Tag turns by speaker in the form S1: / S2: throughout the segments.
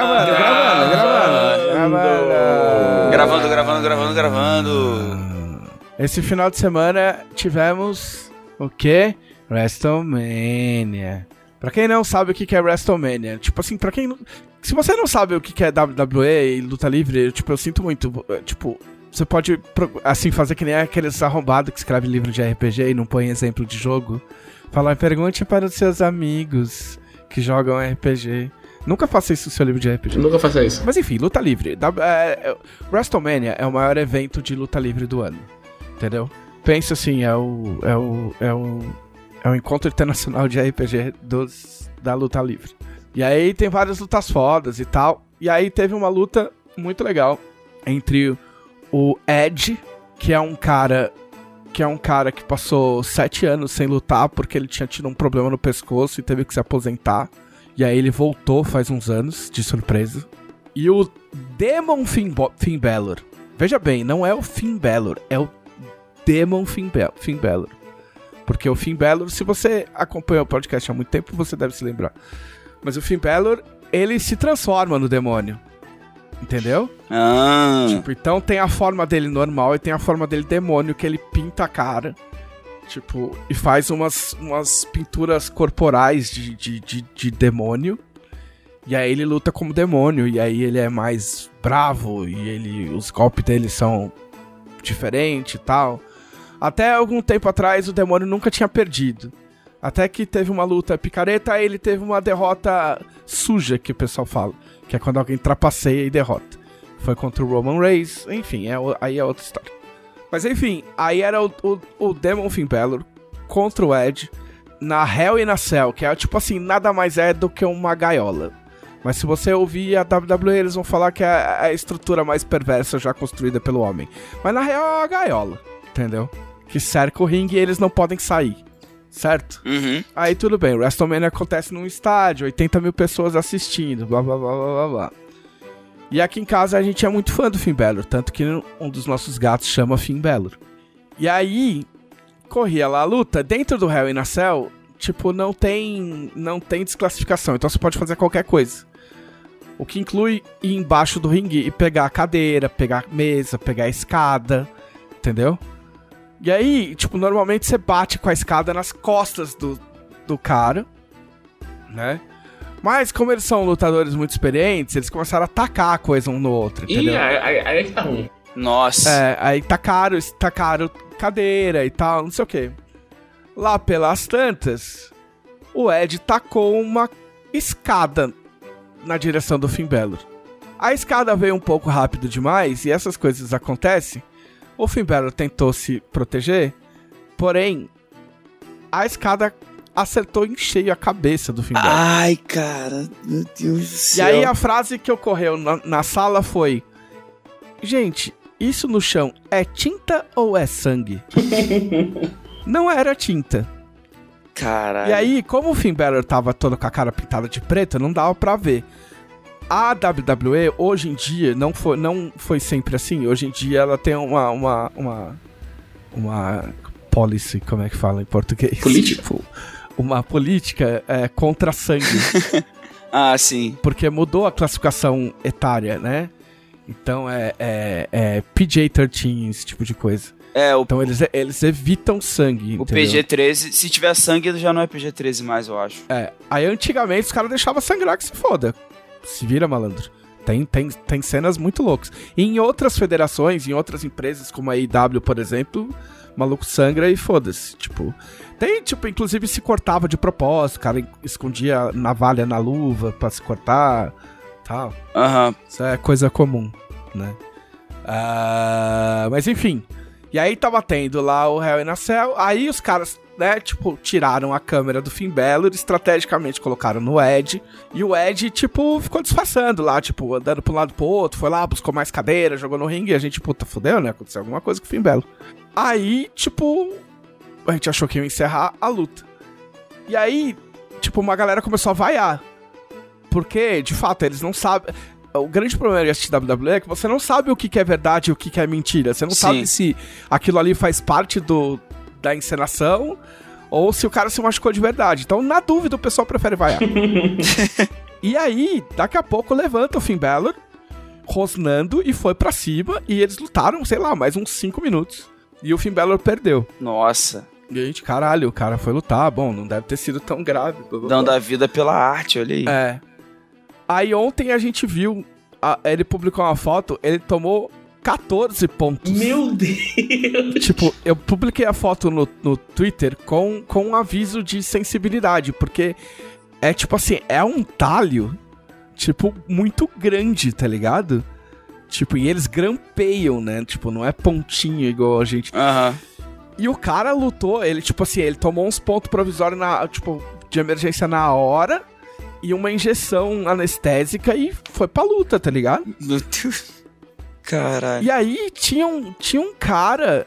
S1: gravando, gravando, gravando, gravando.
S2: Gravando, gravando, gravando.
S1: Esse final de semana tivemos o quê? WrestleMania. Pra quem não sabe o que é WrestleMania, tipo assim, pra quem. não- Se você não sabe o que é WWE e luta livre, tipo, eu sinto muito. Tipo, você pode, assim, fazer que nem aqueles arrombados que escrevem livro de RPG e não põe exemplo de jogo. Falar, pergunte para os seus amigos que jogam RPG. Nunca faça isso no seu livro de RPG.
S3: Nunca faça isso.
S1: Mas enfim, luta livre. Da- é, é, WrestleMania é o maior evento de luta livre do ano. Entendeu? Pensa assim, é o. É o. É o, é o encontro internacional de RPG dos, da luta livre. E aí tem várias lutas fodas e tal. E aí teve uma luta muito legal entre o Edge, que é um cara. Que é um cara que passou sete anos sem lutar porque ele tinha tido um problema no pescoço e teve que se aposentar. E aí ele voltou faz uns anos, de surpresa. E o Demon Finn, Balor. Veja bem, não é o Finn Balor, é o Demon Finn, Balor. Porque o Finn Balor, se você acompanhou o podcast há muito tempo, você deve se lembrar. Mas o Finn Balor, ele se transforma no demônio. Entendeu?
S2: Ah,
S1: Tipo, então tem a forma dele normal e tem a forma dele demônio, que ele pinta a cara. Tipo, e faz umas, umas pinturas corporais de, de, de, de demônio. E aí ele luta como demônio, e aí ele é mais bravo, e ele os golpes dele são diferentes e tal. Até algum tempo atrás o demônio nunca tinha perdido. Até que teve uma luta picareta, ele teve uma derrota suja, que o pessoal fala. Que é quando alguém trapaceia e derrota. Foi contra o Roman Reigns, enfim, é, aí é outra história. Mas enfim, aí era o, o, o Demon Finn Balor contra o Edge na Hell e na Cell, que é tipo assim, nada mais é do que uma gaiola. Mas se você ouvir a WWE, eles vão falar que é a estrutura mais perversa já construída pelo homem. Mas na real é uma gaiola, entendeu? Que cerca o ringue e eles não podem sair, certo?
S2: uhum.
S1: Aí tudo bem, WrestleMania acontece num estádio, 80 mil pessoas assistindo, blá blá blá blá blá blá. E aqui em casa a gente é muito fã do Finn Balor, tanto que um dos nossos gatos chama Finn Balor. E aí, corria lá a luta, dentro do Hell in a Cell, tipo, não tem, não tem desclassificação, então você pode fazer qualquer coisa. O que inclui ir embaixo do ringue e pegar a cadeira, pegar a mesa, pegar a escada, entendeu? E aí, tipo, normalmente você bate com a escada nas costas do, do cara, né? Mas como eles são lutadores muito experientes, eles começaram a tacar a coisa um no outro, entendeu?
S3: Ih, aí, aí- aí é que tá ruim.
S2: Nossa.
S1: É, aí tacaram, tacaram cadeira e tal, não sei o que. Lá pelas tantas, o Ed tacou uma escada na direção do Finn Balor. A escada veio um pouco rápido demais e essas coisas acontecem. O Finn Balor tentou se proteger, porém, a escada acertou em cheio a cabeça do Balor.
S2: Ai, cara, meu Deus do
S1: E
S2: céu.
S1: aí a frase que ocorreu na, na sala foi: Gente, isso no chão é tinta ou é sangue? Não era tinta.
S2: Caralho.
S1: E aí, como o Finn Balor tava todo com a cara pintada de preto, não dava pra ver. A WWE, hoje em dia, não foi, não foi sempre assim. Hoje em dia ela tem uma. uma, uma, uma policy, como é que fala em português?
S3: Política?
S1: Tipo, uma política é, contra sangue.
S2: Ah, sim.
S1: porque mudou a classificação etária, né? Então é, é, é PJ-13, esse tipo de coisa.
S2: É, o,
S1: Então eles, eles evitam sangue.
S2: o
S1: entendeu?
S2: PG-13, se tiver sangue, já não é PG-13 mais, eu acho.
S1: É, aí antigamente os caras deixavam sangrar que se foda. Se vira, malandro. Tem, tem, tem cenas muito loucas. E em outras federações, em outras empresas, como a IW, por exemplo, maluco sangra e foda-se. Tipo, tem, tipo, inclusive se cortava de propósito, o cara escondia navalha na luva pra se cortar, tal.
S2: Aham.
S1: Isso é coisa comum, né? Ah, mas enfim. E aí tava tendo lá o Hell in a Cell. Aí os caras, né, tipo, tiraram a câmera do Finn Balor, estrategicamente colocaram no Ed. E o Ed, tipo, ficou disfarçando lá, tipo, andando pra um lado pro outro. Foi lá, buscou mais cadeira, jogou no ringue. E a gente, puta, fudeu, né? Aconteceu alguma coisa com o Finn Balor. Aí, tipo, a gente achou que ia encerrar a luta. E aí, tipo, uma galera começou a vaiar. Porque, de fato, eles não sabem. O grande problema de assistir WWE é que você não sabe o que que é verdade e o que que é mentira. Você não
S2: Sim.
S1: sabe se aquilo ali faz parte do, da encenação ou se o cara se machucou de verdade. Então, na dúvida, o pessoal prefere vaiar. E aí, daqui a pouco levanta o Finn Balor, rosnando, e foi pra cima, e eles lutaram, sei lá, mais uns 5 minutos. E o Finn Balor perdeu.
S2: Nossa.
S1: E a gente, caralho, o cara foi lutar, bom, não deve ter sido tão grave.
S2: Dando a vida pela arte, olha aí.
S1: É. Aí ontem a gente viu, a- ele publicou uma foto, ele tomou 14 pontos.
S3: Meu Deus!
S1: Tipo, eu publiquei a foto no, no Twitter com, com um aviso de sensibilidade, porque é tipo assim, é um talho, tipo, muito grande, tá ligado? Tipo, e eles grampeiam, né? Tipo, não é pontinho igual a gente.
S2: Aham.
S1: E o cara lutou, ele, tipo assim, ele tomou uns pontos provisórios na, tipo, de emergência na hora e uma injeção anestésica e foi pra luta, tá ligado?
S2: Meu Deus. Caralho.
S1: E aí tinha um, tinha um cara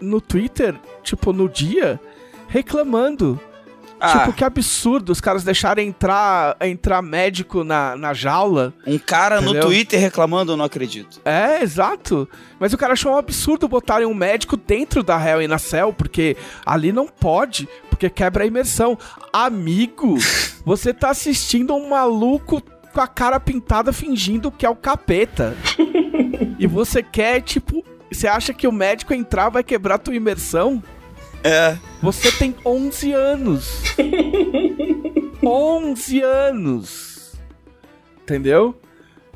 S1: no Twitter, tipo, no dia, reclamando.
S2: Ah,
S1: Tipo, que absurdo os caras deixarem entrar, entrar médico na, na jaula.
S2: um cara no
S1: Entendeu?
S2: Twitter reclamando, eu não acredito.
S1: É, exato. Mas o cara achou um absurdo botarem um médico dentro da Hell in a Cell, porque ali não pode, porque quebra a imersão. Amigo, você tá assistindo um maluco com a cara pintada fingindo que é o capeta. e você quer, tipo, você acha que o médico entrar vai quebrar tua imersão?
S2: É.
S1: Você tem 11 anos. 11 anos. Entendeu?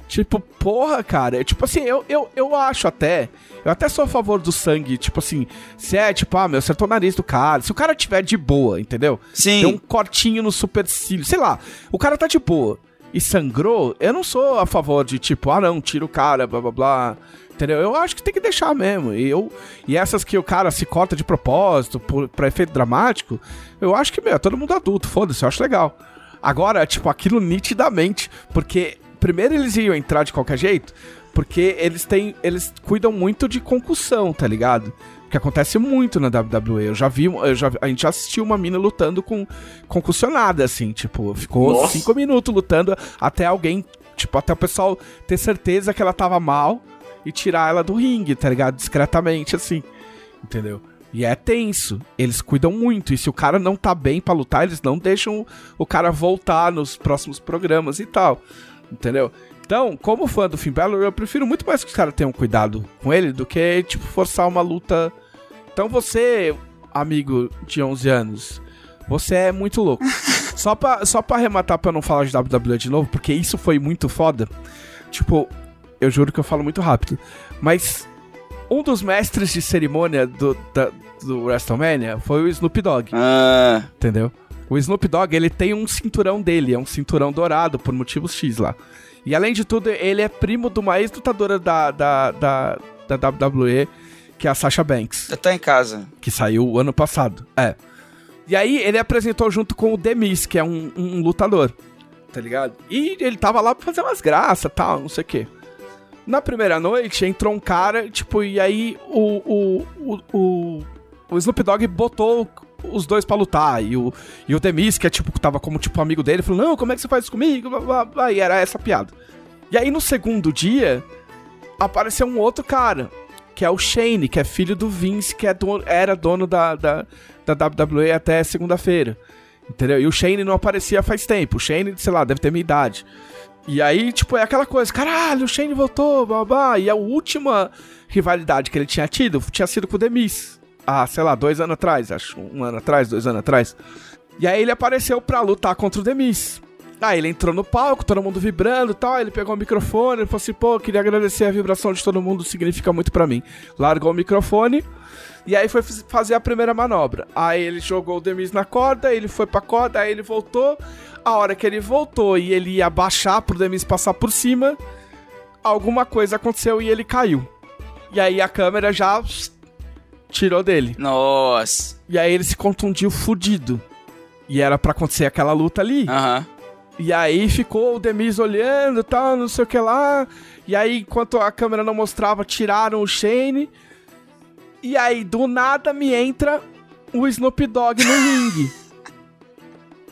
S1: Tipo, porra, cara. É tipo assim, eu, eu, eu acho até. Eu até sou a favor do sangue. Tipo assim, se é tipo, ah, meu, acertou o nariz do cara. Se o cara tiver de boa, entendeu?
S2: Sim.
S1: Tem um cortinho no supercílio. Sei lá, o cara tá de boa e sangrou. Eu não sou a favor de tipo, ah, não, tira o cara, blá blá blá. Entendeu? Eu acho que tem que deixar mesmo. E, eu, e essas que o cara se corta de propósito, por, pra efeito dramático, eu acho que, meu, é todo mundo adulto, foda-se, eu acho legal. Agora, tipo, aquilo nitidamente, porque primeiro eles iam entrar de qualquer jeito, porque eles têm. Eles cuidam muito de concussão, tá ligado? Que acontece muito na WWE. Eu já vi, eu já, a gente já assistiu uma mina lutando com concussionada, assim, tipo, ficou
S3: Nossa.
S1: cinco minutos lutando até alguém, tipo, até o pessoal ter certeza que ela tava mal e tirar ela do ringue, tá ligado? Discretamente, assim. Entendeu? E é tenso. Eles cuidam muito. E se o cara não tá bem pra lutar, eles não deixam o cara voltar nos próximos programas e tal. Entendeu? Então, como fã do Finn Balor, eu prefiro muito mais que os caras tenham cuidado com ele do que, tipo, forçar uma luta. Então você, amigo de 11 anos, você é muito louco. só, pra, só pra arrematar pra eu não falar de WWE de novo, porque isso foi muito foda. Tipo, eu juro que eu falo muito rápido. Mas um dos mestres de cerimônia do, da, do WrestleMania foi o Snoop Dogg,
S2: Ah,
S1: entendeu? O Snoop Dogg, ele tem um cinturão dele, é um cinturão dourado, por motivos X lá. E além de tudo, ele é primo de uma ex-lutadora da, da, da, da WWE, que é a Sasha Banks
S2: já tá em casa.
S1: que saiu o ano passado. É. E aí ele apresentou junto com o Demis, que é um, um lutador, tá ligado? E ele tava lá pra fazer umas graças tal, não sei o quê. Na primeira noite entrou um cara, tipo, e aí o, o, o, o, Snoop Dogg botou os dois pra lutar. E o, e o Demis, que é tipo, tava como tipo amigo dele, falou: Não, como é que você faz isso comigo? E era essa piada. E aí no segundo dia, apareceu um outro cara, que é o Shane, que é filho do Vince, que é dono- era dono da, da, da WWE até segunda-feira. Entendeu? E o Shane não aparecia faz tempo. O Shane, sei lá, deve ter minha idade. E aí, tipo, é aquela coisa, caralho, o Shane voltou, babá. E a última rivalidade que ele tinha tido tinha sido com o Demis. Ah, sei lá, dois anos atrás, acho. Um ano atrás, dois anos atrás. E aí ele apareceu pra lutar contra o Demis. Aí ele entrou no palco, todo mundo vibrando e tal. Ele pegou o microfone, ele falou assim: pô, queria agradecer a vibração de todo mundo, significa muito pra mim. Largou o microfone. E aí foi fazer a primeira manobra. Aí ele jogou o Demis na corda, ele foi pra corda, aí ele voltou. A hora que ele voltou e ele ia baixar pro Demis passar por cima, alguma coisa aconteceu e ele caiu. E aí a câmera já tirou dele.
S2: Nossa.
S1: E aí ele se contundiu fudido. E era pra acontecer aquela luta ali.
S2: Aham.
S1: E aí ficou o Demis olhando e tal, não sei o que lá. E aí, enquanto a câmera não mostrava, tiraram o Shane. E aí, do nada, me entra o Snoop Dogg no ringue.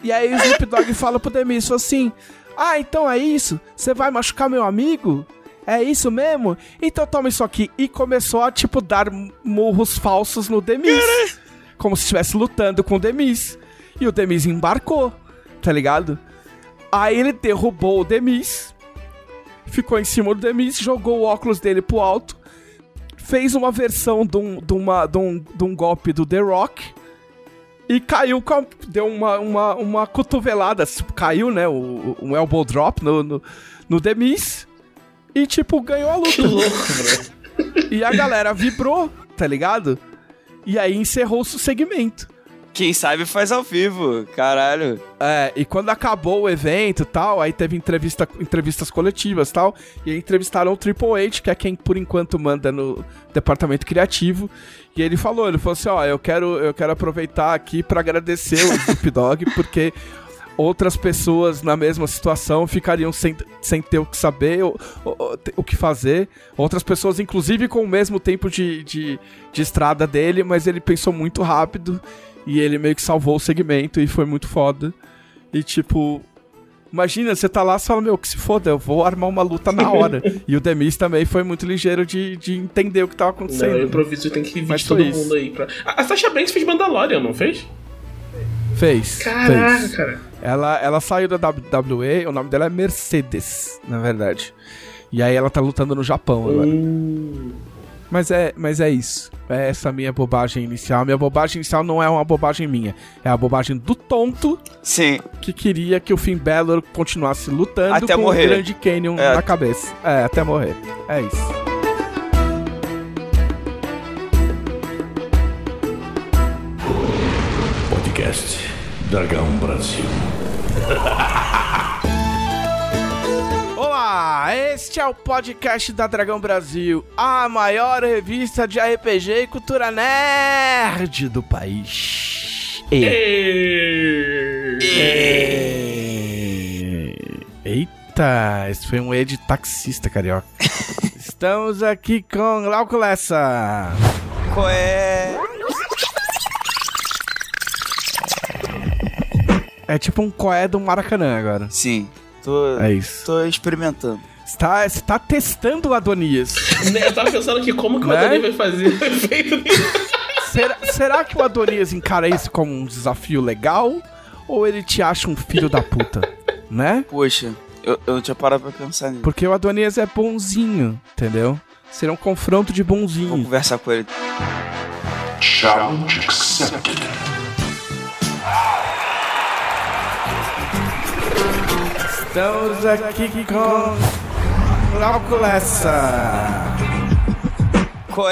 S1: E aí o Snoop Dogg fala pro Demis, assim... Ah, então é isso? Você vai machucar meu amigo? É isso mesmo? Então toma isso aqui. E começou a, tipo, dar murros falsos no Demis. Como se estivesse lutando com o Demis. E o Demis embarcou, tá ligado? Aí ele derrubou o Demis, ficou em cima do Demis, jogou o óculos dele pro alto, fez uma versão de um, de uma, de um, de um golpe do The Rock e caiu, com a- deu uma, uma, uma cotovelada, caiu, né, o- um elbow drop no, no, no Demis e, tipo, ganhou a
S3: Que
S1: luta.
S3: louco.
S1: E a galera vibrou, tá ligado? E aí encerrou-se o segmento.
S2: Quem sabe faz ao vivo, caralho.
S1: É, e quando acabou o evento e tal, aí teve entrevista, entrevistas coletivas e tal, e aí entrevistaram o Triple H, que é quem por enquanto manda no departamento criativo, e ele falou, ele falou assim, ó, eu quero, eu quero aproveitar aqui pra agradecer o Snoop Dogg, porque outras pessoas na mesma situação ficariam sem, sem ter o que saber, o, o, o que fazer, outras pessoas inclusive com o mesmo tempo de, de, de estrada dele, mas ele pensou muito rápido, e ele meio que salvou o segmento e foi muito foda. E tipo, imagina, você tá lá e fala, meu, que se foda, eu vou armar uma luta na hora. e o Demis também foi muito ligeiro de, de entender o que tava
S3: Não,
S1: acontecendo.
S3: o improviso tem que vir de todo
S1: isso.
S3: mundo aí. Pra... A, a Sasha Banks fez Mandalorian, não fez?
S1: Fez.
S3: Caraca,
S1: fez.
S3: cara.
S1: Ela, ela saiu da WWE, o nome dela é Mercedes, na verdade. E aí ela tá lutando no Japão agora.
S3: Hum,
S1: Mas é, mas é isso. É essa minha bobagem inicial. Minha bobagem inicial não é uma bobagem minha. É a bobagem do tonto
S2: Sim,
S1: que queria que o Finn Balor continuasse lutando
S2: Até
S1: com
S2: morrer.
S1: o Grande Canyon
S2: É.
S1: na cabeça. É, até morrer. É isso.
S4: Podcast Dragão Brasil.
S1: Olá, este é o podcast da Dragão Brasil, a maior revista de RPG e cultura nerd do país. E...
S3: e-
S1: Eita, esse foi um E de taxista carioca. Estamos aqui com Glauco Lessa.
S2: qual é?
S1: É tipo um coé do Maracanã agora.
S2: Sim, tô,
S1: É isso.
S2: tô experimentando.
S1: Você tá, você tá testando o Adonias.
S3: Eu tava pensando aqui como que o
S1: Né?
S3: Adonai vai fazer o efeito
S1: será, será que o Adonias encara isso como um desafio legal? Ou ele te acha um filho da puta? Né?
S2: Poxa, eu, eu não tinha parado pra pensar nisso.
S1: Porque o Adonias é bonzinho, entendeu? Será um confronto de
S2: Vou
S1: bonzinho.
S2: conversar com ele.
S4: Challenge accepted.
S1: Estamos aqui com Glauco Lessa.
S2: Qual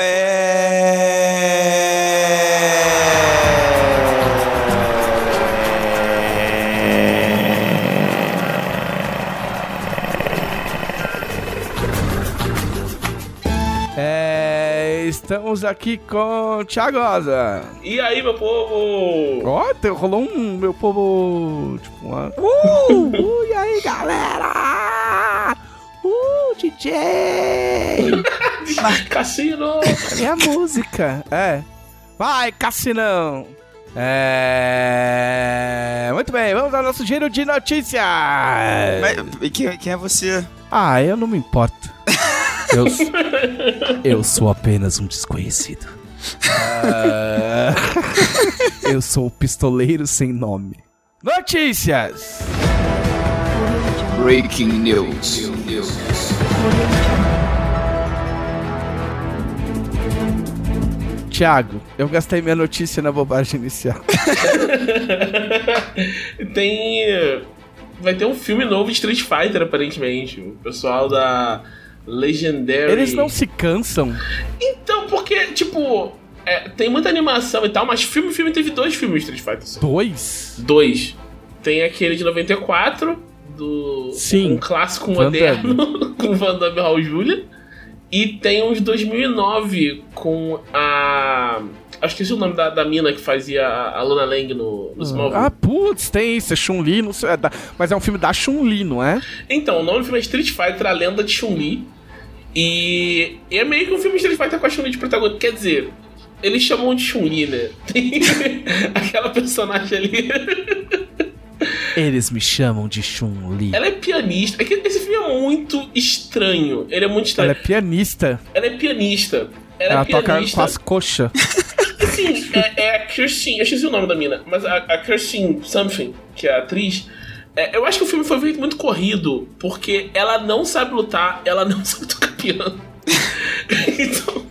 S1: estamos aqui com Thiago Rosa.
S3: E aí, meu povo?
S1: Ó, te- rolou um, meu povo, tipo, uma... Uh, uh, e aí, galera? Uh, DJ!
S3: Cassino!
S1: Cadê a música? É. Vai, Cassinão! É... Muito bem, vamos ao nosso giro de notícias!
S2: Mas, e quem, quem é você?
S1: Ah, eu não me importo. Eu, eu sou apenas um desconhecido. Ah, eu sou o pistoleiro sem nome. Notícias!
S2: Breaking News.
S1: Thiago, eu gastei minha notícia na bobagem inicial.
S3: Tem. Vai ter um filme novo de Street Fighter, aparentemente. O pessoal da Legendary.
S1: Eles não se cansam.
S3: Então, porque, tipo. é, tem muita animação e tal, mas filme, filme teve dois filmes de Street Fighter. só.
S1: Dois?
S3: Dois. Tem aquele de 94, do.
S1: Sim.
S3: Um clássico
S1: Van
S3: moderno, com Van Damme e Raul Julia. E tem uns 2009 com a. Acho que esse é o nome da, da mina que fazia a a Luna Lang no, no Smallville.
S1: Ah, putz, tem isso, é Chun-Li, não sei, é da- mas é um filme da Chun-Li, não é?
S3: Então, o nome do filme é Street Fighter, a lenda de Chun-Li. E é meio que um filme de Street Fighter com a Chun-Li de protagonista. Quer dizer, eles chamam de Chun-Li, né? Tem aquela personagem ali.
S1: Eles me chamam de Chun-Li.
S3: Ela é pianista. É que esse filme é muito estranho. Ele é muito
S1: Ela é
S3: estranho.
S1: pianista.
S3: Ela é pianista. Ela,
S1: Ela
S3: é
S1: toca
S3: pianista.
S1: com as coxas.
S3: Sim, é, é a Kirsten. Eu esqueci o nome da mina, mas a, a Kirsten Something, que é a atriz, É, eu acho que o filme foi feito muito corrido, porque ela não sabe lutar, ela não sabe tocar piano. então.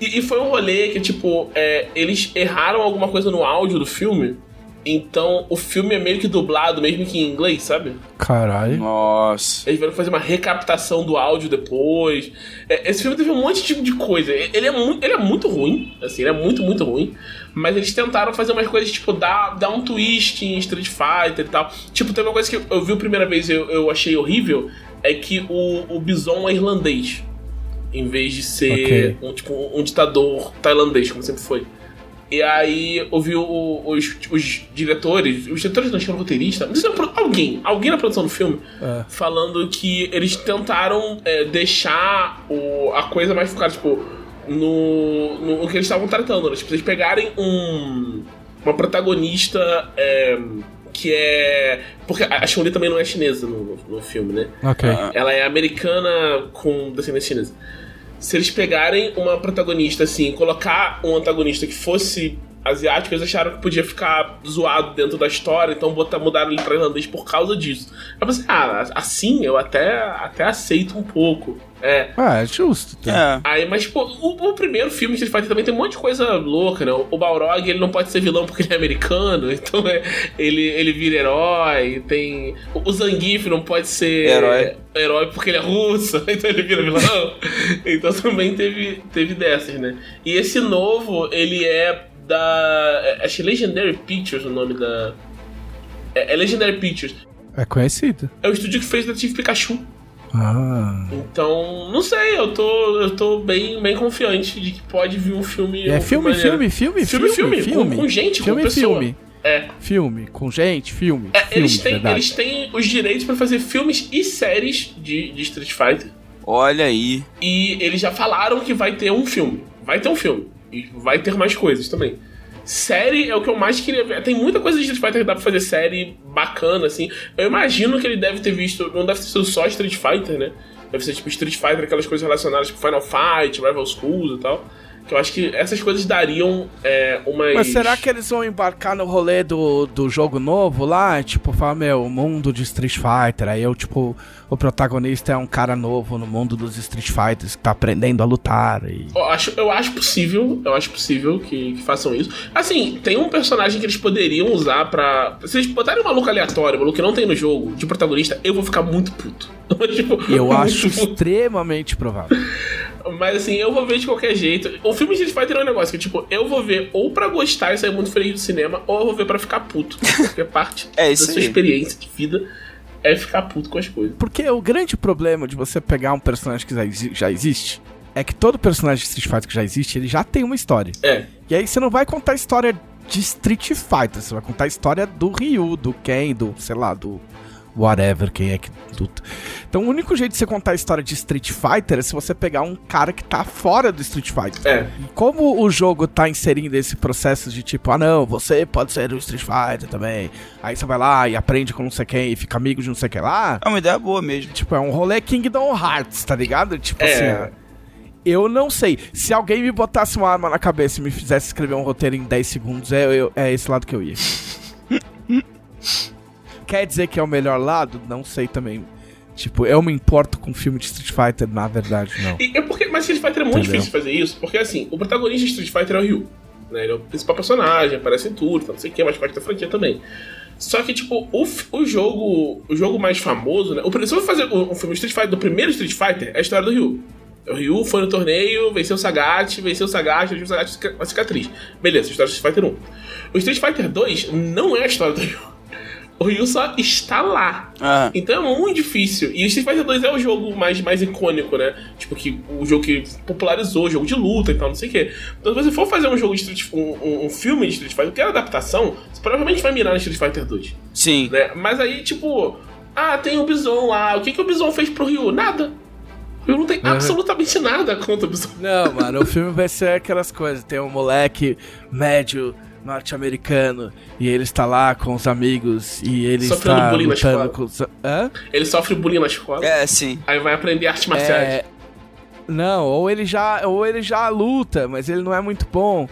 S3: E, e, foi um rolê que, tipo, é, eles erraram alguma coisa no áudio do filme. Então o filme é meio que dublado, mesmo que em inglês, sabe?
S1: Caralho.
S2: Nossa.
S3: Eles vão fazer uma recaptação do áudio depois. É, esse filme teve um monte de tipo de coisa. Ele é, muito, ele é muito ruim, assim, ele é muito, muito ruim. Mas eles tentaram fazer umas coisas, tipo, dar, dar um twist em Street Fighter e tal. Tipo, tem uma coisa que eu vi a primeira vez e eu, eu achei horrível: é que o, o Bison é irlandês. Em vez de ser okay. um, tipo, um ditador tailandês, como sempre foi. E aí ouviu os, os diretores, os diretores não tinham roteirista, sei, alguém, alguém na produção do filme, é. falando que eles tentaram é, deixar o, a coisa mais focada, tipo, no, no, que eles estavam tratando. Né? Tipo, eles pegarem um, uma protagonista é, que é. Porque a Chun-Li também não é chinesa no, no filme, né?
S1: Ok.
S3: Ela é americana com descendência chinesa se eles pegarem uma protagonista assim, colocar um antagonista que fosse asiático, eles acharam que podia ficar zoado dentro da história, então botar, mudaram ele pra irlandês por causa disso. Eu pensei, ah, assim eu até, até aceito um pouco. É.
S1: Ah, é justo.
S3: Tá? É. Aí, mas, tipo, o, o, primeiro filme que eles fazem também tem um monte de coisa louca, né? O Balrog, ele não pode ser vilão porque ele é americano, então é, ele, ele vira herói. Tem. O Zangief não pode ser
S2: herói,
S3: herói porque ele é russo, então ele vira vilão. então também teve, teve dessas, né? E esse novo, ele é da. É, acho que Legendary Pictures o nome da. É, é Legendary Pictures.
S1: É conhecido.
S3: É o estúdio que fez Detetive Pikachu.
S1: Ah.
S3: Então, não sei, eu tô, eu tô bem, bem confiante de que pode vir um filme.
S1: É filme, filme, filme, filme, filme,
S3: filme, com, com gente, filme, com pessoa.
S1: Filme.
S3: É.
S1: Filme, com gente, filme.
S3: É,
S1: filme
S3: eles, têm, eles têm os direitos para fazer filmes e séries de, de Street Fighter.
S2: Olha aí.
S3: E eles já falaram que vai ter um filme. Vai ter um filme. E vai ter mais coisas também. Série é o que eu mais queria ver. Tem muita coisa de Street Fighter que dá pra fazer série bacana, assim. Eu imagino que ele deve ter visto. Não deve ter sido só Street Fighter, né? Deve ser tipo Street Fighter, aquelas coisas relacionadas com Final Fight, Rival Schools e tal. Que eu acho que essas coisas dariam é, uma.
S1: Mas será que eles vão embarcar no rolê do, do jogo novo lá? Tipo, falar, meu, o mundo de Street Fighter. Aí eu, tipo, o protagonista é um cara novo no mundo dos Street Fighters que tá aprendendo a lutar. E...
S3: Eu, acho, eu acho possível, eu acho possível que, que, façam isso. Assim, tem um personagem que eles poderiam usar pra. Se eles botarem um maluco aleatório, um maluco que não tem no jogo, de protagonista, eu vou ficar muito puto.
S1: tipo, eu acho puto. extremamente provável.
S3: Mas assim, eu vou ver de qualquer jeito. O filme de Street Fighter é um negócio que, tipo, eu vou ver ou pra gostar e sair muito feliz do cinema, ou eu vou ver pra ficar puto. Porque parte
S2: é
S3: da sua
S2: aí.
S3: experiência de vida é ficar puto com as coisas.
S1: Porque o grande problema de você pegar um personagem que já existe é que todo personagem de Street Fighter que já existe, ele já tem uma história.
S3: É.
S1: E aí você não vai contar a história de Street Fighter, você vai contar a história do Ryu, do Ken, do, sei lá, do whatever, quem é que luta. Então o único jeito de você contar a história de Street Fighter é se você pegar um cara que tá fora do Street Fighter.
S3: É.
S1: E como o jogo tá inserindo esse processo de tipo, ah não, você pode ser o Street Fighter também. Aí você vai lá e aprende com não sei quem e fica amigo de não sei quem lá.
S2: É uma ideia boa mesmo.
S1: Tipo, é um rolê Kingdom Hearts, tá ligado? Tipo é. assim. Eu não sei. Se alguém me botasse uma arma na cabeça e me fizesse escrever um roteiro em 10 segundos, é, eu, é esse lado que eu ia. Quer dizer que é o melhor lado? Não sei também. Tipo, eu me importo com filme de Street Fighter, na verdade, não.
S3: E, é porque, mas Street Fighter é muito Entendeu? difícil fazer isso, porque assim, o protagonista de Street Fighter é o Ryu. Né? Ele é o principal personagem, aparece em tudo, não sei o que, mas parte da franquia também. Só que, tipo, o, o jogo o jogo mais famoso, né? O, se eu fazer um, um filme Street Fighter, do primeiro Street Fighter, é a história do Ryu. O Ryu foi no torneio, venceu o Sagat, venceu o Sagat, venceu o Sagat uma cicatriz. Beleza, a história do Street Fighter 1. O Street Fighter 2 não é a história do Ryu o Ryu só está lá.
S2: Ah.
S3: Então é muito difícil. E o Street Fighter 2 é o jogo mais, mais icônico, né? Tipo, que o jogo que popularizou, jogo de luta e tal, não sei o quê. Então, se você for fazer um jogo de Street um, um, filme de Street Fighter, que é adaptação, você provavelmente vai mirar no Street Fighter 2.
S2: Sim.
S3: Né? Mas aí, tipo, ah, tem o Bison lá. O que, que o Bison fez pro Ryu? Nada. O Ryu não tem absolutamente nada contra o Bison.
S1: Não, mano, o filme vai ser aquelas coisas. Tem um moleque médio norte-americano e ele está lá com os amigos e ele Sofrendo está bullying lutando na com os... Hã?
S3: Ele sofre bullying na escola.
S2: É, sim.
S3: Aí vai aprender arte marciais. É...
S1: Não, ou ele já ou ele já luta, mas ele não é muito bom.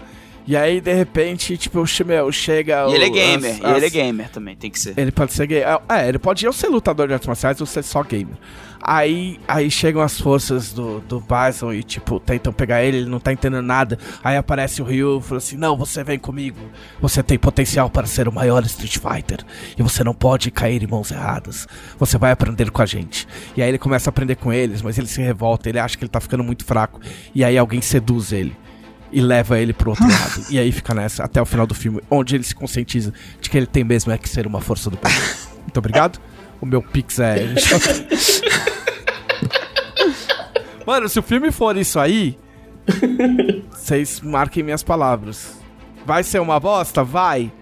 S1: E aí, de repente, tipo, o meu, chega.
S2: E ele é
S1: o-
S2: gamer,
S1: as-
S2: e ele é
S1: as-
S2: gamer também, tem que ser.
S1: Ele pode ser gamer. É, ele pode ou ser lutador de artes marciais ou ser só gamer. Aí, aí chegam as forças do, do Bison e, tipo, tentam pegar ele, ele não tá entendendo nada. Aí aparece o Ryu e fala assim: Não, você vem comigo. Você tem potencial para ser o maior Street Fighter. E você não pode cair em mãos erradas. Você vai aprender com a gente. E aí ele começa a aprender com eles, mas ele se revolta, ele acha que ele tá ficando muito fraco. E aí alguém seduz ele. E leva ele pro outro lado. E aí fica nessa até o final do filme, onde ele se conscientiza de que ele tem mesmo é que ser uma força do bem. Muito obrigado. O meu pix é. Mano, se o filme for isso aí, vocês marquem minhas palavras. Vai ser uma bosta? Vai.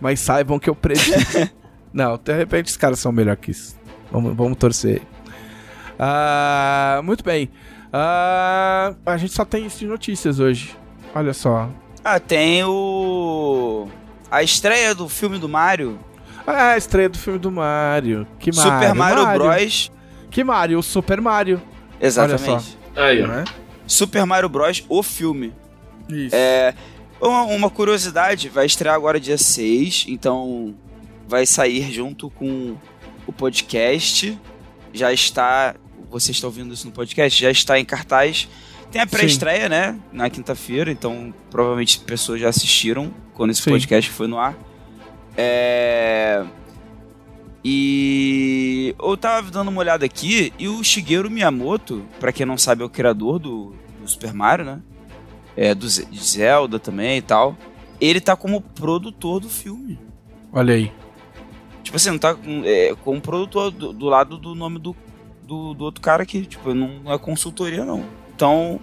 S1: Mas saibam que eu predigo. Não, de repente os caras são melhor que isso. Vamos, vamos torcer. Ah, muito bem. Ah, a gente só tem isso de notícias hoje. Olha só.
S2: Ah, tem o. A estreia do filme do Mario,
S1: Ah, a estreia do filme do Mario. Que Mario?
S2: Super Mario, Bros.
S1: Que Mario? O Super Mario.
S2: Exatamente.
S3: Aí, ó.
S1: Né?
S2: Super Mario Bros. o filme.
S1: Isso.
S2: É, uma, uma curiosidade, vai estrear agora dia 6, então vai sair junto com o podcast. Já está. Você está ouvindo isso no podcast? Já está em cartaz. Tem a pré-estreia, né? Na quinta-feira, então provavelmente pessoas já assistiram quando esse
S1: Sim.
S2: podcast foi no ar. É. E eu tava dando uma olhada aqui e o Shigeru Miyamoto, pra quem não sabe, é o criador do, do Super Mario, né? É, do Zelda também e tal. Ele tá como produtor do filme.
S1: Olha aí.
S2: Tipo assim, não tá é, como produtor do, do lado do nome do, do, do outro cara aqui. Tipo, não é consultoria, não. Então,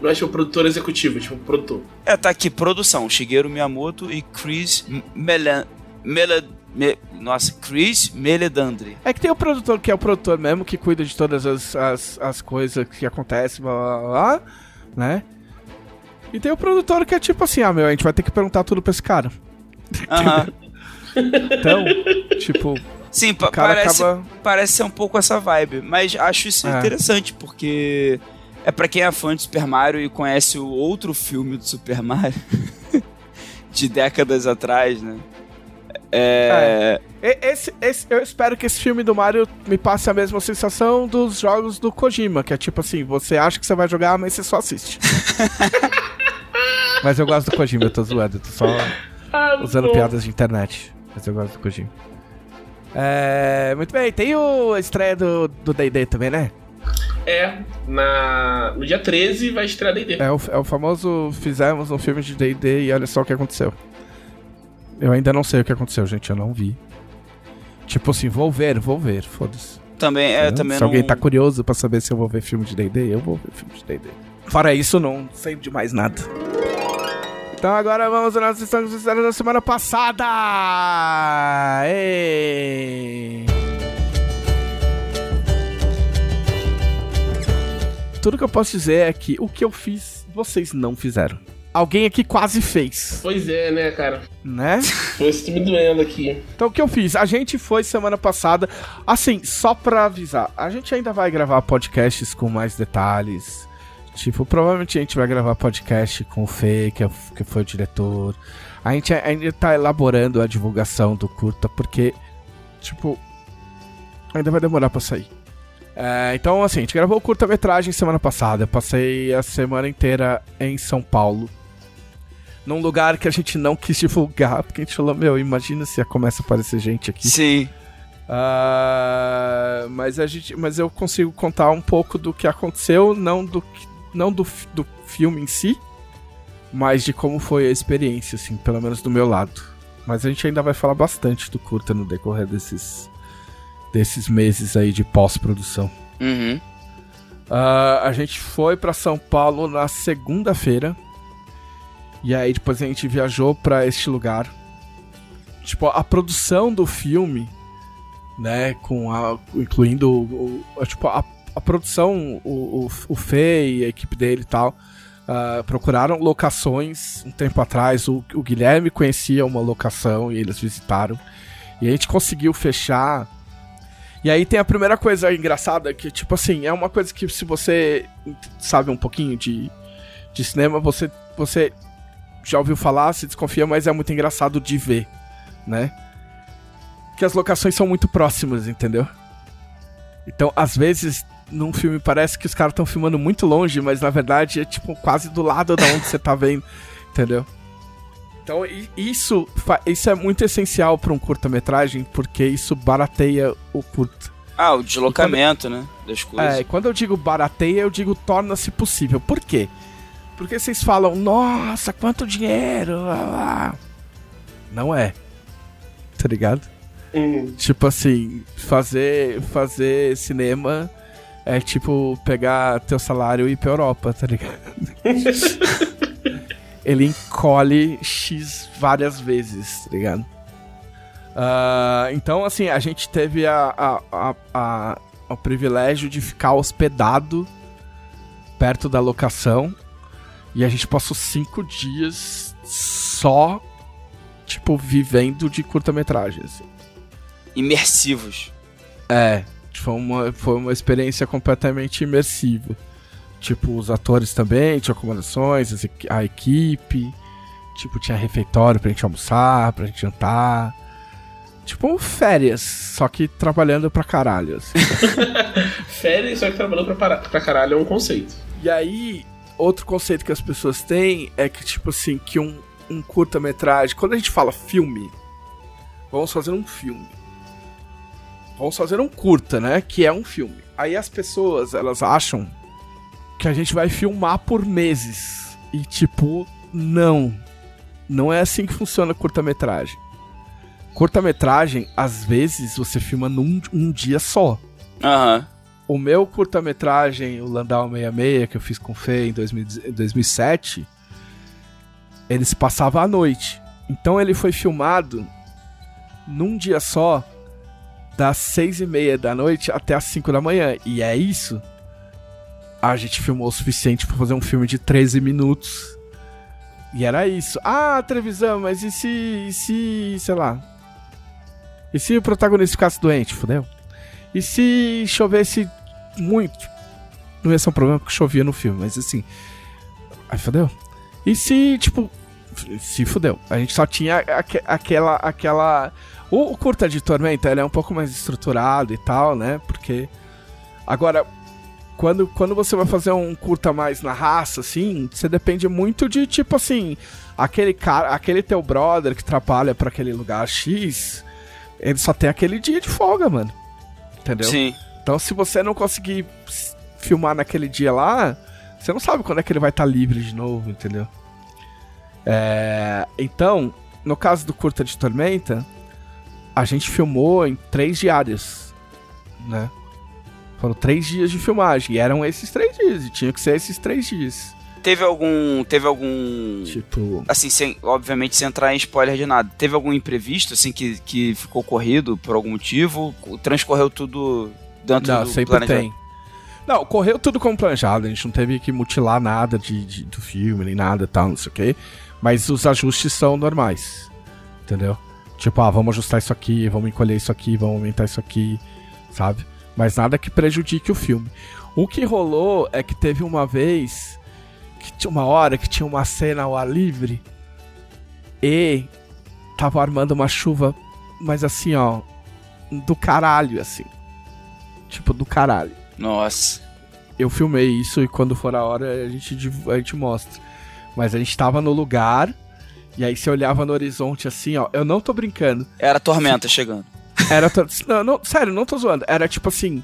S3: Não é tipo produtor executivo, tipo produtor.
S2: é, tá aqui, produção. Shigeru Miyamoto e Chris Melan... Mela... Me, nossa, Chris Meledandri.
S1: É que tem o produtor que é o produtor mesmo, que cuida de todas as, as, as coisas que acontecem, blá, blá, blá, blá, né? E tem o produtor que é tipo assim, ah, meu, a gente vai ter que perguntar tudo pra esse cara.
S2: Aham.
S1: Então, tipo,
S2: Sim,
S1: o
S2: parece,
S1: acaba...
S2: parece ser um pouco essa vibe, mas acho isso
S1: É.
S2: interessante, porque é pra quem é fã de Super Mario e conhece o outro filme do Super Mario de décadas atrás, né? É,
S1: E- Esse, esse, eu espero que esse filme do Mario me passe a mesma sensação dos jogos do Kojima, que é tipo assim, você acha que você vai jogar, mas você só assiste. mas eu gosto do Kojima, eu tô zoando, eu tô só
S3: Ah,
S1: usando
S3: bom.
S1: piadas de internet. Mas eu gosto do Kojima. É, muito bem, tem o a estreia do do D&D também, né?
S3: É, na... no dia 13 vai estrear D&D.
S1: É o, é o famoso fizemos um filme de D&D e olha só o que aconteceu. Eu ainda não sei o que aconteceu, gente, eu não vi. Tipo assim, vou ver, vou ver, foda-se.
S2: também, é,
S1: Né?
S2: também
S1: se
S2: não...
S1: alguém tá curioso pra saber se eu vou ver filme de D&D, eu vou ver filme de D&D. Fora isso, não sei de mais nada. Então agora vamos às nossas histórias da semana passada! Ei! Tudo que eu posso dizer é que o que eu fiz, vocês não fizeram. Alguém aqui quase fez,
S3: Pois é, né, cara?
S1: né?
S3: Foi esse me doendo aqui.
S1: Então o que eu fiz? A gente foi semana passada, assim, só pra avisar, a gente ainda vai gravar podcasts com mais detalhes. Tipo, provavelmente a gente vai gravar podcast com o Fê, que, é, que foi o diretor. A gente ainda tá elaborando a divulgação do curta, porque, tipo, ainda vai demorar pra sair. É, então, assim, a gente gravou curta-metragem semana passada. Eu passei a semana inteira em São Paulo. Num lugar que a gente não quis divulgar, porque a gente falou, meu, imagina se começa a aparecer gente aqui.
S2: Sim.
S1: Ah, mas a gente, mas eu consigo contar um pouco do que aconteceu, não do não do, do filme em si, mas de como foi a experiência, assim, pelo menos do meu lado. Mas a gente ainda vai falar bastante do curta no decorrer desses desses meses aí de pós-produção.
S2: Uhum.
S1: Ah, a gente foi pra São Paulo na segunda-feira. E aí depois a gente viajou pra este lugar. Tipo, a produção do filme, né, com a incluindo o, o- tipo a, a produção, o, o, o Fê e a equipe dele e tal, ah, procuraram locações um tempo atrás. O, o Guilherme conhecia uma locação e eles visitaram. E a gente conseguiu fechar e aí tem a primeira coisa engraçada, que, tipo assim, é uma coisa que se você sabe um pouquinho de, de cinema, você, você já ouviu falar, se desconfia, mas é muito engraçado de ver, né? Que as locações são muito próximas, entendeu? Então, às vezes, num filme parece que os caras estão filmando muito longe, mas na verdade é tipo quase do lado da onde você tá vendo, entendeu? Então, isso, isso é muito essencial para um curta-metragem, porque isso barateia o curta.
S2: Ah, o deslocamento, quando, né? Das coisas.
S1: É, quando eu digo barateia, eu digo torna-se possível. Por quê? Porque vocês falam, nossa, quanto dinheiro! Não é. Tá ligado? Hum. Tipo assim, fazer, fazer cinema é tipo pegar teu salário e ir pra Europa, tá ligado? Ele encolhe X várias vezes, tá ligado? Uh, então, assim, a gente teve a, a, a, o privilégio de ficar hospedado perto da locação. E a gente passou cinco dias só, tipo, vivendo de curta-metragem. Assim.
S2: Imersivos.
S1: É, foi uma, foi uma experiência completamente imersiva. Tipo, os atores também, tinha acomodações, a equipe. Tipo, tinha refeitório pra gente almoçar, pra gente jantar. Tipo, férias, só que trabalhando pra caralho. Assim.
S3: férias, só que trabalhando pra, pra caralho é um conceito.
S1: E aí, outro conceito que as pessoas têm é que, tipo assim, que um, um curta-metragem. Quando a gente fala filme, vamos fazer um filme. Vamos fazer um curta, né? Que é um filme. Aí as pessoas, elas acham que a gente vai filmar por meses. E tipo, não. Não é assim que funciona curta-metragem. Curta-metragem, às vezes, você filma num um dia só.
S2: Aham. Uhum.
S1: O meu curta-metragem, o Landau 66, que eu fiz com o Fê em 2007, ele se passava à noite. Então ele foi filmado num dia só, das seis e meia da noite até as 5 da manhã. E é isso. A gente filmou o suficiente para fazer um filme de 13 minutos. E era isso. Ah, televisão, mas e se. E se. sei lá. E se o protagonista ficasse doente? Fudeu. E se chovesse muito? Não ia ser um problema porque chovia no filme, mas assim. Aí fudeu. E se, tipo. Se fudeu. A gente só tinha aqu aquela. aquela o, o curta de Tormenta ele é um pouco mais estruturado e tal, né? Porque. Agora, quando, quando você vai fazer um curta mais na raça, assim, você depende muito de, tipo assim, aquele cara, aquele teu brother que trabalha para aquele lugar X, ele só tem aquele dia de folga, mano. Entendeu?
S2: Sim.
S1: Então, se você não conseguir filmar naquele dia lá, você não sabe quando é que ele vai estar tá livre de novo, entendeu? É... Então, no caso do curta de Tormenta, a gente filmou em três diárias, né? Foram três dias de filmagem. E eram esses três dias. E tinha que ser esses três dias.
S2: Teve algum. Teve algum.
S1: Tipo.
S2: Assim, sem, obviamente sem entrar em spoiler de nada. Teve algum imprevisto, assim, que, que ficou corrido por algum motivo? Transcorreu tudo dentro
S1: não,
S2: do
S1: sempre planejado? tem. Não, correu tudo como planejado. A gente não teve que mutilar nada de, de do filme, nem nada tal, não sei o quê. Mas os ajustes são normais. Entendeu? Tipo, ah, vamos ajustar isso aqui, vamos encolher isso aqui, vamos aumentar isso aqui, sabe? Mas nada que prejudique o filme. O que rolou é que teve uma vez, que tinha uma hora que tinha uma cena ao ar livre e tava armando uma chuva, mas assim, ó, do caralho, assim. Tipo, do caralho.
S2: Nossa.
S1: Eu filmei isso e quando for a hora a gente, a gente mostra. Mas a gente tava no lugar e aí você olhava no horizonte assim, ó. Eu não tô brincando.
S2: Era tormenta chegando.
S1: Era. Não, não, sério, não tô zoando. Era tipo assim.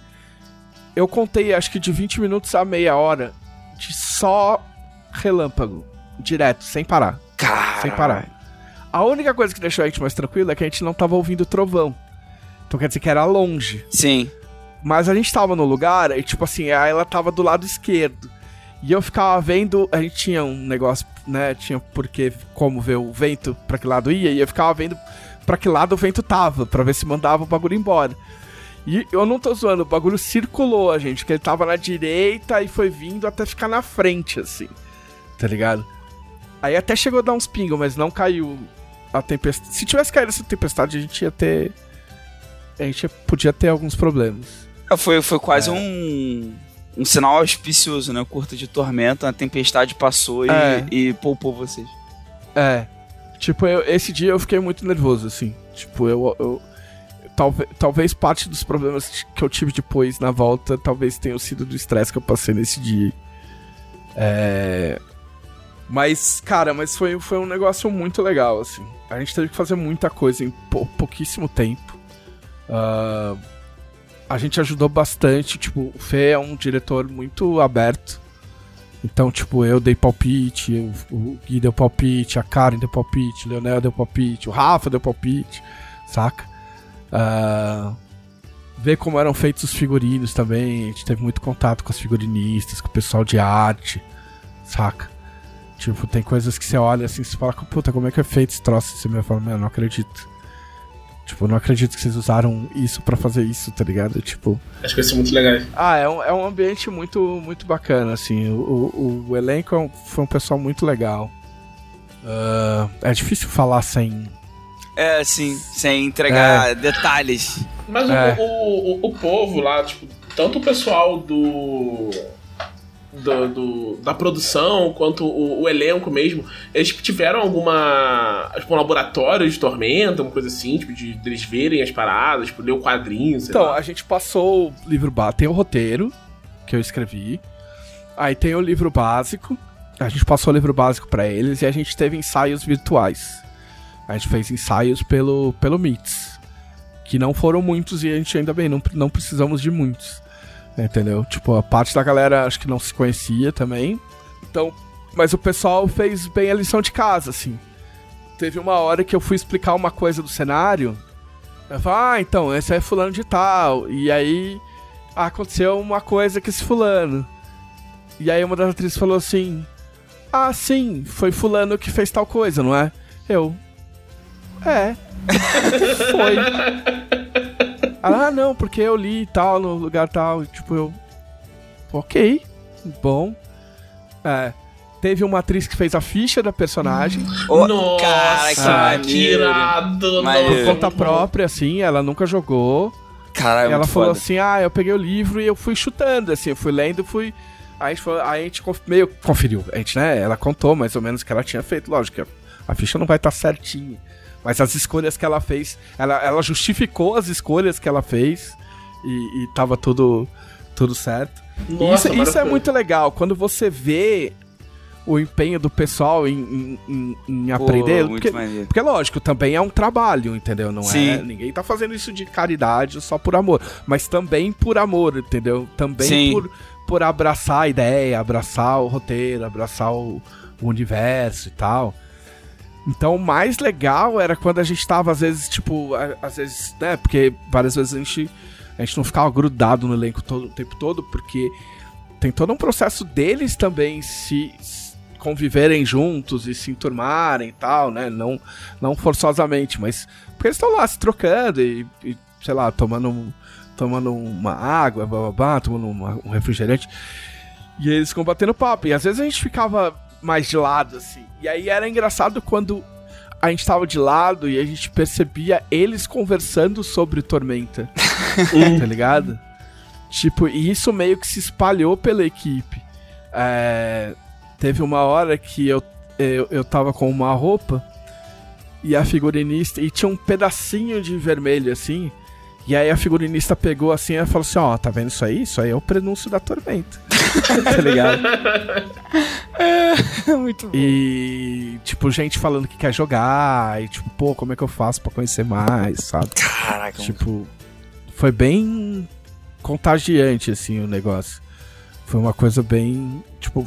S1: Eu contei acho que de 20 minutos a meia hora de só relâmpago. Direto, sem parar.
S2: Caralho.
S1: Sem parar. A única coisa que deixou a gente mais tranquilo é que a gente não tava ouvindo trovão. Então quer dizer que era longe.
S2: Sim.
S1: Mas a gente tava no lugar e, tipo assim, ela tava do lado esquerdo. E eu ficava vendo, a gente tinha um negócio, né? Tinha porque como ver o vento para que lado ia, e eu ficava vendo para que lado o vento tava, para ver se mandava o bagulho embora. E eu não tô zoando, o bagulho circulou a gente, que ele tava na direita e foi vindo até ficar na frente, assim. Tá ligado? Aí até chegou a dar uns pingos, mas não caiu a tempestade. Se tivesse caído essa tempestade, a gente ia ter. A gente podia ter alguns problemas.
S2: É, foi, foi quase é. um um sinal auspicioso, né? Curta de tormenta, a tempestade passou e, é. e poupou vocês.
S1: É. Tipo, eu- esse dia eu fiquei muito nervoso, assim. Tipo, eu. eu talvez, talvez parte dos problemas que eu tive depois na volta, talvez tenham sido do estresse que eu passei nesse dia. É. Mas, cara, mas foi, foi um negócio muito legal, assim. A gente teve que fazer muita coisa em pou- pouquíssimo tempo. Ah, a gente ajudou bastante, tipo, o Fê é um diretor muito aberto. Então, tipo, eu dei palpite, o, o Gui deu palpite, a Karen deu palpite, o Leonel deu palpite, o Rafa deu palpite, saca? Ah, ver como eram feitos os figurinos também, a gente teve muito contato com os figurinistas, com o pessoal de arte, saca? Tipo, tem coisas que você olha assim, você fala, puta, como é que é feito esse troço? Você me fala, mano, não acredito. Tipo, não acredito que vocês usaram isso pra fazer isso, tá ligado? Tipo,
S3: Acho que vai ser muito legal.
S1: ah, é um, é um ambiente muito, muito bacana, assim. O, o, o elenco é um- foi um pessoal muito legal. Ah, é difícil falar sem.
S2: É, assim, sem entregar detalhes.
S3: Mas o-
S1: É.
S3: o, o, o povo lá, tipo, tanto o pessoal do. Do, do- da produção quanto o, o elenco mesmo, eles tiveram alguma. Tipo, um laboratório de tormenta, uma coisa assim, tipo, de, de eles verem as paradas, tipo, ler o quadrinho,
S1: Então,
S3: lá.
S1: a gente passou o livro básico. Tem o roteiro que eu escrevi. Aí tem o livro básico. A gente passou o livro básico pra eles e a gente teve ensaios virtuais. A gente fez ensaios pelo, pelo Meets. Que não foram muitos e a gente ainda bem, não, não precisamos de muitos. Entendeu? Tipo, a parte da galera acho que não se conhecia também. Então, mas o pessoal fez bem a lição de casa, assim. Teve uma hora que eu fui explicar uma coisa do cenário. Eu falei, ah, então, esse é fulano de tal. E aí aconteceu uma coisa com esse fulano. E aí uma das atrizes falou assim: Ah, sim, foi fulano que fez tal coisa, não é? Eu. É. foi. Ela, ah, não, porque eu li e tal, no lugar tal. Tipo, eu. Ok, bom. É. Teve uma atriz que fez a ficha da personagem.
S2: Ô,
S3: Nossa,
S2: cara, que
S3: irado!
S1: Por conta própria, assim, ela nunca jogou.
S2: Caralho,
S1: E ela
S2: muito
S1: falou
S2: foda.
S1: assim: ah, eu peguei o livro e eu fui chutando, assim, eu fui lendo, fui. Aí a gente, falou- aí a gente conf- meio conferiu. A gente, né? Ela contou mais ou menos o que ela tinha feito. Lógico que a, a ficha não vai estar certinha. Mas as escolhas que ela fez, ela, ela justificou as escolhas que ela fez e, e tava tudo, tudo certo.
S3: Nossa,
S1: isso, isso é muito legal. Quando você vê o empenho do pessoal em, em, em-
S2: Pô,
S1: aprender.
S2: muito
S1: Porque,
S2: maneiro.
S1: porque, lógico, também é um trabalho, entendeu? Não é.
S2: Sim.
S1: Ninguém tá fazendo isso de caridade só por amor. Mas também por amor, entendeu? Também
S2: Sim.
S1: por, por abraçar a ideia, abraçar o roteiro, abraçar o, o universo e tal. Então o mais legal era quando a gente tava, às vezes, tipo, às vezes, né? Porque várias vezes a gente, a gente não ficava grudado no elenco todo, o tempo todo, porque tem todo um processo deles também se conviverem juntos e se enturmarem e tal, né? Não, não forçosamente, mas porque eles estão lá se trocando e, e, sei lá, tomando, tomando uma água, blá, blá, blá, tomando uma- um refrigerante. E eles ficam batendo papo. E às vezes a gente ficava mais de lado, assim. E aí era engraçado quando a gente tava de lado e a gente percebia eles conversando sobre Tormenta. tá ligado? Tipo, e isso meio que se espalhou pela equipe. É, teve uma hora que eu, eu, eu tava com uma roupa e a figurinista. E tinha um pedacinho de vermelho assim. E aí a figurinista pegou assim e falou assim: Ó, tá vendo isso aí? Isso aí é o prenúncio da tormenta. tá ligado?
S2: muito bom.
S1: E, tipo, gente falando que quer jogar. E, tipo, pô, como é que eu faço pra conhecer mais, sabe?
S2: Caraca,
S1: Tipo, foi bem contagiante, assim, o negócio. Foi uma coisa bem. Tipo,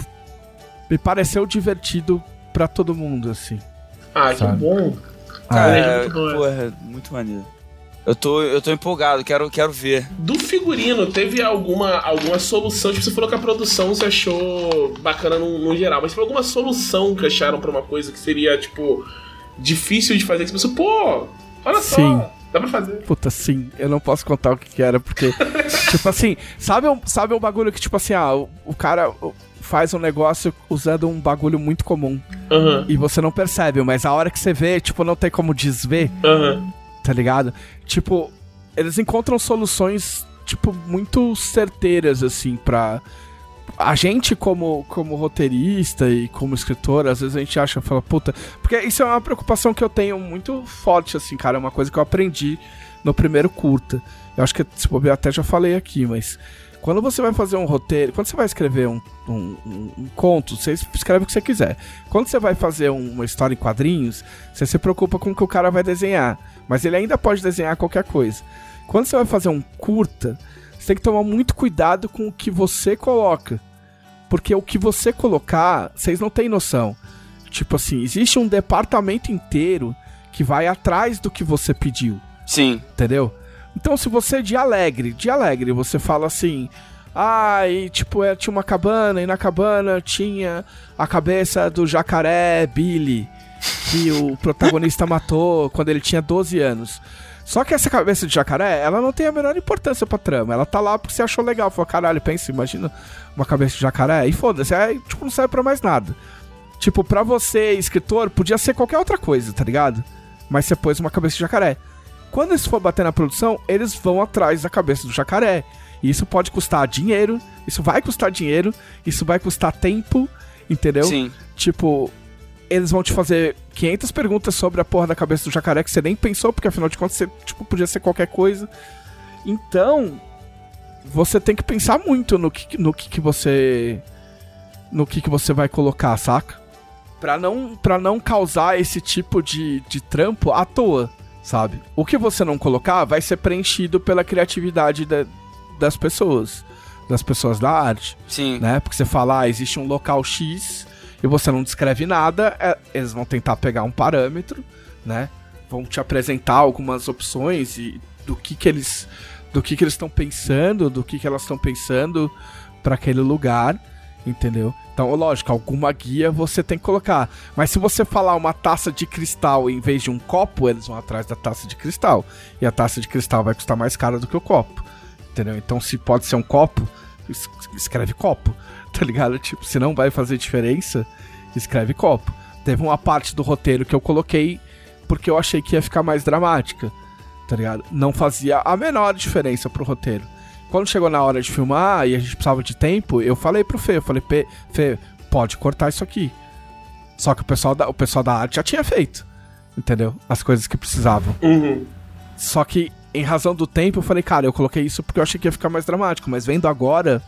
S1: me pareceu divertido pra todo mundo, assim.
S3: Ah, que
S1: Sabe?
S3: bom.
S2: cara,
S3: é muito bom, é.
S2: porra, muito maneiro. Eu tô, eu tô empolgado, quero, quero ver.
S3: Do figurino, teve alguma, alguma solução? Tipo, você falou que a produção você achou bacana no, no geral, mas teve alguma solução que acharam pra uma coisa que seria, tipo, difícil de fazer? Que você pensou, pô, olha
S1: Sim.
S3: só, dá pra fazer.
S1: Puta, sim, eu não posso contar o que, que era, porque, tipo assim, sabe um, sabe um bagulho que, tipo assim, ah, o, o cara faz um negócio usando um bagulho muito comum
S3: Aham,
S1: e você não percebe, mas a hora que você vê, tipo, não tem como desver.
S3: aham.
S1: Tá ligado? Tipo, eles encontram soluções, tipo, muito certeiras, assim, pra. a gente, como, como roteirista e como escritor, às vezes a gente acha, fala, puta. Porque isso é uma preocupação que eu tenho muito forte, assim, cara. É uma coisa que eu aprendi no primeiro curta. Eu acho que, se eu até já falei aqui, mas. Quando você vai fazer um roteiro, quando você vai escrever um, um, um, um conto, você escreve o que você quiser. Quando você vai fazer uma história em quadrinhos, você se preocupa com o que o cara vai desenhar. Mas ele ainda pode desenhar qualquer coisa. Quando você vai fazer um curta, você tem que tomar muito cuidado com o que você coloca. Porque o que você colocar, vocês não têm noção. Tipo assim, existe um departamento inteiro que vai atrás do que você pediu.
S2: Sim.
S1: Entendeu? Então, se você de alegre, de alegre, você fala assim. Ah, e tipo, é, tinha uma cabana, e na cabana tinha a cabeça do jacaré Billy, que o protagonista matou quando ele tinha 12 anos. Só que essa cabeça de jacaré, ela não tem a menor importância pra trama. Ela tá lá porque você achou legal. Falou, caralho, pensa, imagina uma cabeça de jacaré. E foda-se, aí tipo, não serve pra mais nada. Tipo, pra você, escritor, podia ser qualquer outra coisa, tá ligado? Mas você pôs uma cabeça de jacaré. Quando eles for bater na produção, eles vão atrás da cabeça do jacaré. E isso pode custar dinheiro, isso vai custar dinheiro, isso vai custar tempo, entendeu?
S2: Sim.
S1: Tipo, eles vão te fazer 500 perguntas sobre a porra da cabeça do jacaré que você nem pensou, porque afinal de contas você, tipo, podia ser qualquer coisa. Então, você tem que pensar muito no que, no que, que você no que, que você vai colocar, saca? Pra não, pra não causar esse tipo de, de trampo à toa sabe? O que você não colocar vai ser preenchido pela criatividade de, das pessoas, das pessoas da arte.
S2: Sim.
S1: Né? Porque você fala, ah, existe um local X e você não descreve nada, é, eles vão tentar pegar um parâmetro, né? Vão te apresentar algumas opções e do que que eles do que que eles estão pensando, do que que elas estão pensando para aquele lugar, entendeu? Então, lógico, alguma guia você tem que colocar. Mas se você falar uma taça de cristal em vez de um copo, eles vão atrás da taça de cristal. E a taça de cristal vai custar mais cara do que o copo. Entendeu? Então, se pode ser um copo, escreve copo. Tá ligado? Tipo, se não vai fazer diferença, escreve copo. Teve uma parte do roteiro que eu coloquei porque eu achei que ia ficar mais dramática. Tá ligado? Não fazia a menor diferença pro roteiro. Quando chegou na hora de filmar e a gente precisava de tempo, eu falei pro Fê, eu falei, Fê, pode cortar isso aqui. Só que o pessoal da, o pessoal da arte já tinha feito. Entendeu? As coisas que precisavam.
S3: Uhum.
S1: Só que, em razão do tempo, eu falei, cara, eu coloquei isso porque eu achei que ia ficar mais dramático. Mas vendo agora,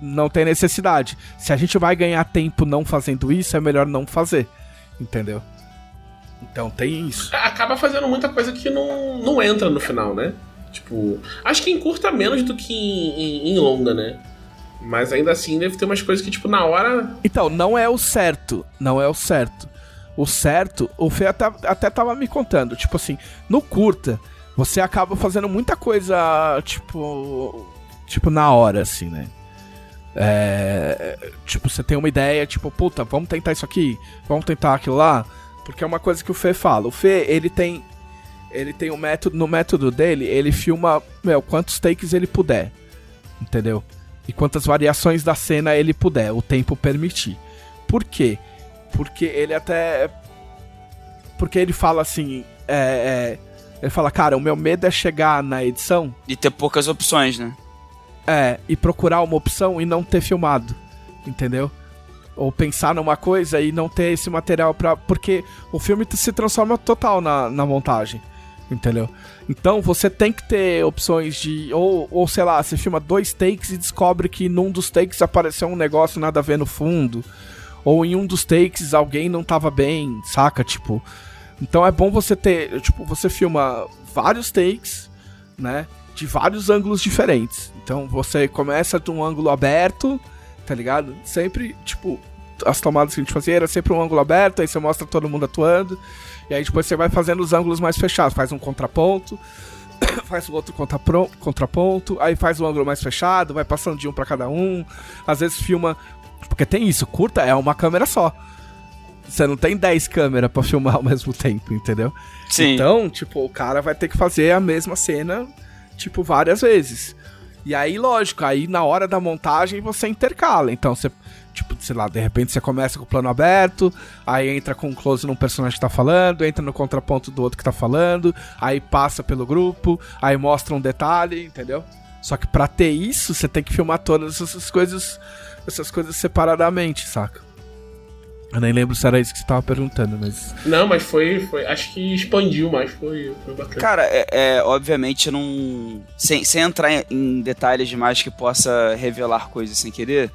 S1: não tem necessidade. Se a gente vai ganhar tempo não fazendo isso, é melhor não fazer. Entendeu? Então tem isso.
S3: Acaba fazendo muita coisa que não, não entra no final, né? Tipo, acho que encurta menos do que em, em, em longa, né? Mas ainda assim deve ter umas coisas que, tipo, na hora.
S1: Então, não é o certo. Não é o certo. O certo, o Fê até, até tava me contando. Tipo assim, no curta, você acaba fazendo muita coisa, tipo. Tipo, na hora, assim, né? É, tipo, você tem uma ideia, tipo, puta, vamos tentar isso aqui, vamos tentar aquilo lá. Porque é uma coisa que o Fê fala. O Fê, ele tem ele tem um método, no método dele, ele filma, meu, quantos takes ele puder. Entendeu? E quantas variações da cena ele puder, o tempo permitir. Por quê? Porque ele até. Porque ele fala assim. É, é, ele fala, cara, o meu medo é chegar na edição.
S2: E ter poucas opções, né?
S1: É, e procurar uma opção e não ter filmado. Entendeu? Ou pensar numa coisa e não ter esse material pra. Porque o filme se transforma total na, na montagem entendeu? Então você tem que ter opções de. Ou, ou sei lá, você filma dois takes e descobre que num dos takes apareceu um negócio nada a ver no fundo. Ou em um dos takes alguém não tava bem, saca? Tipo. Então é bom você ter. Tipo, você filma vários takes, né? De vários ângulos diferentes. Então você começa de um ângulo aberto, tá ligado? Sempre, tipo, as tomadas que a gente fazia era sempre um ângulo aberto, aí você mostra todo mundo atuando. E aí depois você vai fazendo os ângulos mais fechados, faz um contraponto, faz o outro contraponto, aí faz o ângulo mais fechado, vai passando de um para cada um. Às vezes filma. Porque tem isso, curta é uma câmera só. Você não tem 10 câmeras para filmar ao mesmo tempo, entendeu?
S2: Sim.
S1: Então, tipo, o cara vai ter que fazer a mesma cena, tipo, várias vezes. E aí, lógico, aí na hora da montagem você intercala. Então você Tipo, sei lá, de repente você começa com o plano aberto, aí entra com um close num personagem que tá falando, entra no contraponto do outro que tá falando, aí passa pelo grupo, aí mostra um detalhe, entendeu? Só que pra ter isso, você tem que filmar todas essas coisas, essas coisas separadamente, saca? Eu nem lembro se era isso que você tava perguntando, mas.
S3: Não, mas foi. foi acho que expandiu mais, foi, foi bacana.
S2: Cara, é, é, obviamente não. Sem, sem entrar em, em detalhes demais que possa revelar coisas sem querer.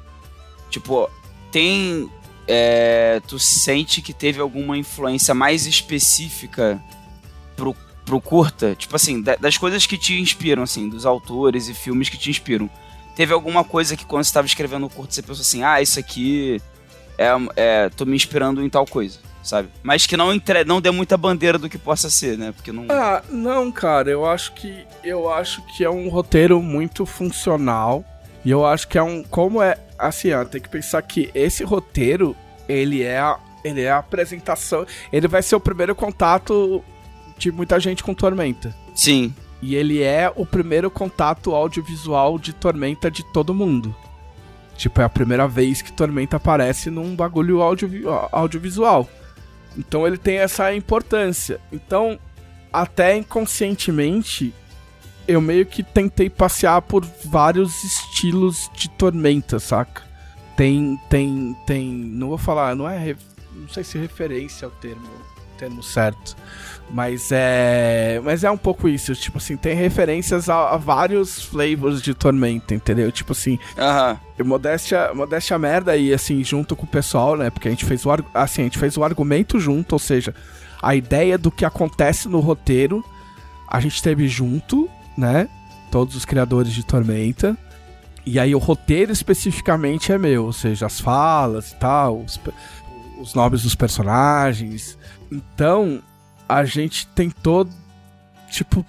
S2: Tipo, tem. É, tu sente que teve alguma influência mais específica pro, pro curta? Tipo assim, da, das coisas que te inspiram, assim, dos autores e filmes que te inspiram. Teve alguma coisa que quando você estava escrevendo o curto você pensou assim, ah, isso aqui é, é, tô me inspirando em tal coisa, sabe? Mas que não entre, não dê muita bandeira do que possa ser, né? Porque não.
S1: Ah, não, cara, eu acho que eu acho que é um roteiro muito funcional e eu acho que é um como é assim, tem que pensar que esse roteiro ele é a, ele é a apresentação, ele vai ser o primeiro contato de muita gente com Tormenta.
S2: Sim.
S1: E ele é o primeiro contato audiovisual de Tormenta de todo mundo. Tipo, é a primeira vez que Tormenta aparece num bagulho audio, audiovisual. Então ele tem essa importância. Então, até inconscientemente, eu meio que tentei passear por vários estilos de Tormenta, saca? Tem, tem, tem. Não vou falar, não é. Não sei se referência é o termo, termo certo. Mas é. Mas é um pouco isso. Tipo assim, tem referências a, a vários flavors de Tormenta, entendeu? Tipo assim.
S2: Aham.
S1: Modéstia, modéstia merda e assim, junto com o pessoal, né? Porque a gente fez o assim, a gente fez o argumento junto, ou seja, a ideia do que acontece no roteiro, a gente teve junto, né? Todos os criadores de Tormenta. E aí o roteiro especificamente é meu, ou seja, as falas e tal, os, os nomes dos personagens. Então, a gente tentou, tipo,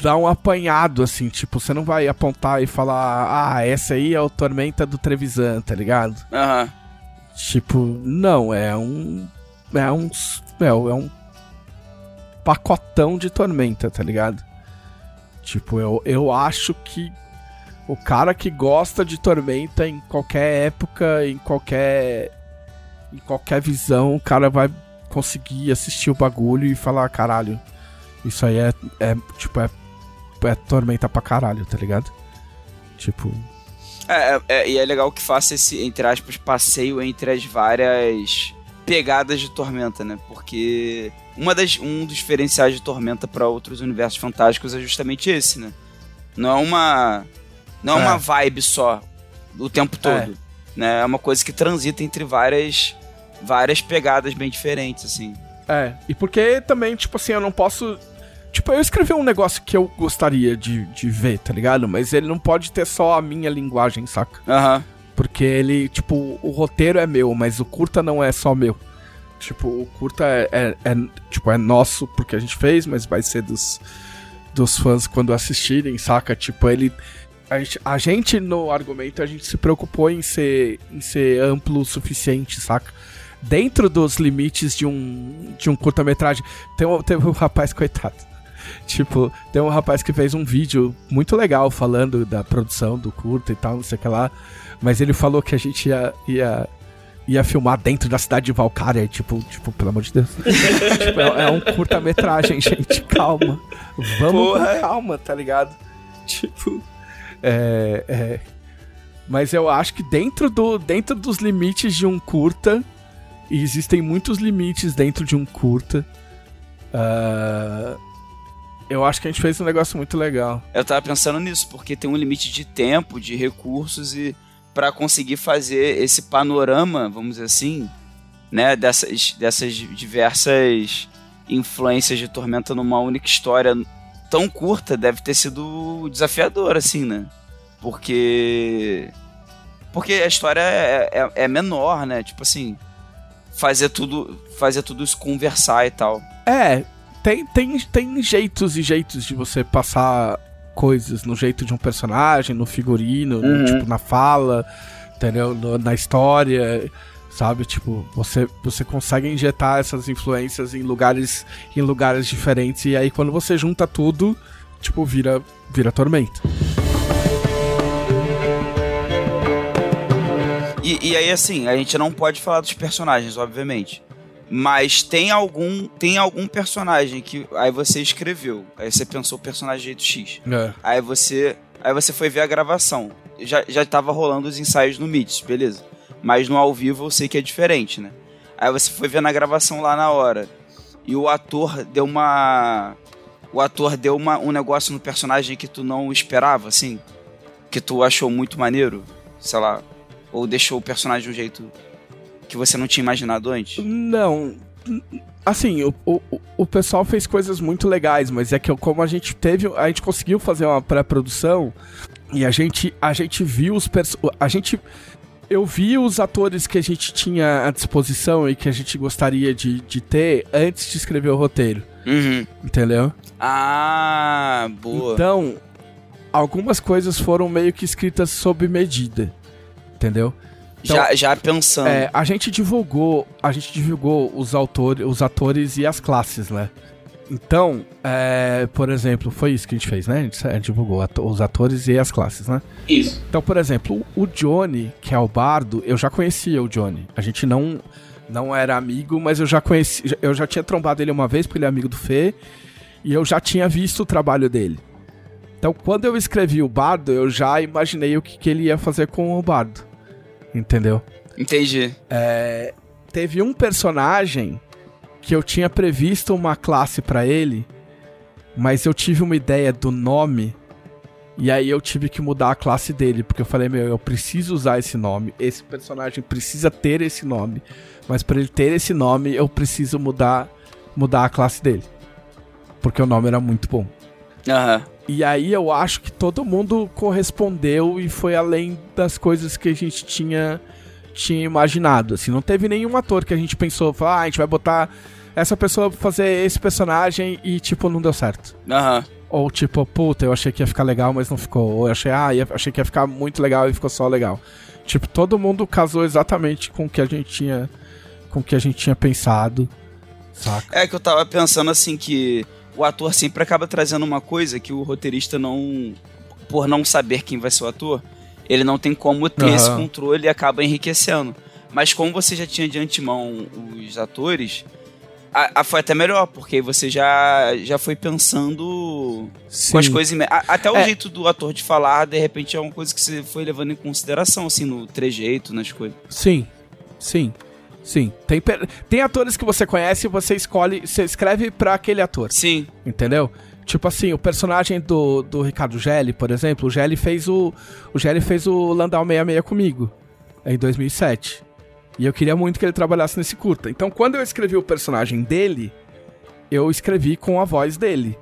S1: dar um apanhado, assim, tipo, você não vai apontar e falar, ah, essa aí é o Tormenta do Trevisan, tá ligado?
S2: Aham.
S1: Tipo, não, é um. É um. É, é um pacotão de Tormenta, tá ligado? Tipo, eu, eu acho que o cara que gosta de Tormenta em qualquer época, em qualquer. Em qualquer visão, o cara vai conseguir assistir o bagulho e falar, caralho, isso aí é, é tipo, é, é tormenta pra caralho, tá ligado? Tipo.
S2: É, é, é, e é legal que faça esse, entre aspas, passeio entre as várias pegadas de Tormenta, né? Porque uma das, um dos diferenciais de Tormenta para outros universos fantásticos é justamente esse, né? Não é uma. Não é, é uma vibe só o tempo todo. É. Né? é uma coisa que transita entre várias várias pegadas bem diferentes, assim.
S1: É, e porque também, tipo assim, eu não posso. Tipo, eu escrevi um negócio que eu gostaria de, de ver, tá ligado? Mas ele não pode ter só a minha linguagem, saca?
S2: Aham. Uhum.
S1: Porque ele, tipo, o roteiro é meu, mas o curta não é só meu. Tipo, o curta é, é, é, tipo, é nosso porque a gente fez, mas vai ser dos, dos fãs quando assistirem, saca? Tipo, ele. A gente, a gente, no argumento, a gente se preocupou em ser, em ser amplo o suficiente, saca? Dentro dos limites de um, de um curta-metragem. Tem um, teve um rapaz, coitado. Tipo, tem um rapaz que fez um vídeo muito legal falando da produção do curta e tal, não sei o que lá. Mas ele falou que a gente ia, ia, ia filmar dentro da cidade de Valkyria. Tipo, tipo pelo amor de Deus. tipo, é, é, um curta-metragem, gente. Calma. Vamos Porra. com calma, tá ligado? Tipo. É, é. Mas eu acho que dentro, do, dentro dos limites de um curta, e existem muitos limites dentro de um curta. Uh, eu acho que a gente fez um negócio muito legal.
S2: Eu tava pensando nisso, porque tem um limite de tempo, de recursos e para conseguir fazer esse panorama, vamos dizer assim, né, dessas, dessas diversas influências de Tormenta numa única história tão curta, deve ter sido desafiador, assim, né? Porque. Porque a história é, é, é menor, né? Tipo assim, fazer tudo, fazer tudo isso conversar e tal.
S1: É, tem, tem, tem jeitos e jeitos de você passar coisas no jeito de um personagem, no figurino, uhum. no, tipo, na fala, entendeu? No, na história, sabe? Tipo, você, você consegue injetar essas influências em lugares, em lugares diferentes e aí quando você junta tudo, tipo, vira, vira tormento.
S2: E, e aí, assim, a gente não pode falar dos personagens, obviamente. Mas tem algum tem algum personagem que aí você escreveu, aí você pensou o personagem jeito X.
S1: É.
S2: Aí você Aí você foi ver a gravação. Já, já tava rolando os ensaios no Meet, beleza. Mas no ao vivo eu sei que é diferente, né? Aí você foi ver na gravação lá na hora. E o ator deu uma. O ator deu uma, um negócio no personagem que tu não esperava, assim. Que tu achou muito maneiro. Sei lá. Ou deixou o personagem de um jeito que você não tinha imaginado antes.
S1: Não. Assim, o, o, o pessoal fez coisas muito legais, mas é que como a gente teve. A gente conseguiu fazer uma pré-produção e a gente, a gente viu os. A gente eu vi os atores que a gente tinha à disposição e que a gente gostaria de, de ter antes de escrever o roteiro.
S2: Uhum.
S1: Entendeu?
S2: Ah, boa.
S1: Então, algumas coisas foram meio que escritas sob medida. Entendeu? Então,
S2: já, já pensando.
S1: É, a gente divulgou, a gente divulgou os autores, os atores e as classes, né? Então, é, por exemplo, foi isso que a gente fez, né? A gente, a gente divulgou ato os atores e as classes, né?
S3: Isso.
S1: Então, por exemplo, o Johnny, que é o bardo, eu já conhecia o Johnny. A gente não não era amigo, mas eu já conheci, eu já tinha trombado ele uma vez porque ele é amigo do Fê, e eu já tinha visto o trabalho dele. Então, quando eu escrevi o bardo, eu já imaginei o que, que ele ia fazer com o bardo. Entendeu?
S2: Entendi.
S1: É, teve um personagem que eu tinha previsto uma classe para ele, mas eu tive uma ideia do nome e aí eu tive que mudar a classe dele, porque eu falei, meu, eu preciso usar esse nome, esse personagem precisa ter esse nome, mas para ele ter esse nome eu preciso mudar mudar a classe dele. Porque o nome era muito bom.
S2: Aham.
S1: E aí eu acho que todo mundo correspondeu e foi além das coisas que a gente tinha tinha imaginado. Assim, não teve nenhum ator que a gente pensou, ah, a gente vai botar essa pessoa pra fazer esse personagem e, tipo, não deu certo.
S2: Aham.
S1: Ou tipo, puta, eu achei que ia ficar legal, mas não ficou. Ou eu achei, ah, ia, achei que ia ficar muito legal e ficou só legal. Tipo, todo mundo casou exatamente com o que a gente tinha. Com o que a gente tinha pensado. Saca?
S2: É que eu tava pensando assim que o ator sempre acaba trazendo uma coisa que o roteirista não. Por não saber quem vai ser o ator, ele não tem como ter
S1: Aham.
S2: esse controle e acaba enriquecendo. Mas como você já tinha de antemão os atores, a, a- foi até melhor, porque você já, já foi pensando com as
S1: Sim.
S2: coisas. a- Até o
S1: É.
S2: jeito do ator de falar, de repente, é uma coisa que você foi levando em consideração, assim, no trejeito, nas coisas.
S1: Sim, sim, sim. Tem, tem atores que você conhece e você escolhe, você escreve pra aquele ator,
S2: Sim.
S1: entendeu? Tipo assim, o personagem do, do Ricardo Gelli, por exemplo, o Gelli fez o. O Gelli fez o Landau 66 comigo. Em 2007. E eu queria muito que ele trabalhasse nesse curta. Então, quando eu escrevi o personagem dele, eu escrevi com a voz dele.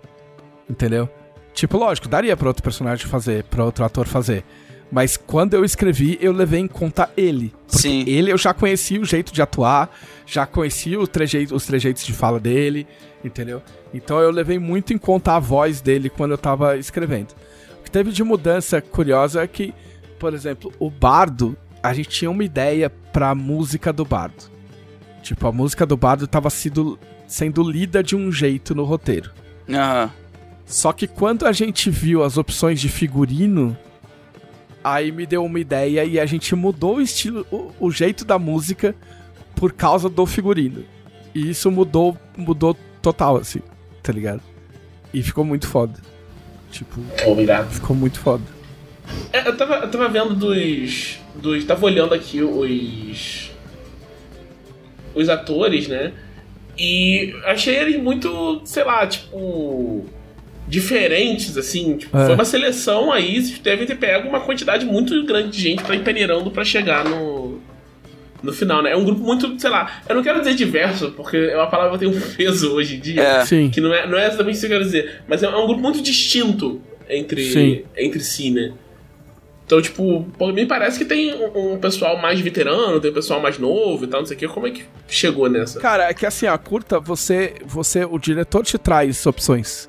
S1: Entendeu? Tipo, lógico, daria pra outro personagem fazer, pra outro ator fazer. Mas quando eu escrevi, eu levei em conta ele. Porque
S2: Sim.
S1: ele eu já conhecia o jeito de atuar, já conhecia o trejeito, os trejeitos de fala dele, entendeu? Então eu levei muito em conta a voz dele quando eu tava escrevendo. O que teve de mudança curiosa é que, por exemplo, o Bardo, a gente tinha uma ideia pra música do Bardo. Tipo, a música do Bardo tava sido, sendo lida de um jeito no roteiro.
S2: Aham.
S1: Só que quando a gente viu as opções de figurino, aí me deu uma ideia e a gente mudou o estilo, o, o jeito da música por causa do figurino. E isso mudou, mudou total, assim, tá ligado? E ficou muito foda. Tipo,
S3: Obrigado.
S1: ficou muito foda.
S3: É, eu, tava, eu tava vendo dos, dos. Tava olhando aqui os. Os atores, né? E achei eles muito, sei lá, tipo. Diferentes, assim. Tipo,
S1: É.
S3: Foi uma seleção aí, devem ter pego uma quantidade muito grande de gente pra ir peneirando pra chegar no. No final, né? É um grupo muito, sei lá, eu não quero dizer diverso, porque é uma palavra que tem um peso hoje em dia.
S2: É.
S1: Sim.
S3: Que não é, não é exatamente isso que eu quero dizer. Mas é é um grupo muito distinto entre,
S1: Sim.
S3: entre si, né? Então, tipo, me parece que tem um, um pessoal mais veterano, tem um pessoal mais novo e tal, não sei o que. Como é que chegou nessa?
S1: Cara, é que assim, a curta, você, você, o diretor te traz opções.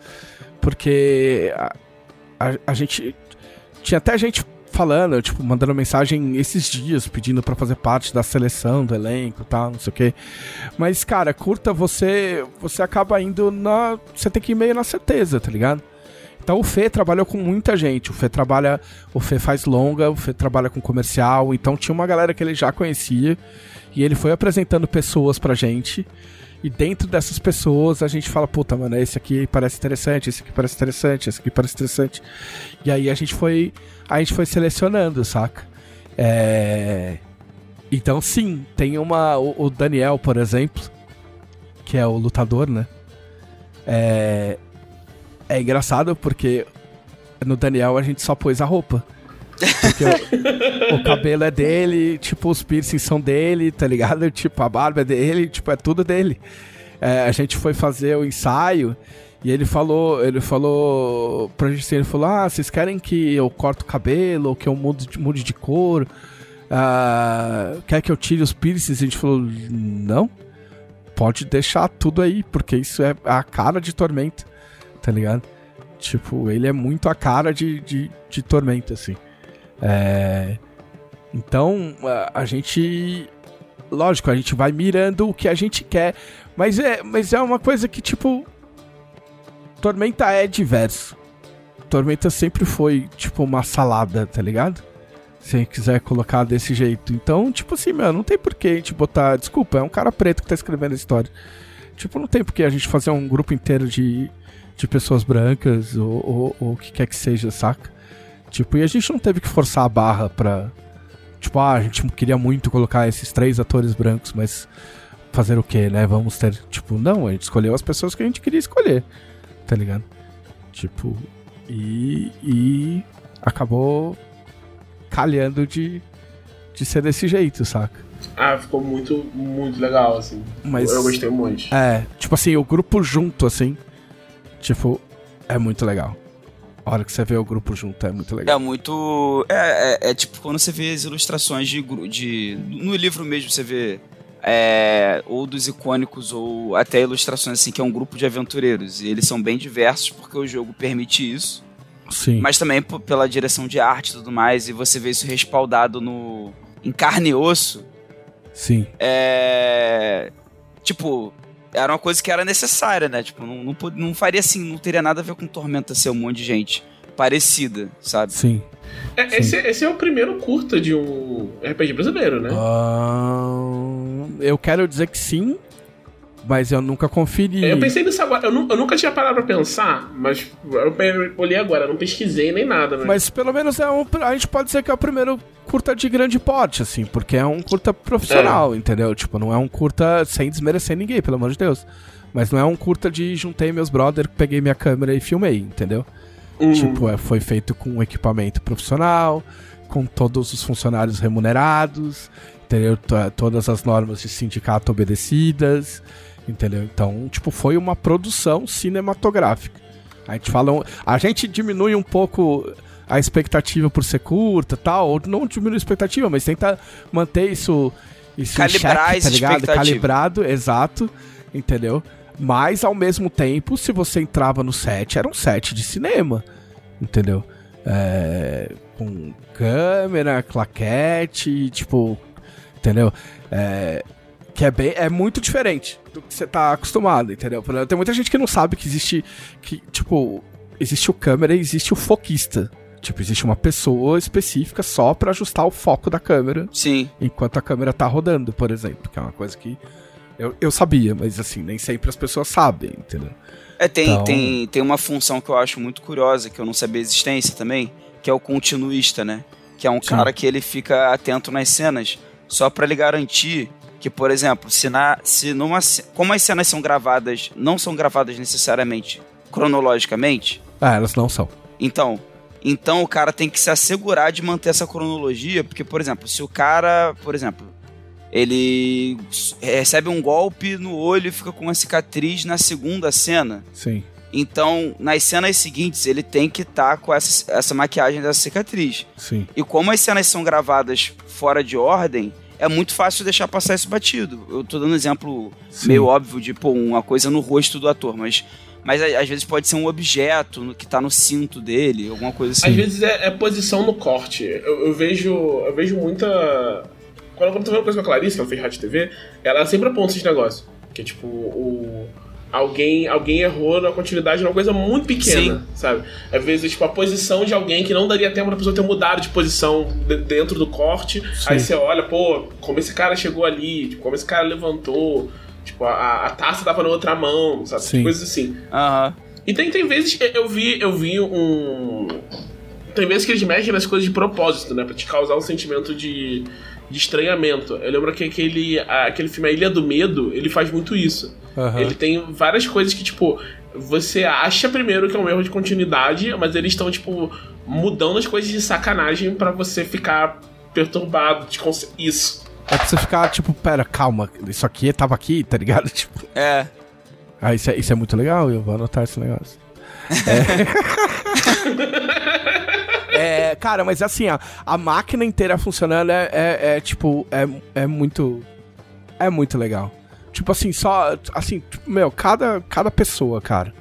S1: Porque a, a, a gente. Tinha até gente falando, tipo, mandando mensagem esses dias, pedindo pra fazer parte da seleção do elenco e tal, não sei o quê. Mas, cara, curta, você. Você acaba indo na. Você tem que ir meio na certeza, tá ligado? Então o Fê trabalhou com muita gente. O Fê trabalha. O Fê faz longa, o Fê trabalha com comercial. Então tinha uma galera que ele já conhecia. E ele foi apresentando pessoas pra gente. E dentro dessas pessoas a gente fala, puta, mano, esse aqui parece interessante, esse aqui parece interessante, esse aqui parece interessante. E aí a gente foi. A gente foi selecionando, saca? É. Então sim, tem uma. O, o Daniel, por exemplo, que é o lutador, né? É. É engraçado porque no Daniel a gente só pôs a roupa. Porque o, o cabelo é dele, tipo, os piercings são dele, tá ligado? Tipo, a barba é dele, tipo, é tudo dele. É, a gente foi fazer o ensaio e ele falou, ele falou pra gente assim, ele falou, ah, vocês querem que eu corte o cabelo ou que eu mude de, mude de cor? Ah, quer que eu tire os piercings? A gente falou, não, pode deixar tudo aí, porque isso é a cara de Tormenta, tá ligado? Tipo, ele é muito a cara de, de, de Tormenta, assim. É... Então, a, a, gente. Lógico, a gente vai mirando o que a gente quer. Mas é, mas é uma coisa que, tipo. Tormenta é diverso. Tormenta sempre foi, tipo, uma salada, tá ligado? Se quiser colocar desse jeito. Então, tipo assim, meu, não tem por que a gente botar. Desculpa, é um cara preto que tá escrevendo a história. Tipo, não tem por que a gente fazer um grupo inteiro de, de pessoas brancas ou o que quer que seja, saca? Tipo, e a gente não teve que forçar a barra pra. Tipo, ah, a gente queria muito colocar esses três atores brancos, mas fazer o quê, né? Vamos ter. Tipo, não, a gente escolheu as pessoas que a gente queria escolher, tá ligado? Tipo, e. E acabou calhando de, de ser desse jeito, saca?
S3: Ah, ficou muito, muito legal, assim. Mas, eu gostei muito.
S1: É, tipo assim, o grupo junto, assim, tipo, é muito legal. A hora que você vê o grupo junto é muito legal.
S2: É muito. É, é, é tipo quando você vê as ilustrações de. de no livro mesmo você vê. É, ou dos icônicos, ou até ilustrações assim, que é um grupo de aventureiros. E eles são bem diversos porque o jogo permite isso.
S1: Sim.
S2: Mas também pela direção de arte e tudo mais. E você vê isso respaldado no. em carne e osso.
S1: Sim.
S2: É. Tipo, era uma coisa que era necessária, né? Tipo, não, não, não faria assim, não teria nada a ver com Tormenta ser um monte de gente parecida, sabe?
S1: Sim.
S3: É,
S1: Sim.
S3: Esse, esse, é o primeiro curta de um RPG brasileiro, né?
S1: Uh, eu quero dizer que sim, mas eu nunca conferi.
S3: Eu pensei nisso agora. Eu, eu, nunca tinha parado pra pensar, mas eu olhei agora, não pesquisei nem nada. Mas,
S1: mas pelo menos é um, a gente pode dizer que é o primeiro curta de grande porte, assim, porque é um curta profissional, é. entendeu? Tipo, não é um curta sem desmerecer ninguém, pelo amor de Deus. Mas não é um curta de juntei meus brothers, peguei minha câmera e filmei, entendeu? Uhum. Tipo, é, foi feito com equipamento profissional, com todos os funcionários remunerados, entendeu? Todas as normas de sindicato obedecidas Entendeu? Então, tipo, foi uma produção cinematográfica. A gente fala. A gente diminui um pouco a expectativa por ser curta tal, ou não diminui a expectativa, mas tenta manter isso. isso
S2: Calibrar
S1: check, tá ligado? Calibrado, exato. Entendeu? Mas ao mesmo tempo, se você entrava no set, era um set de cinema. Entendeu? É, com câmera, claquete, tipo. Entendeu? É, que é, bem, é muito diferente do que você tá acostumado, entendeu? Tem muita gente que não sabe que existe. que Tipo, existe o câmera e existe o foquista. Tipo, existe uma pessoa específica só para ajustar o foco da câmera.
S2: Sim.
S1: Enquanto a câmera tá rodando, por exemplo. Que é uma coisa que eu, eu sabia, mas assim, nem sempre as pessoas sabem, entendeu?
S2: É, tem, então... tem, tem uma função que eu acho muito curiosa, que eu não sabia a existência também, que é o continuista, né? Que é um Sim. cara que ele fica atento nas cenas, só para ele garantir que, por exemplo, se, na, se numa. Como as cenas são gravadas, não são gravadas necessariamente cronologicamente.
S1: Ah, elas não são.
S2: Então, então o cara tem que se assegurar de manter essa cronologia, porque, por exemplo, se o cara, por exemplo, ele recebe um golpe no olho e fica com uma cicatriz na segunda cena.
S1: Sim.
S2: Então, nas cenas seguintes, ele tem que estar tá com essa, essa maquiagem dessa cicatriz.
S1: Sim.
S2: E como as cenas são gravadas fora de ordem, é muito fácil deixar passar isso batido. Eu tô dando um exemplo Sim. meio óbvio de, pô, uma coisa no rosto do ator, mas mas às vezes pode ser um objeto que tá no cinto dele, alguma coisa assim.
S3: Às vezes é, é posição no corte. Eu, eu, vejo eu vejo muita. Quando eu tô vendo coisa com a Clarice, ela fez rádio TV, ela sempre aponta esse negócio. Que é tipo, o, alguém, alguém errou na continuidade de uma coisa muito pequena, Sim. sabe? Às vezes, tipo, a posição de alguém que não daria tempo da pessoa ter mudado de posição de, dentro do corte. Sim. Aí você olha, pô, como esse cara chegou ali, tipo, como esse cara levantou. Tipo, a, a taça tava na outra mão, sabe?
S1: Sim.
S3: Coisas assim.
S2: Aham.
S3: E tem, tem vezes que eu vi, eu vi um. Tem vezes que eles mexem nas coisas de propósito, né? Pra te causar um sentimento de, de estranhamento. Eu lembro que aquele, aquele filme A Ilha do Medo, ele faz muito isso.
S1: Aham.
S3: Ele tem várias coisas que, tipo, você acha primeiro que é um erro de continuidade, mas eles estão, tipo, mudando as coisas de sacanagem pra você ficar perturbado. De Isso.
S1: É pra você ficar, tipo, pera, calma, isso aqui tava aqui, tá ligado? Tipo,
S2: É.
S1: ah, isso é, isso é muito legal, eu vou anotar esse negócio. É, É, cara, mas assim, ó, a máquina inteira funcionando é, é- é, tipo, é, é muito. É muito legal. Tipo assim, só. Assim, tipo, meu, cada, cada pessoa, cara.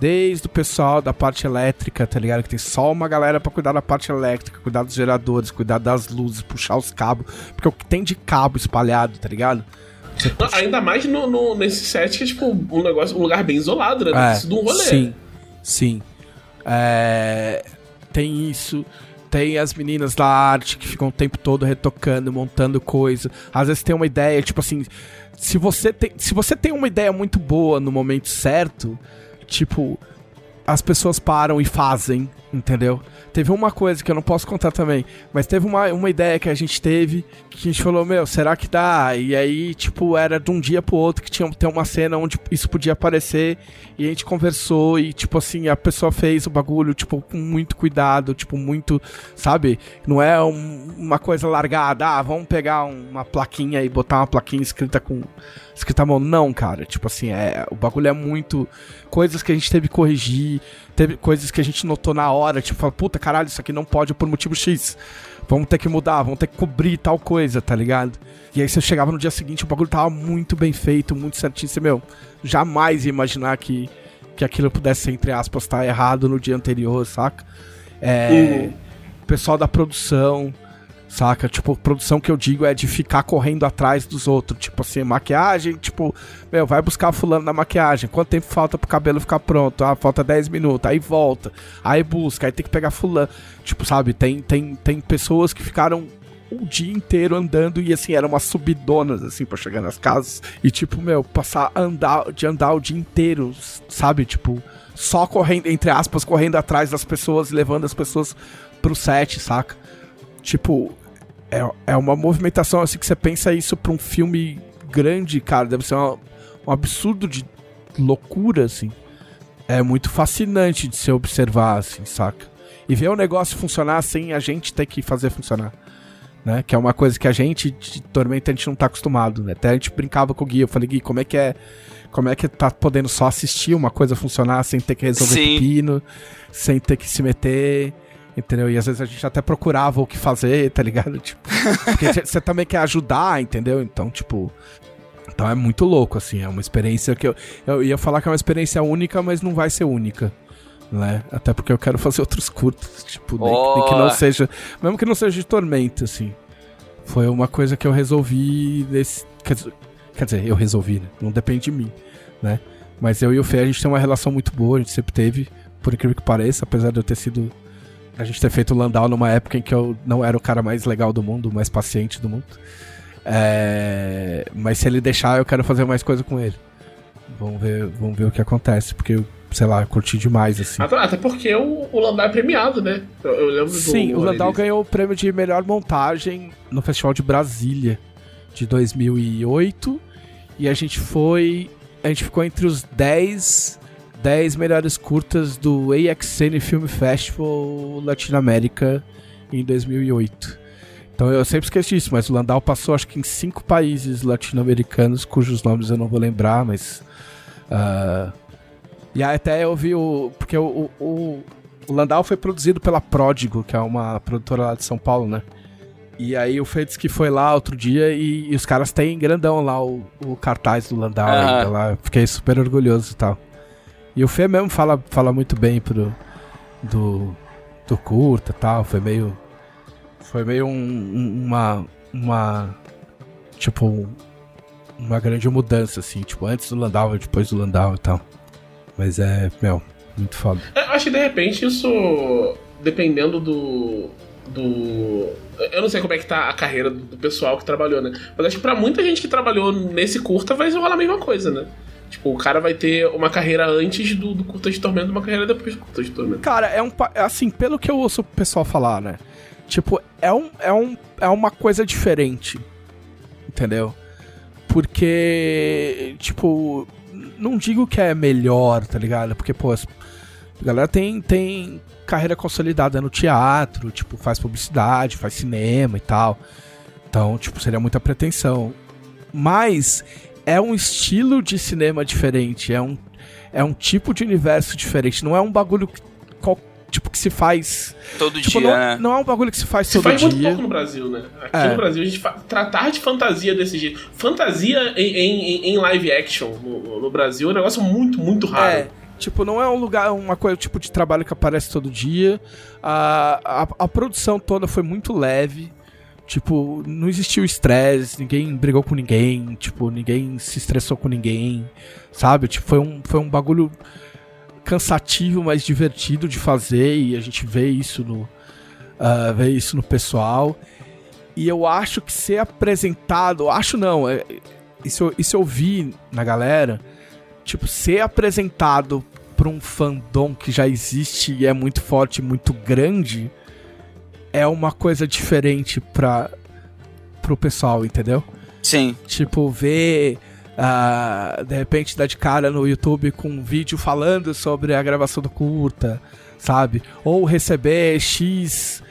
S1: Desde o pessoal da parte elétrica, tá ligado? Que tem só uma galera pra cuidar da parte elétrica, cuidar dos geradores, cuidar das luzes, puxar os cabos. Porque o que tem de cabo espalhado, tá ligado?
S3: Não, Ainda mais no, no- nesse set que é, tipo, um negócio, um lugar bem isolado, né? Sido um rolê.
S1: É, Sim, sim. É, tem isso. Tem as meninas da arte que ficam o tempo todo retocando, montando coisa. Às vezes tem uma ideia, tipo assim, se você tem, se você tem uma ideia muito boa no momento certo, tipo, as pessoas param e fazem, entendeu? Teve uma coisa que eu não posso contar também, mas teve uma, uma ideia que a gente teve que a gente falou, meu, será que dá? E aí, tipo, era de um dia pro outro que tinha ter uma cena onde isso podia aparecer e a gente conversou e, tipo assim, a pessoa fez o bagulho, tipo, com muito cuidado, tipo, muito, sabe? Não é um- uma coisa largada, ah, vamos pegar uma plaquinha e botar uma plaquinha escrita com escrita mão. Não, cara, tipo assim, é, o bagulho é muito coisas que a gente teve que corrigir, teve coisas que a gente notou na hora, tipo, fala, puta, caralho, isso aqui não pode por motivo X. Vamos ter que mudar, vamos ter que cobrir tal coisa, tá ligado? E aí você chegava no dia seguinte, o bagulho tava muito bem feito, muito certinho. Você, meu, jamais ia imaginar que, que aquilo pudesse, entre aspas, estar errado no dia anterior, saca? É, Pessoal da produção, saca? Tipo, produção que eu digo é de ficar correndo atrás dos outros. Tipo assim, maquiagem, tipo, meu, vai buscar fulano na maquiagem. Quanto tempo falta pro cabelo ficar pronto? Ah, falta 10 minutos. Aí volta. Aí busca, aí tem que pegar fulano. Tipo, sabe, tem, tem, tem pessoas que ficaram o dia inteiro andando e assim, eram umas subidonas assim pra chegar nas casas. E tipo, meu, passar andar de andar o dia inteiro, sabe? Tipo, só correndo, entre aspas, correndo atrás das pessoas, levando as pessoas pro set, saca? Tipo, é, é uma movimentação assim que você pensa isso pra um filme grande, cara, deve ser uma- um absurdo de loucura, assim. É muito fascinante de se observar, assim, saca? E ver o negócio funcionar sem a gente ter que fazer funcionar. Né? Que é uma coisa que a gente de Tormenta a gente não tá acostumado, né? Até a gente brincava com o Gui, eu falei, Gui, como é que é. Como é que tá podendo só assistir uma coisa funcionar sem ter que resolver
S2: Sim.
S1: pepino, sem ter que se meter, entendeu? E às vezes a gente até procurava o que fazer, tá ligado? Tipo, porque você também quer ajudar, entendeu? Então, tipo. Então é muito louco, assim. É uma experiência que eu. Eu ia falar que é uma experiência única, mas não vai ser única. Né? Até porque eu quero fazer outros curtos. Tipo, nem, nem que não seja. Mesmo que não seja de tormenta, assim. Foi uma coisa que eu resolvi nesse. Quer dizer, quer dizer, eu resolvi, né? Não depende de mim, né? Mas eu e o Fê, a gente tem uma relação muito boa, a gente sempre teve, por incrível que pareça, apesar de eu ter sido. A gente ter feito o Landau numa época em que eu não era o cara mais legal do mundo, o mais paciente do mundo. É, Mas se ele deixar, eu quero fazer mais coisa com ele. Vamos ver, vamos ver o que acontece, porque eu, sei lá, eu curti demais, assim.
S3: Até, até porque o, o Landau é premiado, né? Eu, eu lembro do
S1: Sim, o Landau ganhou o prêmio de melhor montagem no Festival de Brasília de 2008 e a gente foi, a gente ficou entre os 10 10 melhores curtas do AXN Film Festival Latinoamérica em 2008. Então eu sempre esqueci disso, mas o Landau passou acho que em cinco países latino-americanos cujos nomes eu não vou lembrar, mas ah, e aí até eu vi o. Porque o, o, o Landau foi produzido pela Pródigo, que é uma produtora lá de São Paulo, né? E aí o Feitos que foi lá outro dia e, e os caras têm grandão lá o, o cartaz do Landau
S2: Aham.
S1: ainda lá. Fiquei super orgulhoso e tal. E o Fê mesmo fala, fala muito bem pro, do, do curta tal. Foi meio. Foi meio um- um- uma. Uma. Tipo. Uma grande mudança, assim. Tipo, antes do Landau depois do Landau e tal. Mas é, meu, muito foda.
S3: Eu acho que de repente isso, dependendo do, do. Eu não sei como é que tá a carreira do pessoal que trabalhou, né? Mas acho que pra muita gente que trabalhou nesse curta vai rolar a mesma coisa, né? Tipo, o cara vai ter uma carreira antes do, do curta de tormento e uma carreira depois do curta de tormento.
S1: Cara, é um. Assim, pelo que eu ouço o pessoal falar, né? Tipo, é, um, é, um, é uma coisa diferente. Entendeu? Porque, tipo, não digo que é melhor, tá ligado? Porque, pô, a galera tem, tem carreira consolidada no teatro, tipo, faz publicidade, faz cinema e tal. Então, tipo, seria muita pretensão. Mas é um estilo de cinema diferente, é um, é um tipo de universo diferente, não é um bagulho que, qual, tipo que se faz
S2: todo
S1: tipo,
S2: dia,
S1: não,
S2: né?
S1: não é um bagulho que se faz
S3: Se
S1: todo
S3: faz
S1: dia.
S3: muito pouco no Brasil, né? Aqui
S1: É.
S3: no Brasil a gente fa- tratar de fantasia desse jeito. Fantasia em, em, em live action no, no Brasil é um negócio muito, muito raro.
S1: É, tipo, não é um lugar, uma coisa, tipo de trabalho que aparece todo dia. A, a, a produção toda foi muito leve. Tipo, não existiu estresse, ninguém brigou com ninguém, tipo, ninguém se estressou com ninguém, sabe? Tipo, foi um, foi um bagulho cansativo, mas divertido de fazer e a gente vê isso no, ah, vê isso no pessoal. E eu acho que ser apresentado, acho não, é, isso, isso eu vi na galera, tipo, ser apresentado pra um fandom que já existe e é muito forte, muito grande, é uma coisa diferente pra, pro pessoal, entendeu?
S2: Sim.
S1: Tipo, ver. ah, de repente dar de cara no YouTube com um vídeo falando sobre a gravação do curta, sabe? Ou receber X,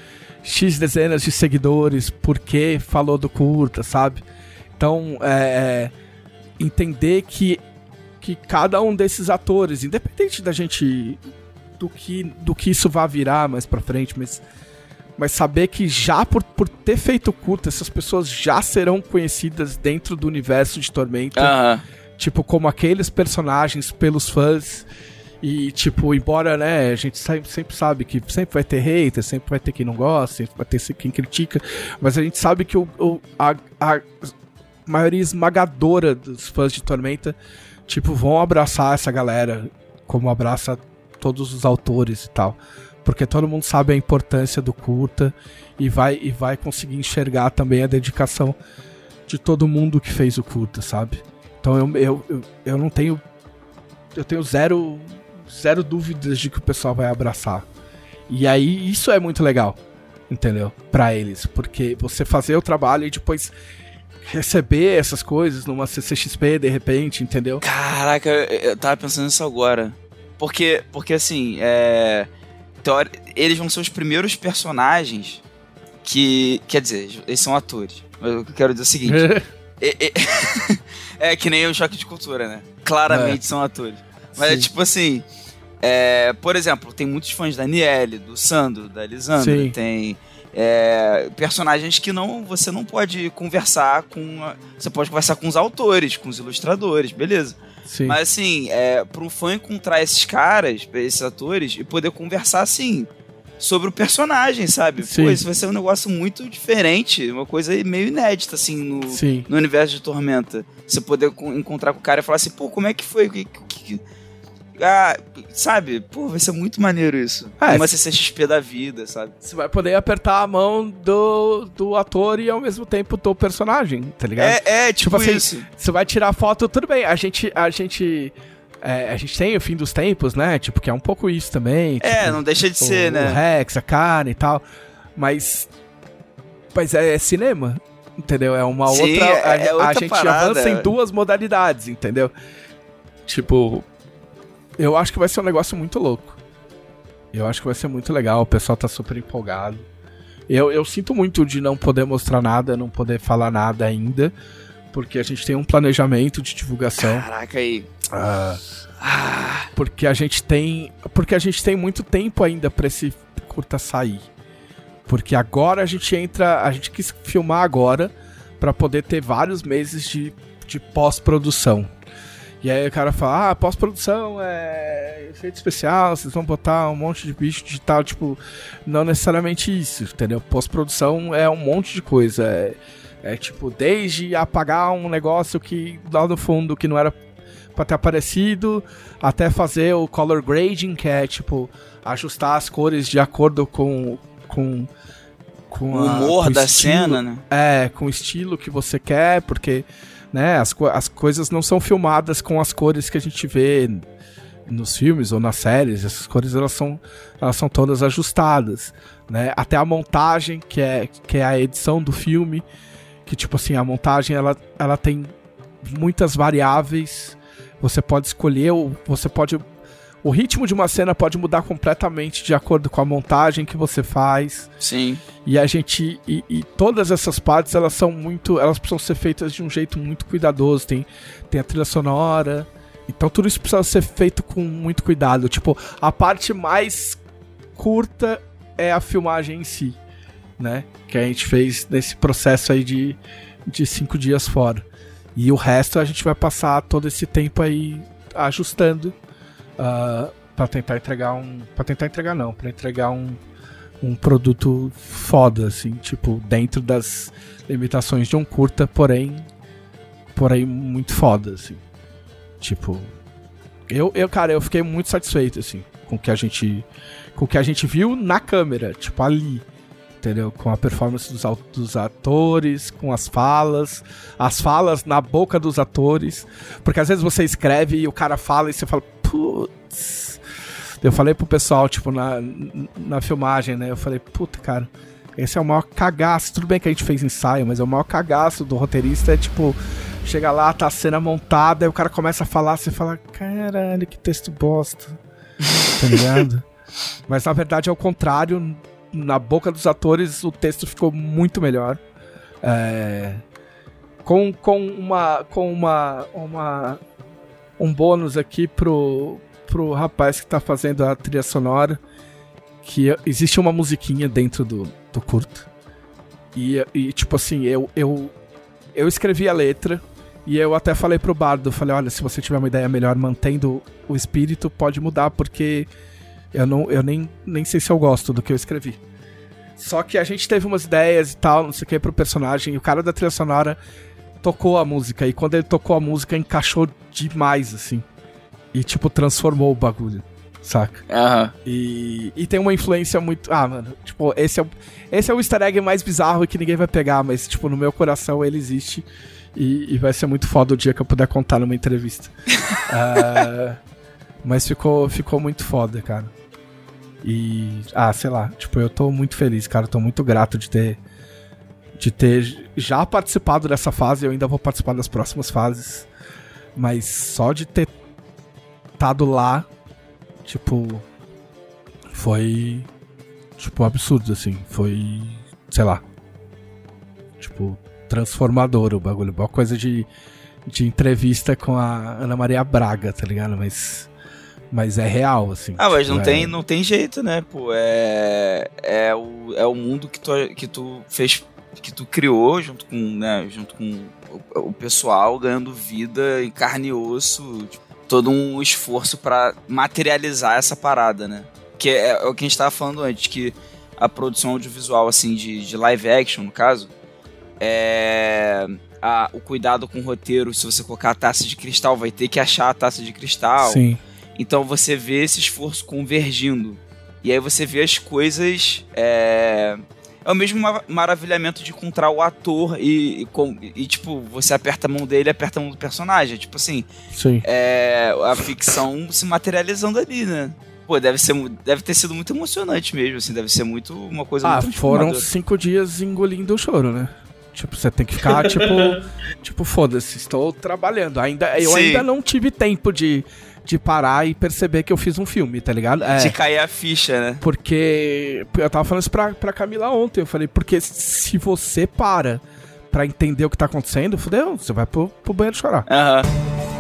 S1: X dezenas de seguidores porque falou do curta, sabe? Então, é, é, entender que, que cada um desses atores, independente da gente. do que, do que isso vai virar mais pra frente, mas mas saber que já por, por ter feito curta, essas pessoas já serão conhecidas dentro do universo de Tormenta,
S2: Aham.
S1: tipo, como aqueles personagens pelos fãs. E, tipo, embora, né, a gente sempre, sempre sabe que sempre vai ter hater, sempre vai ter quem não gosta, sempre vai ter quem critica, mas a gente sabe que o, o- a, a maioria esmagadora dos fãs de Tormenta, tipo, vão abraçar essa galera como abraça todos os autores e tal. Porque todo mundo sabe a importância do curta e vai, e vai conseguir enxergar também a dedicação de todo mundo que fez o curta, sabe? Então eu, eu, eu, eu não tenho. Eu tenho zero, zero dúvidas de que o pessoal vai abraçar. E aí isso é muito legal, entendeu? Pra eles. Porque você fazer o trabalho e depois receber essas coisas numa CCXP de repente, entendeu?
S2: Caraca, eu tava pensando nisso agora. Porque, porque assim, é. Teori- Eles vão ser os primeiros personagens que. Quer dizer, eles são atores. Mas o que eu quero dizer é o seguinte: é, é- é que nem o choque de cultura, né? Claramente são atores. Mas é
S1: Sim.
S2: tipo assim. é, por exemplo, tem muitos fãs da Niele, do Sandro, da Lisandra,
S1: Sim.
S2: tem é, personagens que não você não pode conversar com. Você pode conversar com os autores, com os ilustradores, beleza.
S1: Sim.
S2: Mas assim, é, para um fã encontrar esses caras, esses atores, e poder conversar assim sobre o personagem, sabe?
S1: Sim.
S2: Pô, isso vai ser um negócio muito diferente, uma coisa meio inédita, assim, no,
S1: Sim.
S2: no universo de Tormenta. Você poder co- encontrar com o cara e falar assim, pô, como é que foi? Que, que- que- ah, sabe? Pô, vai ser muito maneiro isso.
S1: É,
S2: Uma CCXP da vida, sabe?
S1: Você vai poder apertar a mão do, do ator e ao mesmo tempo do personagem, tá ligado?
S2: É, é, tipo,
S1: Tipo assim,
S2: isso.
S1: Você vai tirar foto, tudo bem. A gente. A gente. é, a gente tem o fim dos tempos, né? Tipo, que é um pouco isso também.
S2: É,
S1: tipo,
S2: não deixa de
S1: o,
S2: ser,
S1: o
S2: né?
S1: Rex, a Karen e tal. Mas. Mas é, cinema. Entendeu? É uma
S2: Sim,
S1: outra.
S2: é-
S1: a,
S2: é
S1: a
S2: outra
S1: gente
S2: parada.
S1: avança em duas modalidades, entendeu? Tipo. Eu acho que vai ser um negócio muito louco. Eu acho que vai ser muito legal. O pessoal tá super empolgado. Eu, eu sinto muito de não poder mostrar nada, não poder falar nada ainda. Porque a gente tem um planejamento de divulgação.
S2: Caraca aí.
S1: ah,
S2: Ah,
S1: porque a gente tem. Porque a gente tem muito tempo ainda pra esse curta sair. Porque agora a gente entra. A gente quis filmar agora pra poder ter vários meses de, de pós-produção. E aí o cara fala, ah, pós-produção é efeito especial, vocês vão botar um monte de bicho digital, tipo, não necessariamente isso, entendeu? Pós-produção é um monte de coisa. É, é tipo, desde apagar um negócio que lá no fundo que não era pra ter aparecido, até fazer o color grading, que é tipo ajustar as cores de acordo com, com com
S2: O
S1: a-
S2: humor
S1: com o
S2: da
S1: estilo-
S2: cena, né?
S1: É, com o estilo que você quer, porque né, as, as coisas não são filmadas com as cores que a gente vê nos filmes ou nas séries. Essas cores elas são, elas são todas ajustadas. Né? Até a montagem, que é, que é a edição do filme, que tipo assim, a montagem ela, ela tem muitas variáveis. Você pode escolher, o- você pode. O ritmo de uma cena pode mudar completamente de acordo com a montagem que você faz.
S2: Sim.
S1: E a gente. E, e todas essas partes, elas são muito. Elas precisam ser feitas de um jeito muito cuidadoso. Tem, tem a trilha sonora. Então tudo isso precisa ser feito com muito cuidado. Tipo, a parte mais curta é a filmagem em si. Né? Que a gente fez nesse processo aí de, de cinco dias fora. E o resto a gente vai passar todo esse tempo aí ajustando. Uh, para tentar entregar um. para tentar entregar não, para entregar um um produto foda, assim, tipo, dentro das limitações de um curta, porém, porém muito foda, assim. Tipo, eu, eu, cara, eu fiquei muito satisfeito, assim, com o que a gente, com o que a gente viu na câmera, tipo, ali, entendeu? Com a performance dos, dos atores, com as falas, as falas na boca dos atores, porque às vezes você escreve e o cara fala e você fala, putz... Eu falei pro pessoal, tipo, na, na filmagem, né? Eu falei, puta, cara, esse é o maior cagaço. Tudo bem que a gente fez ensaio, mas é o maior cagaço do roteirista é tipo, chega lá, tá a cena montada, aí o cara começa a falar, você fala, caralho, que texto bosta. Tá ligado? mas na verdade é o contrário. Na boca dos atores o texto ficou muito melhor. É, com, com uma. Com uma. uma um bônus aqui pro, pro rapaz que tá fazendo a trilha sonora. Que existe uma musiquinha dentro do, do curto. E, e tipo assim, eu, eu, eu escrevi a letra. E eu até falei pro Bardo, falei, olha, se você tiver uma ideia melhor mantendo o espírito, pode mudar, porque eu, não, eu nem, nem sei se eu gosto do que eu escrevi. Só que a gente teve umas ideias e tal, não sei o que, pro personagem, e o cara da trilha sonora tocou a música, e quando ele tocou a música, encaixou demais, assim. E, tipo, transformou o bagulho, saca?
S2: Aham.
S1: E, e tem uma influência muito. Ah, mano, tipo, esse é, o, esse é o easter egg mais bizarro que ninguém vai pegar, mas, tipo, no meu coração ele existe. E, e vai ser muito foda o dia que eu puder contar numa entrevista. Ah, mas ficou, ficou muito foda, cara. E. Ah, sei lá, tipo, eu tô muito feliz, cara. Eu tô muito grato de ter. De ter já participado dessa fase, eu ainda vou participar das próximas fases. Mas só de ter estado lá, tipo. Foi. Tipo, absurdo, assim. Foi. Sei lá. Tipo, transformador o bagulho. Uma coisa de, de entrevista com a Ana Maria Braga, tá ligado? Mas. Mas é real, assim.
S2: Ah, mas
S1: Tipo,
S2: não
S1: é-
S2: tem, não tem jeito, né, pô? É, é, o, é o mundo que tu, que tu fez, que tu criou junto com, né, junto com o, o pessoal, ganhando vida em carne e osso, tipo, todo um esforço pra materializar essa parada, né? Que é, é o que a gente tava falando antes, que a produção audiovisual, assim, de, de live action, no caso, é... a- o cuidado com o roteiro, se você colocar a taça de cristal, vai ter que achar a taça de cristal.
S1: Sim.
S2: Então você vê esse esforço convergindo. E aí você vê as coisas. É, é o mesmo ma- maravilhamento de encontrar o ator e, e, com- e, tipo, você aperta a mão dele e aperta a mão do personagem. Tipo assim,
S1: Sim.
S2: é, a ficção se materializando ali, né? Pô, deve, ser, deve ter sido muito emocionante mesmo, assim, deve ser muito uma coisa
S1: Ah,
S2: muito
S1: foram cinco dias engolindo o choro, né? Tipo, você tem que ficar, tipo, tipo, foda-se, estou trabalhando. Ainda, eu
S2: Sim.
S1: ainda não tive tempo de, de parar e perceber que eu fiz um filme, tá ligado? É,
S2: De cair a ficha, né?
S1: porque eu tava falando isso pra, pra Camila ontem, eu falei, porque se você para pra entender o que tá acontecendo, fudeu, você vai pro, pro banheiro chorar.
S2: Aham.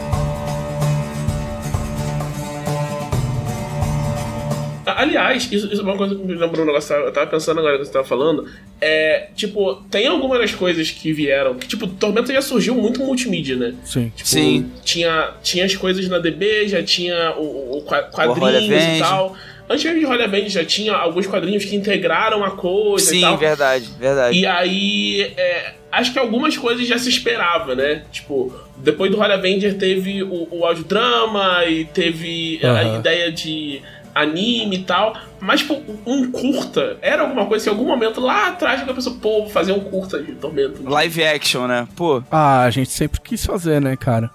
S3: Aliás, isso, isso é uma coisa que me lembrou um negócio. Eu tava pensando agora que você tava falando. É, tipo, tem algumas das coisas que vieram. Que, tipo, Tormenta já surgiu muito multimídia, né?
S1: Sim.
S3: Tipo,
S2: Sim.
S3: Tinha, tinha as coisas na DB, já tinha o, o quadrinhos e
S2: Avenge.
S3: tal. Antes mesmo de Holly Avenge já tinha alguns quadrinhos que integraram a coisa e
S2: Sim,
S3: tal.
S2: verdade, verdade.
S3: E aí, é, acho que algumas coisas já se esperava, né? Tipo, depois do Holly Avenger teve o, o audiodrama e teve a
S1: Aham.
S3: ideia de anime e tal. Mas, tipo, um curta era alguma coisa assim, em algum momento lá atrás que a pessoa, pô, vou fazer um curta de Tormento.
S2: Live action, né? Pô.
S1: Ah, a gente sempre quis fazer, né, cara?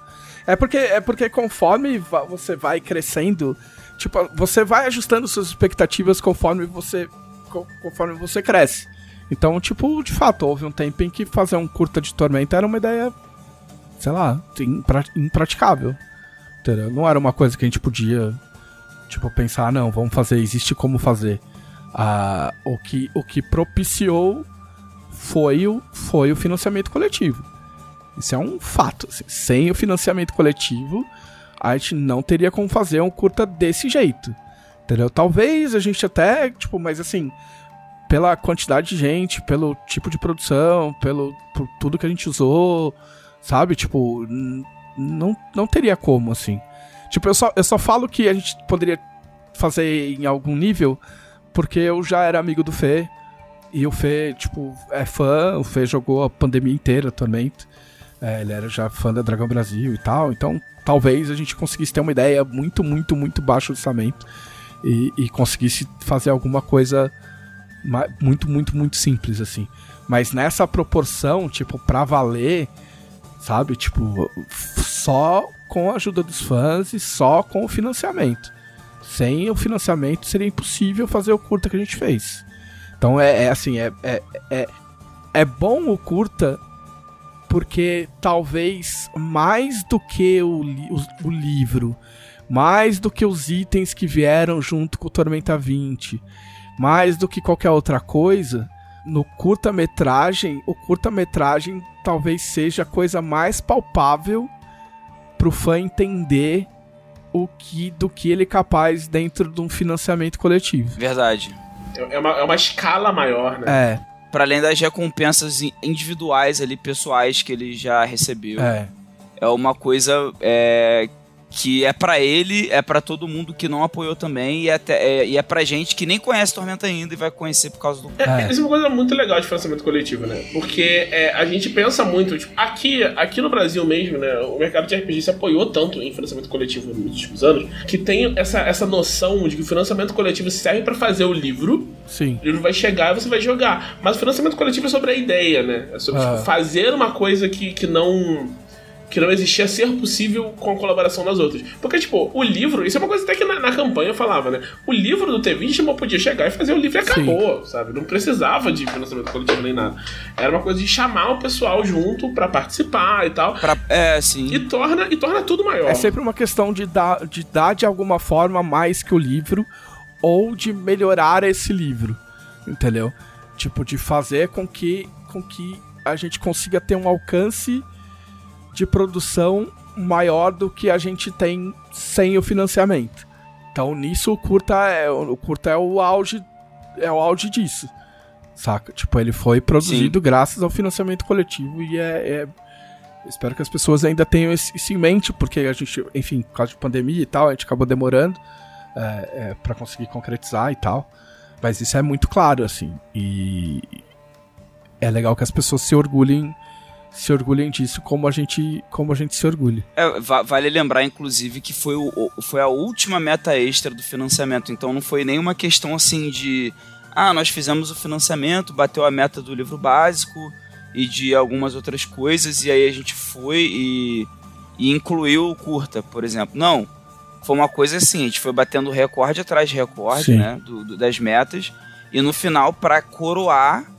S1: É porque, é porque conforme você vai crescendo, tipo, você vai ajustando suas expectativas conforme você co- conforme você cresce. Então, tipo, de fato, houve um tempo em que fazer um curta de Tormenta era uma ideia, sei lá, impra- impraticável. Não era uma coisa que a gente podia, tipo, pensar, "Ah, não, vamos fazer, existe como fazer. Ah, o, que, o que propiciou foi o, foi o financiamento coletivo. Isso é um fato. assim. Sem o financiamento coletivo, a gente não teria como fazer um curta desse jeito. Entendeu? Talvez a gente até, tipo, mas assim, pela quantidade de gente, pelo tipo de produção, pelo por tudo que a gente usou, sabe? Tipo, não, não teria como, assim. Tipo, eu só, eu só falo que a gente poderia fazer em algum nível porque eu já era amigo do Fê. E o Fê, tipo, é fã, o Fê jogou a pandemia inteira Tormento. É, ele era já fã da Dragão Brasil e tal, então talvez a gente conseguisse ter uma ideia muito, muito, muito baixo orçamento e, e conseguisse fazer alguma coisa muito, muito, muito simples, assim. Mas nessa proporção, tipo, pra valer, sabe? Tipo, só com a ajuda dos fãs e só com o financiamento. Sem o financiamento seria impossível fazer o curta que a gente fez. Então é, é assim, é, é, é, é bom o curta porque talvez mais do que o, o, o livro, mais do que os itens que vieram junto com o Tormenta 20, mais do que qualquer outra coisa, no curta-metragem, o curta-metragem talvez seja a coisa mais palpável pro fã entender o que do que ele é capaz dentro de um financiamento coletivo.
S2: Verdade.
S3: É uma, é uma escala maior, né?
S1: É,
S2: Para além das recompensas in- individuais ali, pessoais que ele já recebeu.
S1: é.
S2: É uma coisa é, que é pra ele, é pra todo mundo que não apoiou também, e, até, é, e é pra gente que nem conhece Tormenta ainda e vai conhecer por causa do.
S3: É,
S1: É.
S3: Isso é uma coisa muito legal de financiamento coletivo, né? Porque é, a gente pensa muito, tipo, aqui, aqui no Brasil mesmo, né? O mercado de RPG se apoiou tanto em financiamento coletivo nos últimos anos que tem essa, essa noção de que o financiamento coletivo serve pra fazer o livro,
S1: Sim.
S3: o livro vai chegar e você vai jogar. Mas o financiamento coletivo é sobre a ideia, né? É sobre
S1: Ah.
S3: tipo, fazer uma coisa que, que não. Que não existia ser possível com a colaboração das outras. Porque, tipo, o livro, isso é uma coisa até que na, na campanha eu falava, né? O livro do T20 não podia chegar e fazer o livro e
S1: Sim.
S3: acabou, sabe? Não precisava de financiamento coletivo nem nada. Era uma coisa de chamar o pessoal junto pra participar e tal.
S2: Pra, é, sim.
S3: E torna, e torna tudo maior.
S1: É sempre uma questão de dar, de dar de alguma forma mais que o livro ou de melhorar esse livro, entendeu? Tipo, de fazer com que, com que a gente consiga ter um alcance de produção maior do que a gente tem sem o financiamento. Então nisso o curta é o curta é o auge é o auge disso. Saca? Tipo, ele foi produzido graças ao financiamento coletivo e é, é- espero que as pessoas ainda tenham isso isso em mente, porque a gente, enfim, por causa de pandemia e tal, a gente acabou demorando é, é, para conseguir concretizar e tal. Mas isso é muito claro, assim. E é legal que as pessoas se orgulhem, se orgulhem disso como a gente, como a gente se orgulha.
S2: É, va- vale lembrar, inclusive, que foi, o, foi a última meta extra do financiamento. Então não foi nenhuma questão assim de. Ah, nós fizemos o financiamento, bateu a meta do livro básico e de algumas outras coisas, e aí a gente foi e, e incluiu o curta, por exemplo. Não. Foi uma coisa assim, a gente foi batendo recorde atrás de recorde,
S1: Sim.
S2: né? do- do- das metas. E no final, pra coroar,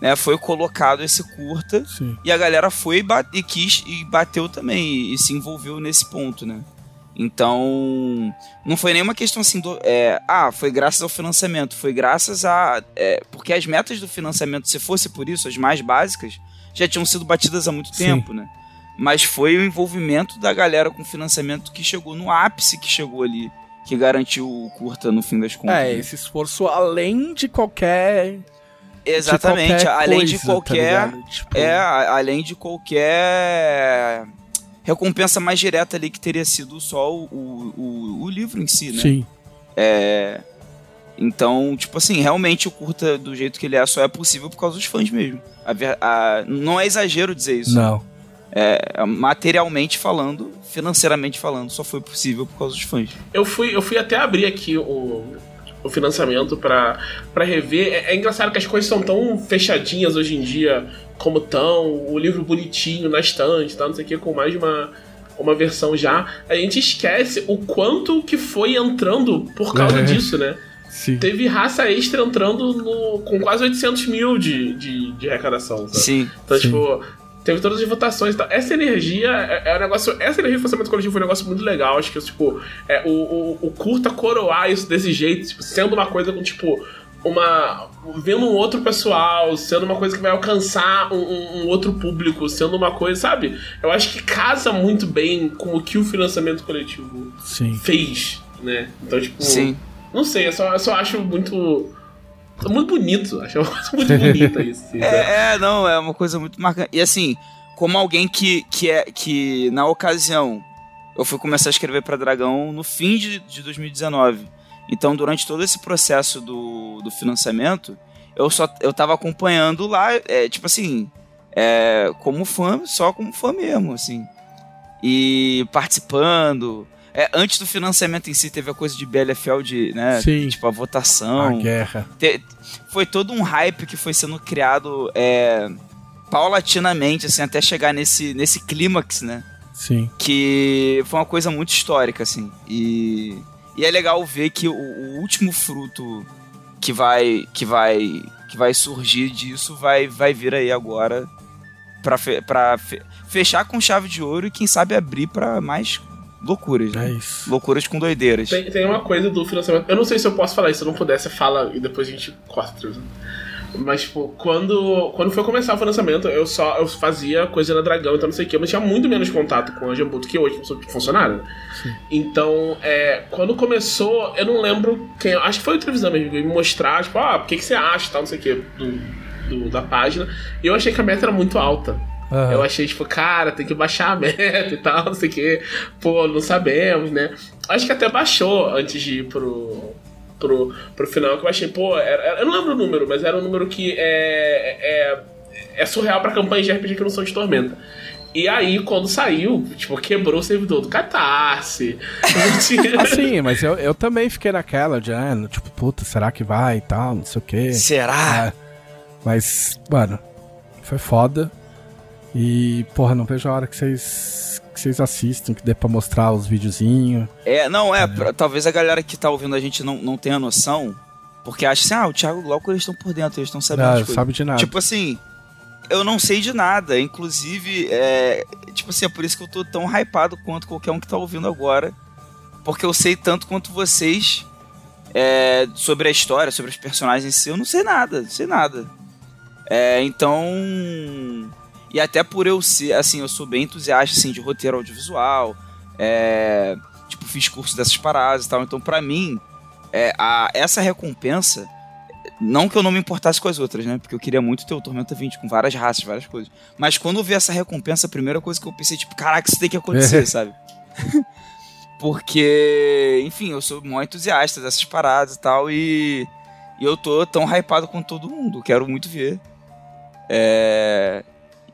S2: né, foi colocado esse curta.
S1: Sim.
S2: E a galera foi e, bate- e quis e bateu também e, se envolveu nesse ponto, né? Então, não foi nenhuma questão assim do. é, ah, foi graças ao financiamento, foi graças a. é, porque as metas do financiamento, se fosse por isso, as mais básicas, já tinham sido batidas há muito
S1: Sim.
S2: tempo, né? Mas foi o envolvimento da galera com financiamento que chegou no ápice que chegou ali, que garantiu o curta no fim das contas.
S1: É,
S2: né?
S1: esse esforço além de qualquer. De
S2: Exatamente,
S1: qualquer
S2: além de
S1: coisa, tá
S2: qualquer.
S1: ligado? Tipo,
S2: É, além de qualquer recompensa mais direta ali que teria sido só o, o, o- o livro em si, né?
S1: Sim.
S2: É, então, tipo assim, realmente o curta do jeito que ele é só é possível por causa dos fãs mesmo. A a- não é exagero dizer isso.
S1: Não.
S2: é, materialmente falando, financeiramente falando, só foi possível por causa dos fãs.
S3: Eu fui, eu fui até abrir aqui o, o financiamento para rever. É, é, engraçado que as coisas são tão fechadinhas hoje em dia como estão, o livro bonitinho na estante, tá, não sei o que, com mais de uma, uma versão já. A gente esquece o quanto que foi entrando por causa é. disso, né? Sim. Teve raça extra entrando no, com quase 800 mil de, de, de arrecadação. Sabe?
S2: Sim.
S3: Então,
S2: Sim.
S3: tipo, teve todas as votações. Tá? Essa energia é, é um negócio. Essa energia de financiamento coletivo foi um negócio muito legal. Acho que, tipo, é, o, o, o curta coroar isso desse jeito, tipo, sendo uma coisa com, tipo, uma. vendo um outro pessoal, sendo uma coisa que vai alcançar um, um, um, outro público, sendo uma coisa, sabe? Eu acho que casa muito bem com o que o financiamento coletivo
S1: Sim.
S3: fez, né? Então, tipo.
S2: Sim.
S3: Não sei, eu só, eu só acho muito. Muito bonito, acho uma coisa muito bonita isso. Assim,
S2: é, é, não, é uma coisa muito marcante. E assim, como alguém que, que é que na ocasião eu fui começar a escrever para Dragão no fim de, de 2019. Então, durante todo esse processo do, do financiamento, eu só eu tava acompanhando lá, é, tipo assim, é, como fã, só como fã mesmo, assim. E participando, é, antes do financiamento em si, teve a coisa de BLFL, de, né?
S1: Sim.
S2: Tipo, a votação. A
S1: guerra.
S2: Te, foi todo um hype que foi sendo criado é, paulatinamente, assim, até chegar nesse, nesse clímax, né?
S1: Sim.
S2: Que foi uma coisa muito histórica, assim. E, e é legal ver que o, o último fruto que vai, que vai, que vai surgir disso vai, vai vir aí agora para fe, pra fe, fechar com chave de ouro e quem sabe abrir para mais loucuras, né?
S1: É isso.
S2: Loucuras com doideiras.
S3: Tem, tem uma coisa do financiamento. Eu não sei se eu posso falar isso, se eu não puder, você fala e depois a gente corta. Mas, tipo, quando, quando foi começar o financiamento, eu só eu fazia coisa na Dragão, então não sei o que, mas tinha muito menos contato com a Jambuto que hoje, que sou funcionário. Sim. Então, é, quando começou, eu não lembro quem. Acho que foi o Trevisan mesmo, me mostrar, tipo, ah, o que, que você acha, tal, não sei o que, do, do, da página. E eu achei que a meta era muito alta. Uhum. Eu achei, tipo, cara, tem que baixar a meta e tal, não sei o que. Pô, não sabemos, né? Acho que até baixou antes de ir pro, pro, pro final, que eu achei, pô, era, eu não lembro o número, mas era um número que é, é, é surreal pra campanha de RPG que não são de Tormenta. E aí, quando saiu, tipo, quebrou o servidor do Catarse.
S1: assim, mas eu, eu também fiquei naquela de, ah, tipo, puta, será que vai e tal, não sei o quê.
S2: Será? É,
S1: mas, mano, foi foda. E, porra, não vejo a hora que vocês que vocês assistam, que dê pra mostrar os videozinhos.
S2: É, não, é, pra, talvez a galera que tá ouvindo a gente não, não tenha noção, porque acha assim, ah, o Thiago o Glauco, eles estão por dentro, eles estão sabendo
S1: não, sabe de nada.
S2: Tipo assim, eu não sei de nada, inclusive, é, tipo assim, é por isso que eu tô tão hypado quanto qualquer um que tá ouvindo agora, porque eu sei tanto quanto vocês é, sobre a história, sobre os personagens em si, eu não sei nada, não sei nada. É, então e até por eu ser, assim, eu sou bem entusiasta, assim, de roteiro audiovisual, é, tipo, fiz curso dessas paradas e tal, então para mim, é, a, essa recompensa, não que eu não me importasse com as outras, né, porque eu queria muito ter o Tormenta 20 com várias raças, várias coisas, mas quando eu vi essa recompensa, a primeira coisa que eu pensei, tipo, caraca, isso tem que acontecer, sabe? porque, enfim, eu sou muito entusiasta dessas paradas e tal, e, e eu tô tão hypado com todo mundo, quero muito ver. É,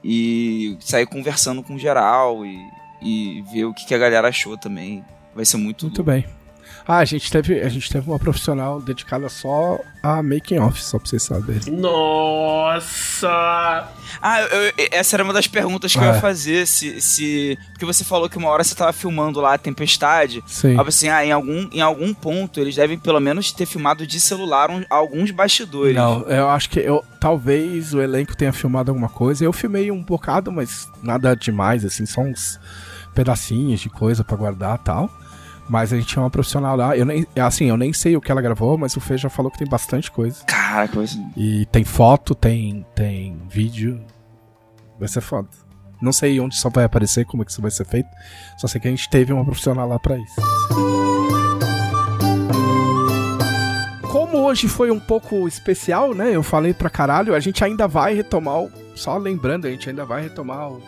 S2: e sair conversando com geral e, e ver o que, que a galera achou também. Vai ser muito.
S1: Muito bem. Ah, a gente teve, a gente teve uma profissional dedicada só a making off, só pra vocês saberem.
S3: Nossa!
S2: Ah, eu, essa era uma das perguntas que ah, eu ia é. fazer, se, se. Porque você falou que uma hora você tava filmando lá a tempestade.
S1: Sim.
S2: Assim, ah, em algum, em algum ponto eles devem pelo menos ter filmado de celular um, alguns bastidores.
S1: Não, eu acho que eu. Talvez o elenco tenha filmado alguma coisa. Eu filmei um bocado, mas nada demais, assim, só uns pedacinhos de coisa para guardar tal. Mas a gente tinha uma profissional lá. Eu nem, assim, eu nem sei o que ela gravou, mas o Fê já falou que tem bastante coisa.
S2: Cara, coisa.
S1: E tem foto, tem, tem vídeo. Vai ser foda. Não sei onde só vai aparecer, como é que isso vai ser feito. Só sei que a gente teve uma profissional lá pra isso. Como hoje foi um pouco especial, né? Eu falei pra caralho, a gente ainda vai retomar o... Só lembrando, a gente ainda vai retomar o...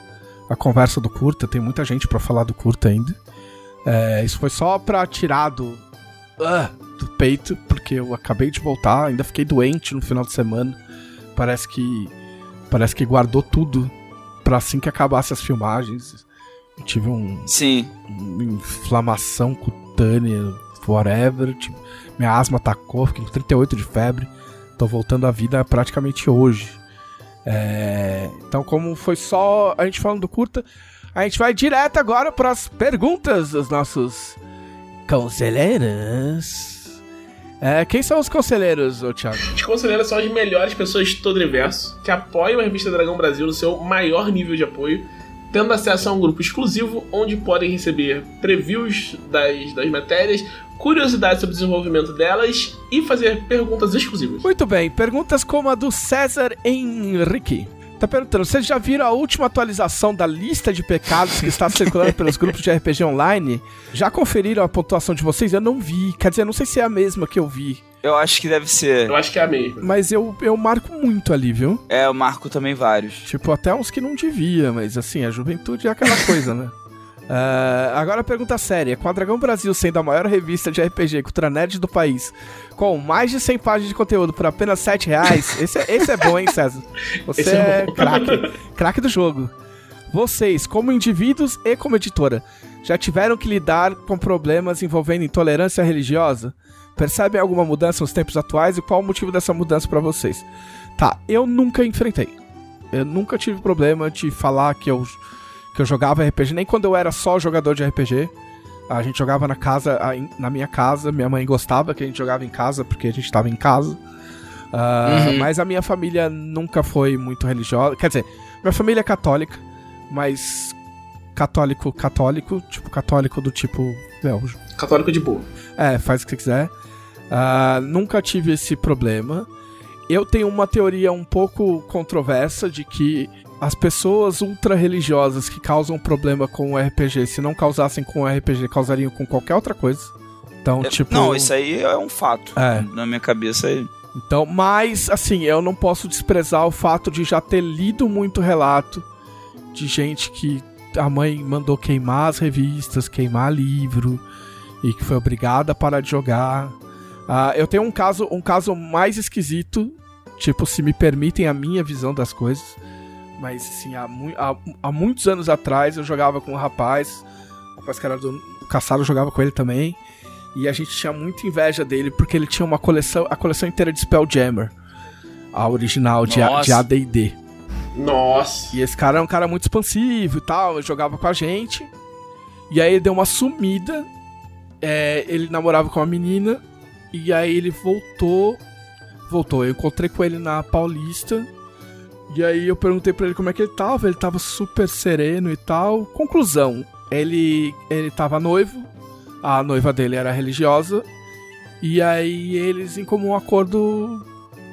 S1: a conversa do curta. Tem muita gente para falar do curta ainda. É, isso foi só pra tirar do, uh, do peito, porque eu acabei de voltar, ainda fiquei doente no final de semana. Parece que. Parece que guardou tudo pra assim que acabasse as filmagens. Eu tive um,
S2: Sim.
S1: uma inflamação cutânea, whatever. Tipo, minha asma atacou, fiquei com 38 de febre. Tô voltando à vida praticamente hoje. É, então, como foi só a gente falando do curta, a gente vai direto agora para as perguntas dos nossos conselheiros. É, quem são os conselheiros, ô Thiago?
S3: Os conselheiros são as melhores pessoas de todo o universo que apoiam a revista Dragão Brasil no seu maior nível de apoio, tendo acesso a um grupo exclusivo onde podem receber previews das, das matérias, curiosidades sobre o desenvolvimento delas e fazer perguntas exclusivas.
S1: Muito bem, perguntas como a do César Henrique. Tá perguntando, vocês já viram a última atualização da lista de pecados que está circulando pelos grupos de RPG online? Já conferiram a pontuação de vocês? Eu não vi. Quer dizer, eu não sei se é a mesma que eu vi.
S2: Eu acho que deve ser.
S3: Eu acho que é a mesma.
S1: Mas eu, eu marco muito ali, viu?
S2: É, eu marco também vários.
S1: Tipo, até uns que não devia, mas assim, a juventude é aquela coisa, né? Ah, agora a pergunta séria. Com a Dragão Brasil sendo a maior revista de RPG cultura nerd do país, com mais de 100 páginas de conteúdo por apenas 7 reais, esse, é- esse é bom, hein, César? Você
S3: Esse é
S1: é craque. Craque do jogo. Vocês, como indivíduos e como editora, já tiveram que lidar com problemas envolvendo intolerância religiosa? Percebem alguma mudança nos tempos atuais e qual o motivo dessa mudança pra vocês? Tá, eu nunca enfrentei. Eu nunca tive problema de falar que eu, que eu jogava RPG, nem quando eu era só jogador de RPG. A gente jogava na casa, na minha casa, minha mãe gostava que a gente jogava em casa porque a gente tava em casa. Ah,
S3: Uhum.
S1: Mas a minha família nunca foi muito religiosa. Quer dizer, minha família é católica, mas católico, católico, tipo católico do tipo. é,
S3: Católico de boa.
S1: é, faz o que você quiser. Ah, nunca tive esse problema. Eu tenho uma teoria um pouco controversa de que as pessoas ultra religiosas que causam problema com o RPG, se não causassem com o RPG, causariam com qualquer outra coisa. Então,
S2: É,
S1: tipo.
S2: Não, isso aí é um fato.
S1: É.
S2: Na minha cabeça é.
S1: Então, mas assim, eu não posso desprezar o fato de já ter lido muito relato de gente que a mãe mandou queimar as revistas, queimar livro e que foi obrigada a parar de jogar. Ah, eu tenho um caso, um caso mais esquisito, tipo, se me permitem a minha visão das coisas. Mas assim, há, mui- há- há muitos anos atrás eu jogava com um rapaz, o rapaz que era do Caçado jogava com ele também. E a gente tinha muita inveja dele porque ele tinha uma coleção, a coleção inteira de Spelljammer. A original de, A- de AD&D.
S3: Nossa.
S1: E esse cara é um cara muito expansivo e tal, ele jogava com a gente. E aí ele deu uma sumida. é, ele namorava com uma menina. E aí ele voltou. Voltou. Eu encontrei com ele na Paulista. E aí eu perguntei pra ele como é que ele tava. Ele tava super sereno e tal. Conclusão: ele, ele tava noivo. A noiva dele era religiosa. E aí eles, em comum acordo,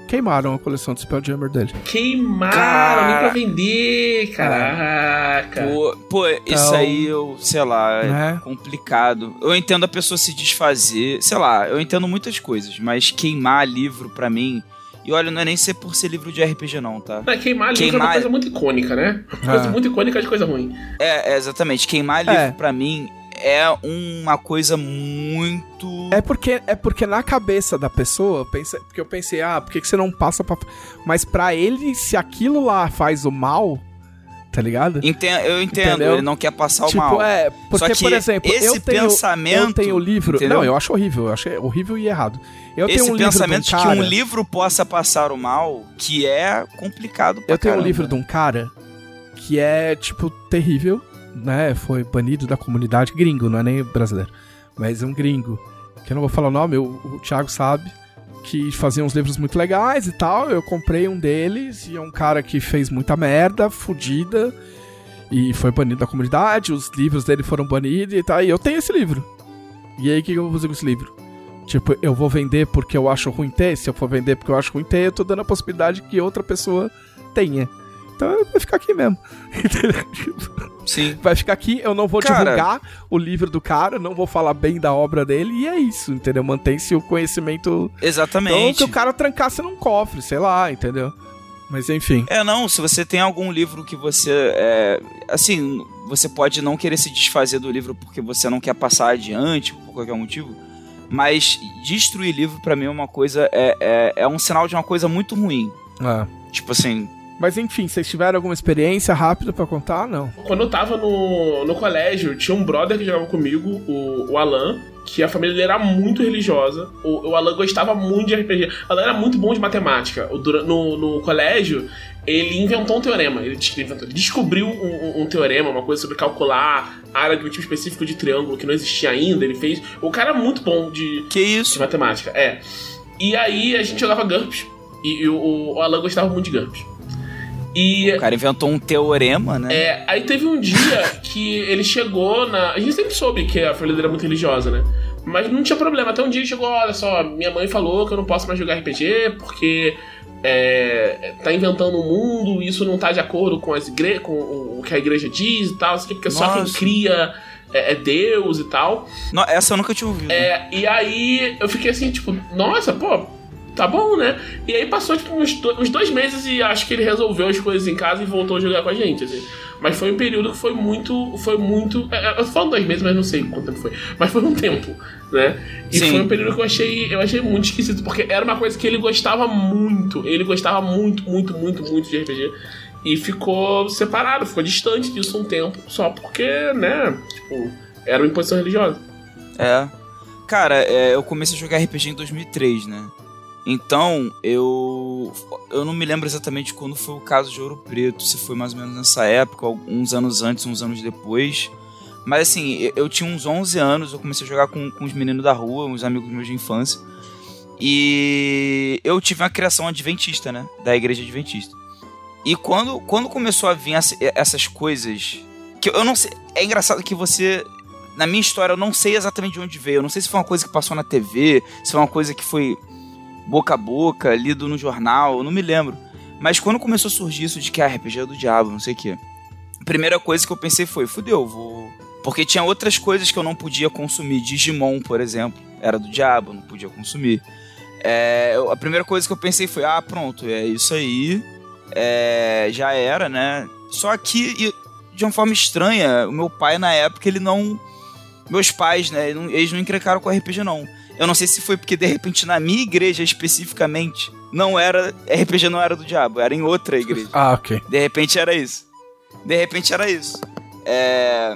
S1: queimaram a coleção de Spelljammer dele.
S3: Queimaram, nem pra vender, caraca.
S2: Pô, pô, isso aí eu, sei lá, é
S1: Né?
S2: complicado. Eu entendo a pessoa se desfazer, sei lá, eu entendo muitas coisas, mas queimar livro pra mim. E olha, não é nem ser por ser livro de RPG, não, tá?
S3: Não, queimar livro é uma
S2: Queimar-
S3: coisa muito icônica, né? Uma coisa
S1: É.
S3: muito icônica de coisa ruim.
S2: É, é, exatamente. Queimar livro
S1: É.
S2: pra mim é uma coisa muito.
S1: É porque, é porque na cabeça da pessoa, pensa, porque eu pensei, ah, por que, que você não passa pra. Mas pra ele, se aquilo lá faz o mal, tá ligado?
S2: Eu entendo,
S1: Entendeu?
S2: ele não quer passar
S1: tipo,
S2: o mal.
S1: é, porque,
S2: que
S1: por exemplo,
S2: esse
S1: eu tenho,
S2: pensamento,
S1: eu tenho o livro.
S2: entendeu?
S1: Não, eu acho horrível, eu acho horrível e errado. Eu
S2: Esse
S1: tenho um livro de um
S2: pensamento de
S1: cara,
S2: que um livro possa passar o mal, que é complicado pra
S1: Eu tenho um
S2: caramba.
S1: livro de um cara que é, tipo, terrível, né? Foi banido da comunidade gringo, não é nem brasileiro. Mas é um gringo. Que eu não vou falar o nome, o, o Thiago sabe. Que fazia uns livros muito legais e tal. Eu comprei um deles e é um cara que fez muita merda, fudida. E foi banido da comunidade, os livros dele foram banidos e tal. E eu tenho esse livro. E aí, o que eu vou fazer com esse livro? Tipo, eu vou vender porque eu acho ruim ter? Se eu for vender porque eu acho ruim ter, eu tô dando a possibilidade que outra pessoa tenha. Então vai ficar aqui mesmo.
S2: Sim.
S1: vai ficar aqui, eu não vou
S2: Cara.
S1: divulgar o livro do cara, não vou falar bem da obra dele, e é isso, entendeu? Mantém-se o conhecimento. Então,
S2: Exatamente.
S1: que o cara trancasse num cofre, sei lá, entendeu? Mas enfim.
S2: É, não, se você tem algum livro que você. É, assim, você pode não querer se desfazer do livro porque você não quer passar adiante, por qualquer motivo. Mas destruir livro pra mim é uma coisa. É, é, é um sinal de uma coisa muito ruim.
S1: É.
S2: Tipo assim,
S1: Mas enfim, vocês tiveram alguma experiência rápida pra contar? Não.
S3: Quando eu tava no, no colégio, tinha um brother que jogava comigo, o, o Alan, que a família dele era muito religiosa. O, o Alan gostava muito de RPG. O Alan era muito bom de matemática. O, no, no colégio, ele inventou um teorema. Ele, inventou, ele descobriu um, um, um, teorema, uma coisa sobre calcular a área de um tipo específico de triângulo que não existia ainda. Ele fez. O cara é muito bom de,
S2: que isso?
S3: de matemática. É. E aí a gente jogava GURPS. E, e o, o Alan gostava muito de GURPS. E,
S2: o cara inventou um teorema, né?
S3: É, aí teve um dia que ele chegou na. A gente sempre soube que a família dele era muito religiosa, né? Mas não tinha problema. Até um dia ele chegou, olha só, minha mãe falou que eu não posso mais jogar RPG porque é, tá inventando um mundo, isso não tá de acordo com, as igre com o que a igreja diz e tal, porque Nossa. só quem cria é, é, Deus e tal.
S2: Não, essa eu nunca tinha ouvido.
S3: É, e aí eu fiquei assim, tipo, nossa, pô, tá bom, né? E aí passou, tipo, uns, uns dois meses e acho que ele resolveu as coisas em casa e voltou a jogar com a gente, assim. Mas foi um período que foi muito. Foi muito. É, é, eu falo dois meses, mas não sei quanto tempo foi. Mas foi um tempo, né? E Sim. foi um período que eu achei, eu achei muito esquisito, porque era uma coisa que ele gostava muito. Ele gostava muito, muito, muito, muito de RPG. E ficou separado, ficou distante disso um tempo, só porque, né? Tipo, era uma imposição religiosa.
S2: É. Cara, é, eu comecei a jogar RPG em 2003, né? Então, eu eu não me lembro exatamente quando foi o caso de Ouro Preto, se foi mais ou menos nessa época, uns anos antes, uns anos depois. Mas assim, eu tinha uns 11 anos, eu comecei a jogar com, com os meninos da rua, uns amigos meus de infância. E eu tive uma criação adventista, né? Da igreja adventista. E quando, quando começou a vir essas coisas. Que eu não sei. É engraçado que você. Na minha história, eu não sei exatamente de onde veio. Eu não sei se foi uma coisa que passou na TV, se foi uma coisa que foi boca a boca, lido no jornal, não me lembro. Mas quando começou a surgir isso de que a ah, RPG é do diabo, não sei o quê. A primeira coisa que eu pensei foi, fudeu, vou. Porque tinha outras coisas que eu não podia consumir. Digimon, por exemplo, era do diabo, não podia consumir. É, a primeira coisa que eu pensei foi, ah, pronto, é isso aí. É, já era, né? Só que, de uma forma estranha, o meu pai, na época, ele não. Meus pais, né? Eles não encrecaram com RPG, não. Eu não sei se foi porque de repente na minha igreja especificamente não era RPG não era do diabo, era em outra igreja.
S1: Ah, ok.
S2: De repente era isso. De repente era isso. É,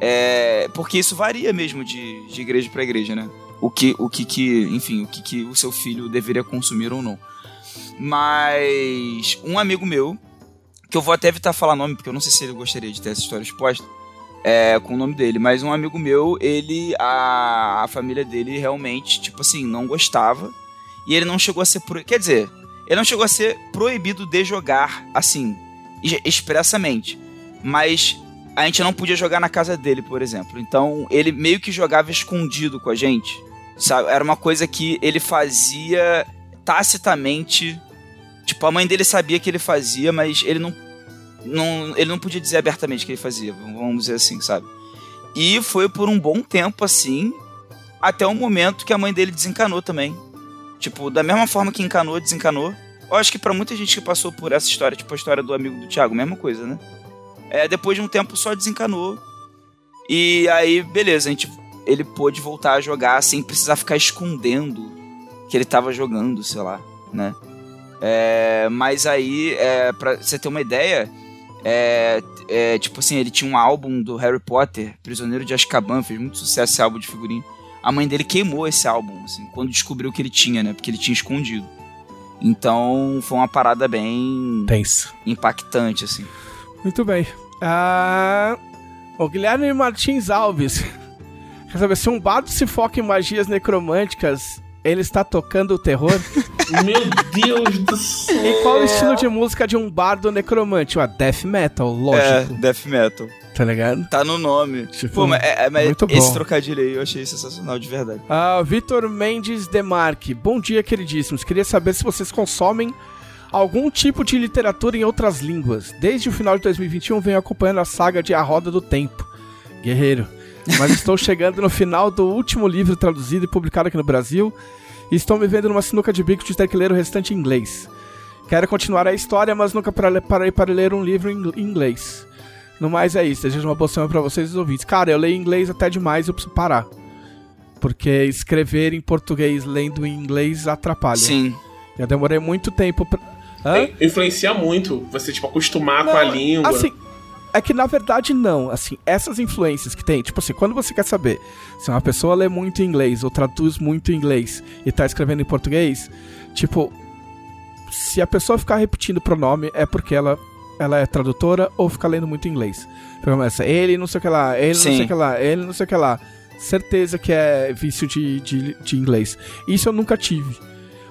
S2: é porque isso varia mesmo de, de igreja para igreja, né? O que, o que, que, enfim, o que, que o seu filho deveria consumir ou não. Mas um amigo meu, que eu vou até evitar falar nome, porque eu não sei se ele gostaria de ter essa história exposta, é, com o nome dele. Mas um amigo meu, ele. A, a família dele realmente, tipo assim, não gostava. E ele não chegou a ser. Pro... Quer dizer, ele não chegou a ser proibido de jogar assim, expressamente. Mas a gente não podia jogar na casa dele, por exemplo. Então ele meio que jogava escondido com a gente. Sabe? Era uma coisa que ele fazia tacitamente. Tipo, a mãe dele sabia que ele fazia, mas ele não não, ele não podia dizer abertamente o que ele fazia, vamos dizer assim, sabe? E foi por um bom tempo assim, até o momento que a mãe dele desencanou também. Tipo, da mesma forma que encanou, desencanou. Eu acho que para muita gente que passou por essa história, tipo a história do amigo do Thiago, mesma coisa, né? É, depois de um tempo só desencanou. E aí, beleza, a gente, ele pôde voltar a jogar sem precisar ficar escondendo que ele tava jogando, sei lá, né? É, mas aí, é, pra você ter uma ideia, é, é, tipo assim, ele tinha um álbum do Harry Potter, Prisioneiro de Azkaban, fez muito sucesso esse álbum de figurinha. A mãe dele queimou esse álbum, assim, quando descobriu que ele tinha, né? Porque ele tinha escondido. Então, foi uma parada bem...
S1: Tensa.
S2: Impactante, assim.
S1: Muito bem. Ah... O Guilherme Martins Alves. Quer saber, se um bardo se foca em magias necromânticas, ele está tocando o terror?
S3: Meu Deus do céu!
S1: E qual o estilo de música de um bardo necromante? Ué, death metal, lógico.
S2: É, death metal.
S1: Tá ligado?
S2: Tá no nome. Tipo, Pô, mas, é, é, mas muito esse bom. trocadilho aí eu achei sensacional, de verdade.
S1: Ah, Vitor Mendes Demarque. Bom dia, queridíssimos. Queria saber se vocês consomem algum tipo de literatura em outras línguas. Desde o final de 2021 venho acompanhando a saga de A Roda do Tempo. Guerreiro. Mas estou chegando no final do último livro traduzido e publicado aqui no Brasil e estou me vendo numa sinuca de bico de ter que ler o restante em inglês. Quero continuar a história, mas nunca parei para ler um livro em inglês. No mais é isso, desejo uma boa semana pra vocês e os ouvintes. Cara, eu leio inglês até demais e eu preciso parar. Porque escrever em português lendo em inglês atrapalha.
S2: Sim.
S1: Eu demorei muito tempo pra... Hã?
S3: É, influencia muito você, tipo, acostumar
S1: Não,
S3: com a língua.
S1: Assim, é que na verdade não. Assim, essas influências que tem, tipo assim, quando você quer saber se uma pessoa lê muito inglês ou traduz muito inglês e tá escrevendo em português, tipo, se a pessoa ficar repetindo o pronome é porque ela, ela é tradutora ou fica lendo muito inglês. Começa, ele não sei o que lá, ele não
S2: Sim.
S1: sei o que lá, ele não sei o que lá. Certeza que é vício de, de, de inglês. Isso eu nunca tive.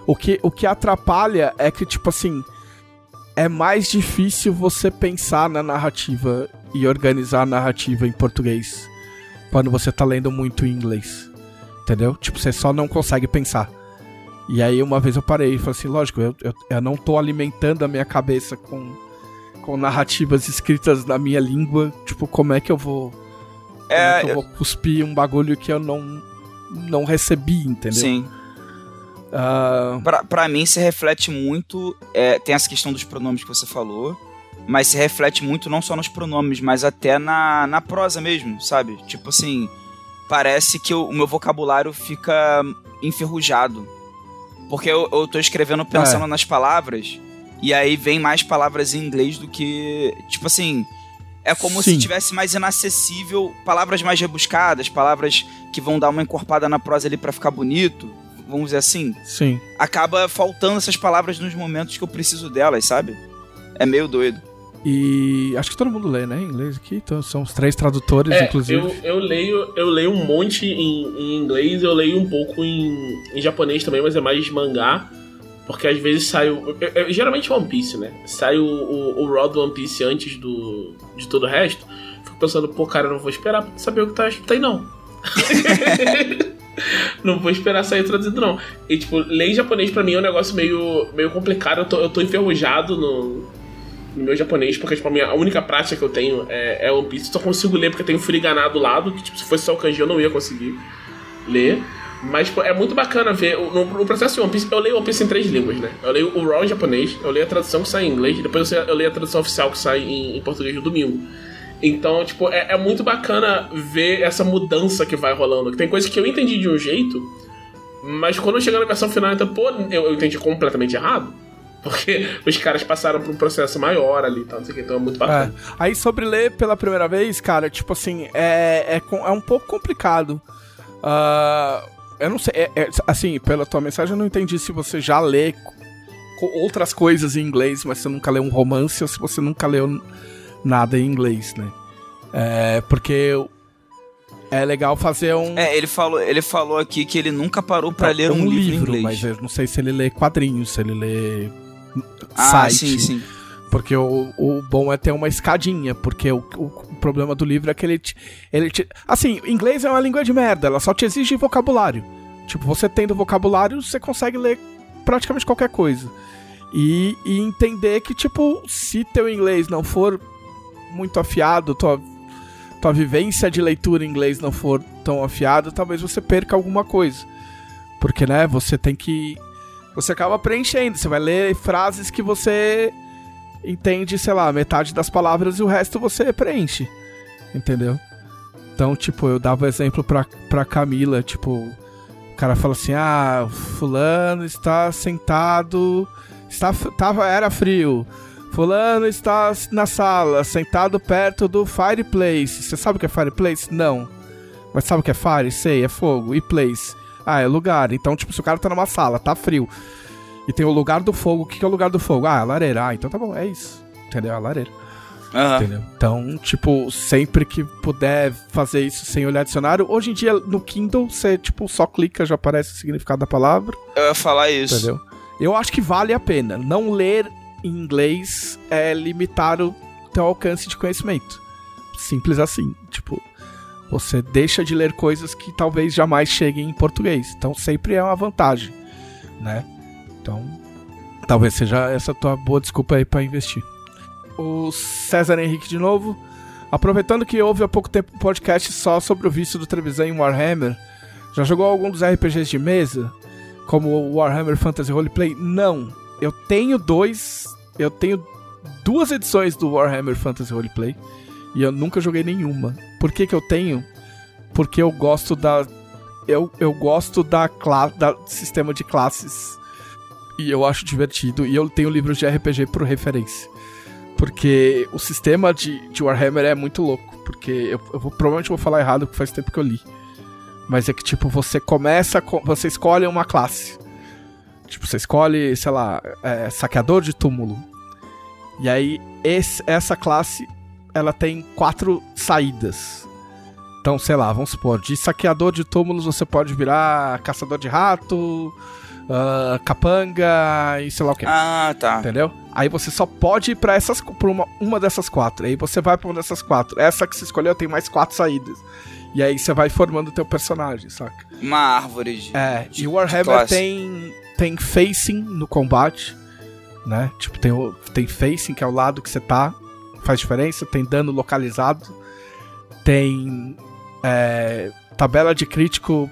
S1: O que, o que atrapalha é que, tipo assim, é mais difícil você pensar na narrativa e organizar a narrativa em português quando você tá lendo muito em inglês. Entendeu? Tipo, você só não consegue pensar. E aí uma vez eu parei e falei assim, lógico, eu, eu, eu não tô alimentando a minha cabeça com, com narrativas escritas na minha língua. Tipo, como é que eu vou. É,
S2: É,
S1: que eu vou cuspir um bagulho que eu não, não recebi, entendeu?
S2: sim.
S1: Ah,
S2: Pra, pra mim, se reflete muito. é, tem essa questão dos pronomes que você falou. Mas se reflete muito não só nos pronomes, mas até na, na prosa mesmo, sabe? Tipo assim, parece que o, o meu vocabulário fica enferrujado. Porque eu, eu tô escrevendo pensando
S1: É.
S2: nas palavras, e aí vem mais palavras em inglês do que. Tipo assim. É como
S1: Sim.
S2: se tivesse mais inacessível, palavras mais rebuscadas, palavras que vão dar uma encorpada na prosa ali pra ficar bonito, vamos dizer assim
S1: sim.
S2: acaba faltando essas palavras nos momentos que eu preciso delas, sabe? É meio doido.
S1: E acho que todo mundo lê, né? Em inglês aqui. Então são os três tradutores,
S3: É,
S1: inclusive.
S3: eu, eu leio eu leio um monte em, em inglês, eu leio um pouco em, em japonês também, mas é mais mangá. Porque às vezes sai o. eu- eu- geralmente One Piece, né? Sai o, o, o Raw do One Piece antes do, de todo o resto. Fico pensando, pô, cara, eu não vou esperar pra saber o que tá escrito aí, não. não vou esperar sair traduzido, não. E, tipo, ler em japonês pra mim é um negócio meio, meio complicado. Eu tô, eu tô enferrujado no, no meu japonês, porque tipo, a, minha, a única prática que eu tenho é, é One Piece. Só consigo ler porque tem o Furigana do lado, que tipo, se fosse só o kanji eu não ia conseguir ler. Mas tipo, é muito bacana ver. No, no processo de One Piece, eu leio One Piece em três línguas, né? Eu leio o Raw em japonês, eu leio a tradução que sai em inglês, depois eu, eu leio a tradução oficial que sai em, em português no domingo. Então, tipo, é, é muito bacana ver essa mudança que vai rolando. Tem coisas que eu entendi de um jeito, mas quando eu chegar na versão final, então, pô, eu, eu entendi completamente errado. Porque os caras passaram por um processo maior ali e tal, não sei o que, então é muito
S1: É.
S3: bacana.
S1: Aí sobre ler pela primeira vez, cara, tipo assim, é, é, é um pouco complicado. Ah, eu não sei, é- é- assim, pela tua mensagem eu não entendi se você já lê outras coisas em inglês, mas você nunca leu um romance ou se você nunca leu nada em inglês, né? É, porque é legal fazer um,
S2: É, ele falou, ele falou aqui que ele nunca parou pra ler um, livro, em inglês.
S1: mas eu não sei se ele lê quadrinhos, se ele lê
S2: ah,
S1: site.
S2: sim, sim.
S1: Porque o, o bom é ter uma escadinha, porque o, o, o problema do livro é que ele te, ele te. Assim, inglês é uma língua de merda, ela só te exige vocabulário. Tipo, você tendo vocabulário, você consegue ler praticamente qualquer coisa. E, e entender que, tipo, se teu inglês não for muito afiado, tua, tua vivência de leitura em inglês não for tão afiada, talvez você perca alguma coisa. Porque, né, você tem que. Você acaba preenchendo, você vai ler frases que você entende, sei lá, metade das palavras e o resto você preenche. Entendeu? Então, tipo, eu dava exemplo pra, pra Camila, tipo, o cara fala assim: "Ah, fulano está sentado, está tava era frio. Fulano está na sala, sentado perto do fireplace. Você sabe o que é fireplace? Não. Mas sabe o que é fire? Sei, é fogo. E place? Ah, é lugar. Então, tipo, se o cara tá numa sala, tá frio, e tem o lugar do fogo, o que, que é o lugar do fogo? Ah, a lareira. Ah, então tá bom, é isso. Entendeu? A lareira.
S2: Aham.
S1: Entendeu? Então, tipo, sempre que puder fazer isso sem olhar dicionário. Hoje em dia, no Kindle, você, tipo, só clica, já aparece o significado da palavra.
S2: Eu ia falar isso.
S1: Entendeu? Eu acho que vale a pena. Não ler em inglês é limitar o teu alcance de conhecimento. Simples assim. Tipo, você deixa de ler coisas que talvez jamais cheguem em português. Então sempre é uma vantagem, né? Então, talvez seja essa tua boa desculpa aí pra investir. O César Henrique de novo. Aproveitando que houve há pouco tempo um podcast só sobre o vício do Trevisan em Warhammer, já jogou algum dos RPGs de mesa? Como Warhammer Fantasy Roleplay? Não. Eu tenho dois. Eu tenho duas edições do Warhammer Fantasy Roleplay. E eu nunca joguei nenhuma. Por que, que eu tenho? Porque eu gosto da. Eu, eu gosto da, da sistema de classes. E eu acho divertido. E eu tenho livros de RPG por referência. Porque o sistema de, de Warhammer é muito louco. Porque eu, eu vou, provavelmente vou falar errado, porque faz tempo que eu li. Mas é que, tipo, você começa. Com, você escolhe uma classe. Tipo, você escolhe, sei lá, é, saqueador de túmulo. E aí, esse, essa classe, ela tem quatro saídas. Então, sei lá, vamos supor, de saqueador de túmulos você pode virar caçador de rato, uh, capanga e sei lá o que.
S2: Ah, tá.
S1: Entendeu? Aí você só pode ir pra, essas, pra uma, uma dessas quatro. Aí você vai pra uma dessas quatro. Essa que você escolheu tem mais quatro saídas. E aí você vai formando o teu personagem, saca?
S2: Uma árvore de.
S1: É,
S2: de-
S1: e o Warhammer
S2: de
S1: tem, tem facing no combate, né? Tipo, tem, tem facing, que é o lado que você tá, faz diferença. Tem dano localizado. Tem é, tabela de crítico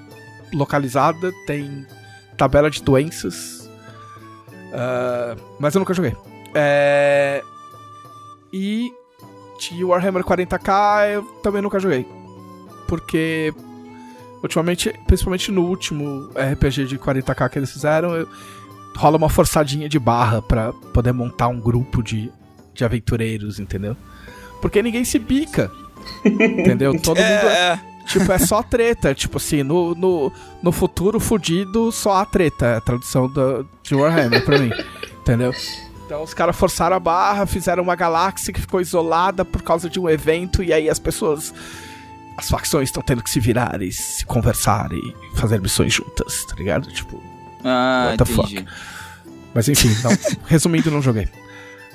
S1: localizada. Tem tabela de doenças. Ah, mas eu nunca joguei. É, e Warhammer 40k eu também nunca joguei. Porque ultimamente, principalmente no último RPG de 40k que eles fizeram, eu- rola uma forçadinha de barra pra poder montar um grupo de, de aventureiros, entendeu? Porque ninguém se bica. entendeu? Todo mundo é,
S2: É, é.
S1: tipo, é só treta. Tipo assim, no, no, no futuro fudido, só há treta. É a tradução do, de Warhammer pra mim. Entendeu? Então os caras forçaram a barra, fizeram uma galáxia que ficou isolada por causa de um evento, e aí as pessoas. As facções estão tendo que se virar e se conversar e fazer missões juntas, tá ligado? Tipo.
S2: Ah,
S1: What the
S2: entendi.
S1: Mas enfim, não, resumindo, não joguei.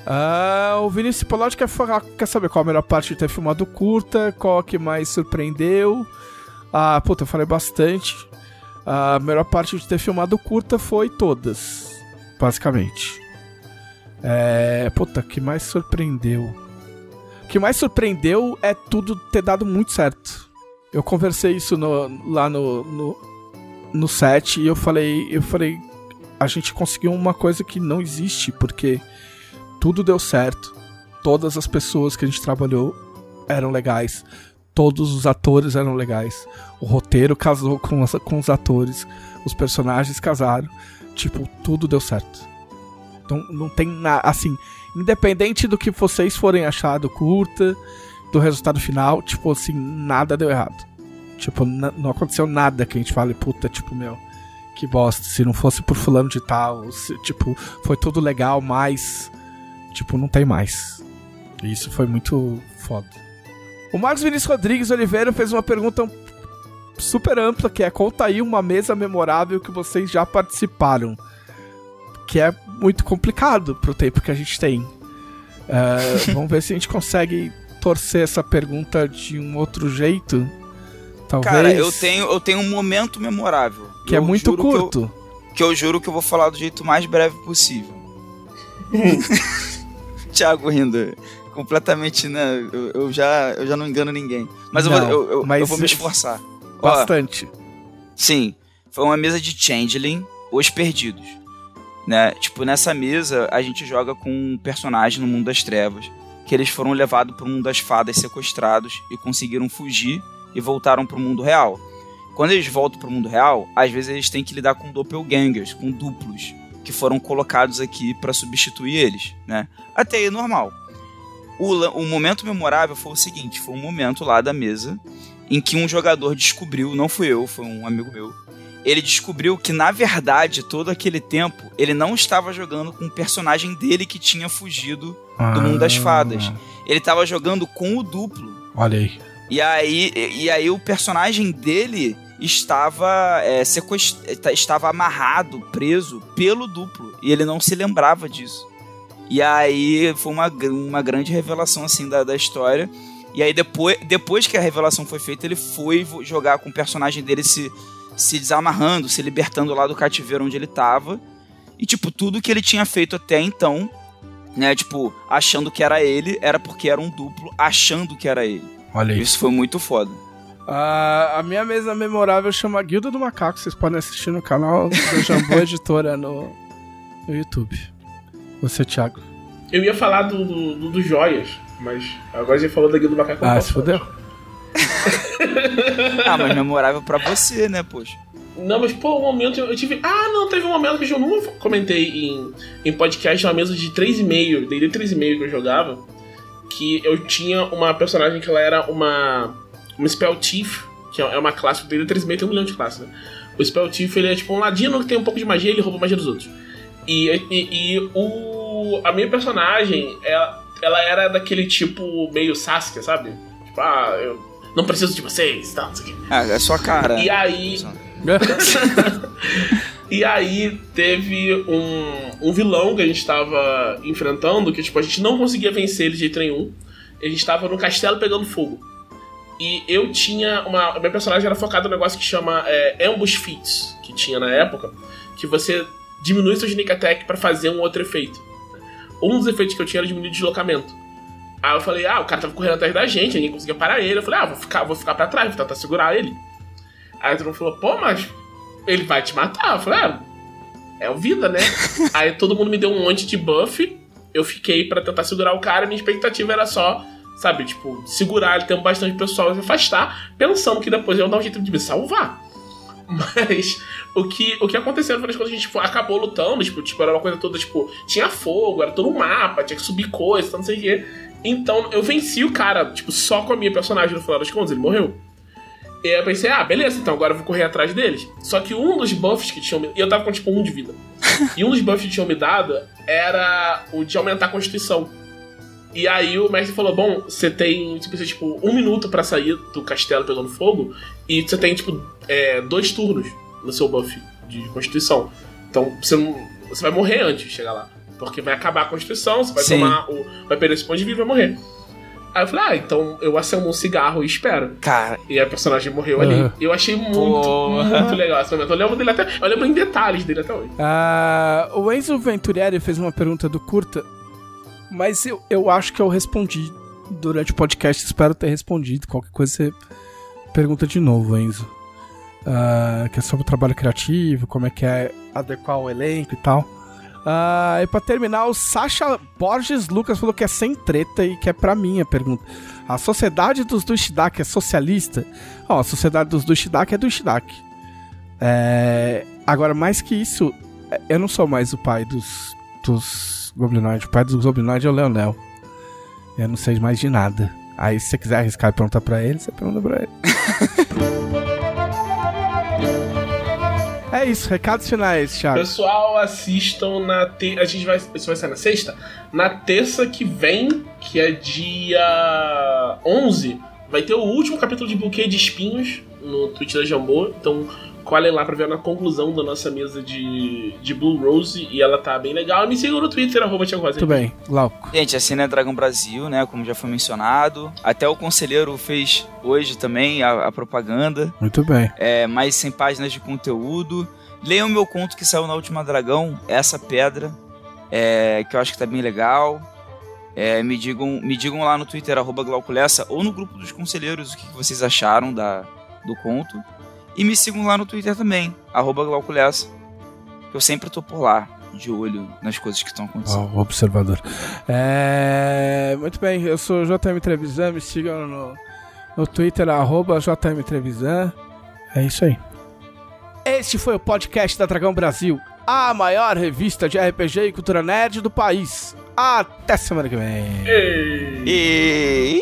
S1: Ah, o Vinícius Polotti quer, falar- quer saber qual a melhor parte de ter filmado curta, qual que mais surpreendeu. Ah, puta, eu falei bastante. A melhor parte de ter filmado curta foi todas, basicamente. É, puta, que mais surpreendeu? Que mais surpreendeu é tudo ter dado muito certo. Eu conversei isso no- lá no, no, no set e eu falei, eu falei, a gente conseguiu uma coisa que não existe, porque tudo deu certo. Todas as pessoas que a gente trabalhou eram legais. Todos os atores eram legais. O roteiro casou com, as- com os atores. Os personagens casaram. Tipo, tudo deu certo. Então não tem nada. Assim, independente do que vocês forem achar do curta, do resultado final, tipo assim, nada deu errado. Tipo, não aconteceu nada que a gente fale, puta, tipo, meu, que bosta. Se não fosse por fulano de tal, se, tipo, foi tudo legal, mas. Tipo, não tem mais. Isso foi muito foda. O Marcos Vinícius Rodrigues Oliveira fez uma pergunta super ampla, que é conta aí uma mesa memorável que vocês já participaram. Que é muito complicado pro tempo que a gente tem. É, vamos ver se a gente consegue torcer essa pergunta de um outro jeito. Talvez.
S2: Cara, eu tenho, eu tenho um momento memorável.
S1: Que é
S2: Eu
S1: muito
S2: juro que eu-
S1: curto.
S2: Que eu, juro que eu vou falar do jeito mais breve possível. Thiago rindo. Completamente, né? Eu, eu já, eu já não engano ninguém. Mas, eu,
S1: Não,
S2: vou, eu, eu,
S1: mas
S2: eu vou me esforçar. Ó,
S1: Bastante.
S2: Sim, foi uma mesa de Changeling, Os Perdidos. Né? Tipo, nessa mesa a gente joga com um personagem no mundo das trevas, que eles foram levados para o mundo das fadas sequestrados e conseguiram fugir e voltaram para o mundo real. Quando eles voltam para o mundo real, às vezes eles têm que lidar com doppelgangers, com duplos, que foram colocados aqui para substituir eles, né? Até aí normal. O, o momento memorável foi o seguinte, foi um momento lá da mesa em que um jogador descobriu, não fui eu, foi um amigo meu, ele descobriu que na verdade todo aquele tempo ele não estava jogando com o personagem dele que tinha fugido do mundo das fadas. Ele estava jogando com o duplo.
S1: Olha aí.
S2: E aí, e aí o personagem dele estava é, sequest... eh, estava amarrado, preso pelo duplo. E ele não se lembrava disso. E aí foi uma, uma grande revelação assim da, da história. E aí depois, depois que a revelação foi feita, ele foi jogar com o personagem dele se, se desamarrando, se libertando lá do cativeiro onde ele tava. E tipo, tudo que ele tinha feito até então, né, tipo, achando que era ele, era porque era um duplo achando que era ele.
S1: Olha aí.
S2: Isso foi muito foda.
S1: Ah, a minha mesa memorável chama Guilda do Macaco. Vocês podem assistir no canal da Jambô Editora no, no YouTube. Você, Thiago.
S3: Eu ia falar do, do, do, do Joias, mas agora já falou da Guilda do Macaco.
S1: Ah, se fudeu.
S2: Ah, mas memorável pra você, né, poxa?
S3: Não, mas pô, um momento eu tive. Ah, não, teve um momento que eu nunca comentei em, em podcast uma mesa de 3,5, desde 3,5 que eu jogava. Que eu tinha uma personagem que ela era uma. Uma Spell Thief, que é uma classe, o D&D 3,5 tem um milhão de classes, né? O Spell Thief ele é tipo um ladino que tem um pouco de magia ele rouba a magia dos outros. E, e, e o, a minha personagem, ela, ela era daquele tipo meio Sasuke, sabe? Tipo, ah, eu não preciso de vocês, tá, não sei o quê.
S2: Ah, é sua cara.
S3: E aí. e aí teve um, um vilão que a gente tava enfrentando, que tipo, a gente não conseguia vencer ele de jeito nenhum. A gente tava no castelo pegando fogo. E eu tinha uma. A minha personagem era focada no negócio que chama é, Ambush Feats, que tinha na época, que você diminui seu sneak attack pra fazer um outro efeito. Um dos efeitos que eu tinha era diminuir o deslocamento. Aí eu falei, ah, o cara tava correndo atrás da gente, ninguém conseguia parar ele. Eu falei, ah, vou ficar, vou ficar pra trás, vou tentar segurar ele. Aí todo mundo falou, pô, mas ele vai te matar. Eu falei, ah, é o vida, né? Aí todo mundo me deu um monte de buff. Eu fiquei para tentar segurar o cara, minha expectativa era só, sabe, tipo, segurar ele, ter bastante pessoal e se afastar, pensando que depois eu dar um jeito de me salvar. Mas o que, o que aconteceu das contas, a gente tipo, acabou lutando, tipo, tipo, era uma coisa toda, tipo, tinha fogo, era todo um mapa, tinha que subir coisas, não sei o quê. Então eu venci o cara, tipo, só com a minha personagem no final das contas, ele morreu. E aí eu pensei, ah, beleza, então agora eu vou correr atrás deles. Só que um dos buffs que tinham me... E eu tava com tipo um de vida. e um dos buffs que tinham me dado era o de aumentar a constituição. E aí o mestre falou: Bom, você tem tipo, você, tipo um minuto para sair do castelo pegando fogo, e você tem, tipo, é, dois turnos no seu buff de constituição. Então você, não, você vai morrer antes de chegar lá. Porque vai acabar a constituição, você vai
S2: Sim.
S3: tomar o. vai perder esse ponto de vida e vai morrer. Aí eu falei, ah, então eu acendo um cigarro e espero.
S2: Cara,
S3: E a personagem morreu ali. Eu achei muito,
S2: Porra.
S3: muito legal esse momento. Eu lembro dele até. Eu lembro em detalhes dele até hoje.
S1: Ah, o Enzo Venturieri fez uma pergunta do Curta, mas eu, eu acho que eu respondi durante o podcast. Espero ter respondido. Qualquer coisa você pergunta de novo, Enzo. Ah, que é sobre o trabalho criativo, como é que é adequar o elenco e tal. Ah, e pra terminar, o Sasha Borges Lucas falou que é sem treta e que é pra mim a pergunta. A sociedade dos Dushidaki é socialista? Ó, a sociedade dos Dushidaki é Dushidaki. É, agora, mais que isso, é, eu não sou mais o pai dos, dos Goblinoides. O pai dos Goblinoides é o Leonel. Eu não sei mais de nada. Aí, se você quiser arriscar e perguntar pra ele, você pergunta pra ele. é isso, recados finais, Thiago.
S3: Pessoal, assistam na. Te... A gente vai. Isso vai sair na sexta? Na terça que vem, que é dia 11, vai ter o último capítulo de Buquê de Espinhos no Twitch da Jambô. Então, colhem lá pra ver na conclusão da nossa mesa de, de Blue Rose. E ela tá bem legal. Me sigam no Twitter, arroba Thiago Rosa.
S1: Muito bem, Glauco.
S2: gente, a cena é Dragão Brasil, né? Como já foi mencionado. Até o conselheiro fez hoje também a, a propaganda.
S1: Muito bem.
S2: É, mais 100 páginas de conteúdo. Leiam meu conto que saiu na última Dragão, Essa Pedra, é, que eu acho que tá bem legal. É, me, digam, me digam lá no Twitter, arroba Glauco Lessa, ou no grupo dos conselheiros o que que vocês acharam da, do conto. E me sigam lá no Twitter também, arroba eu sempre tô por lá, de olho nas coisas que estão acontecendo.
S1: o observador. É, muito bem, eu sou o JM Trevisan, me sigam no, no Twitter, arroba JM Trevisan. É isso aí. Este foi o podcast da Dragão Brasil, a maior revista de RPG e cultura nerd do país. Até semana que vem.
S3: Ei.
S2: E...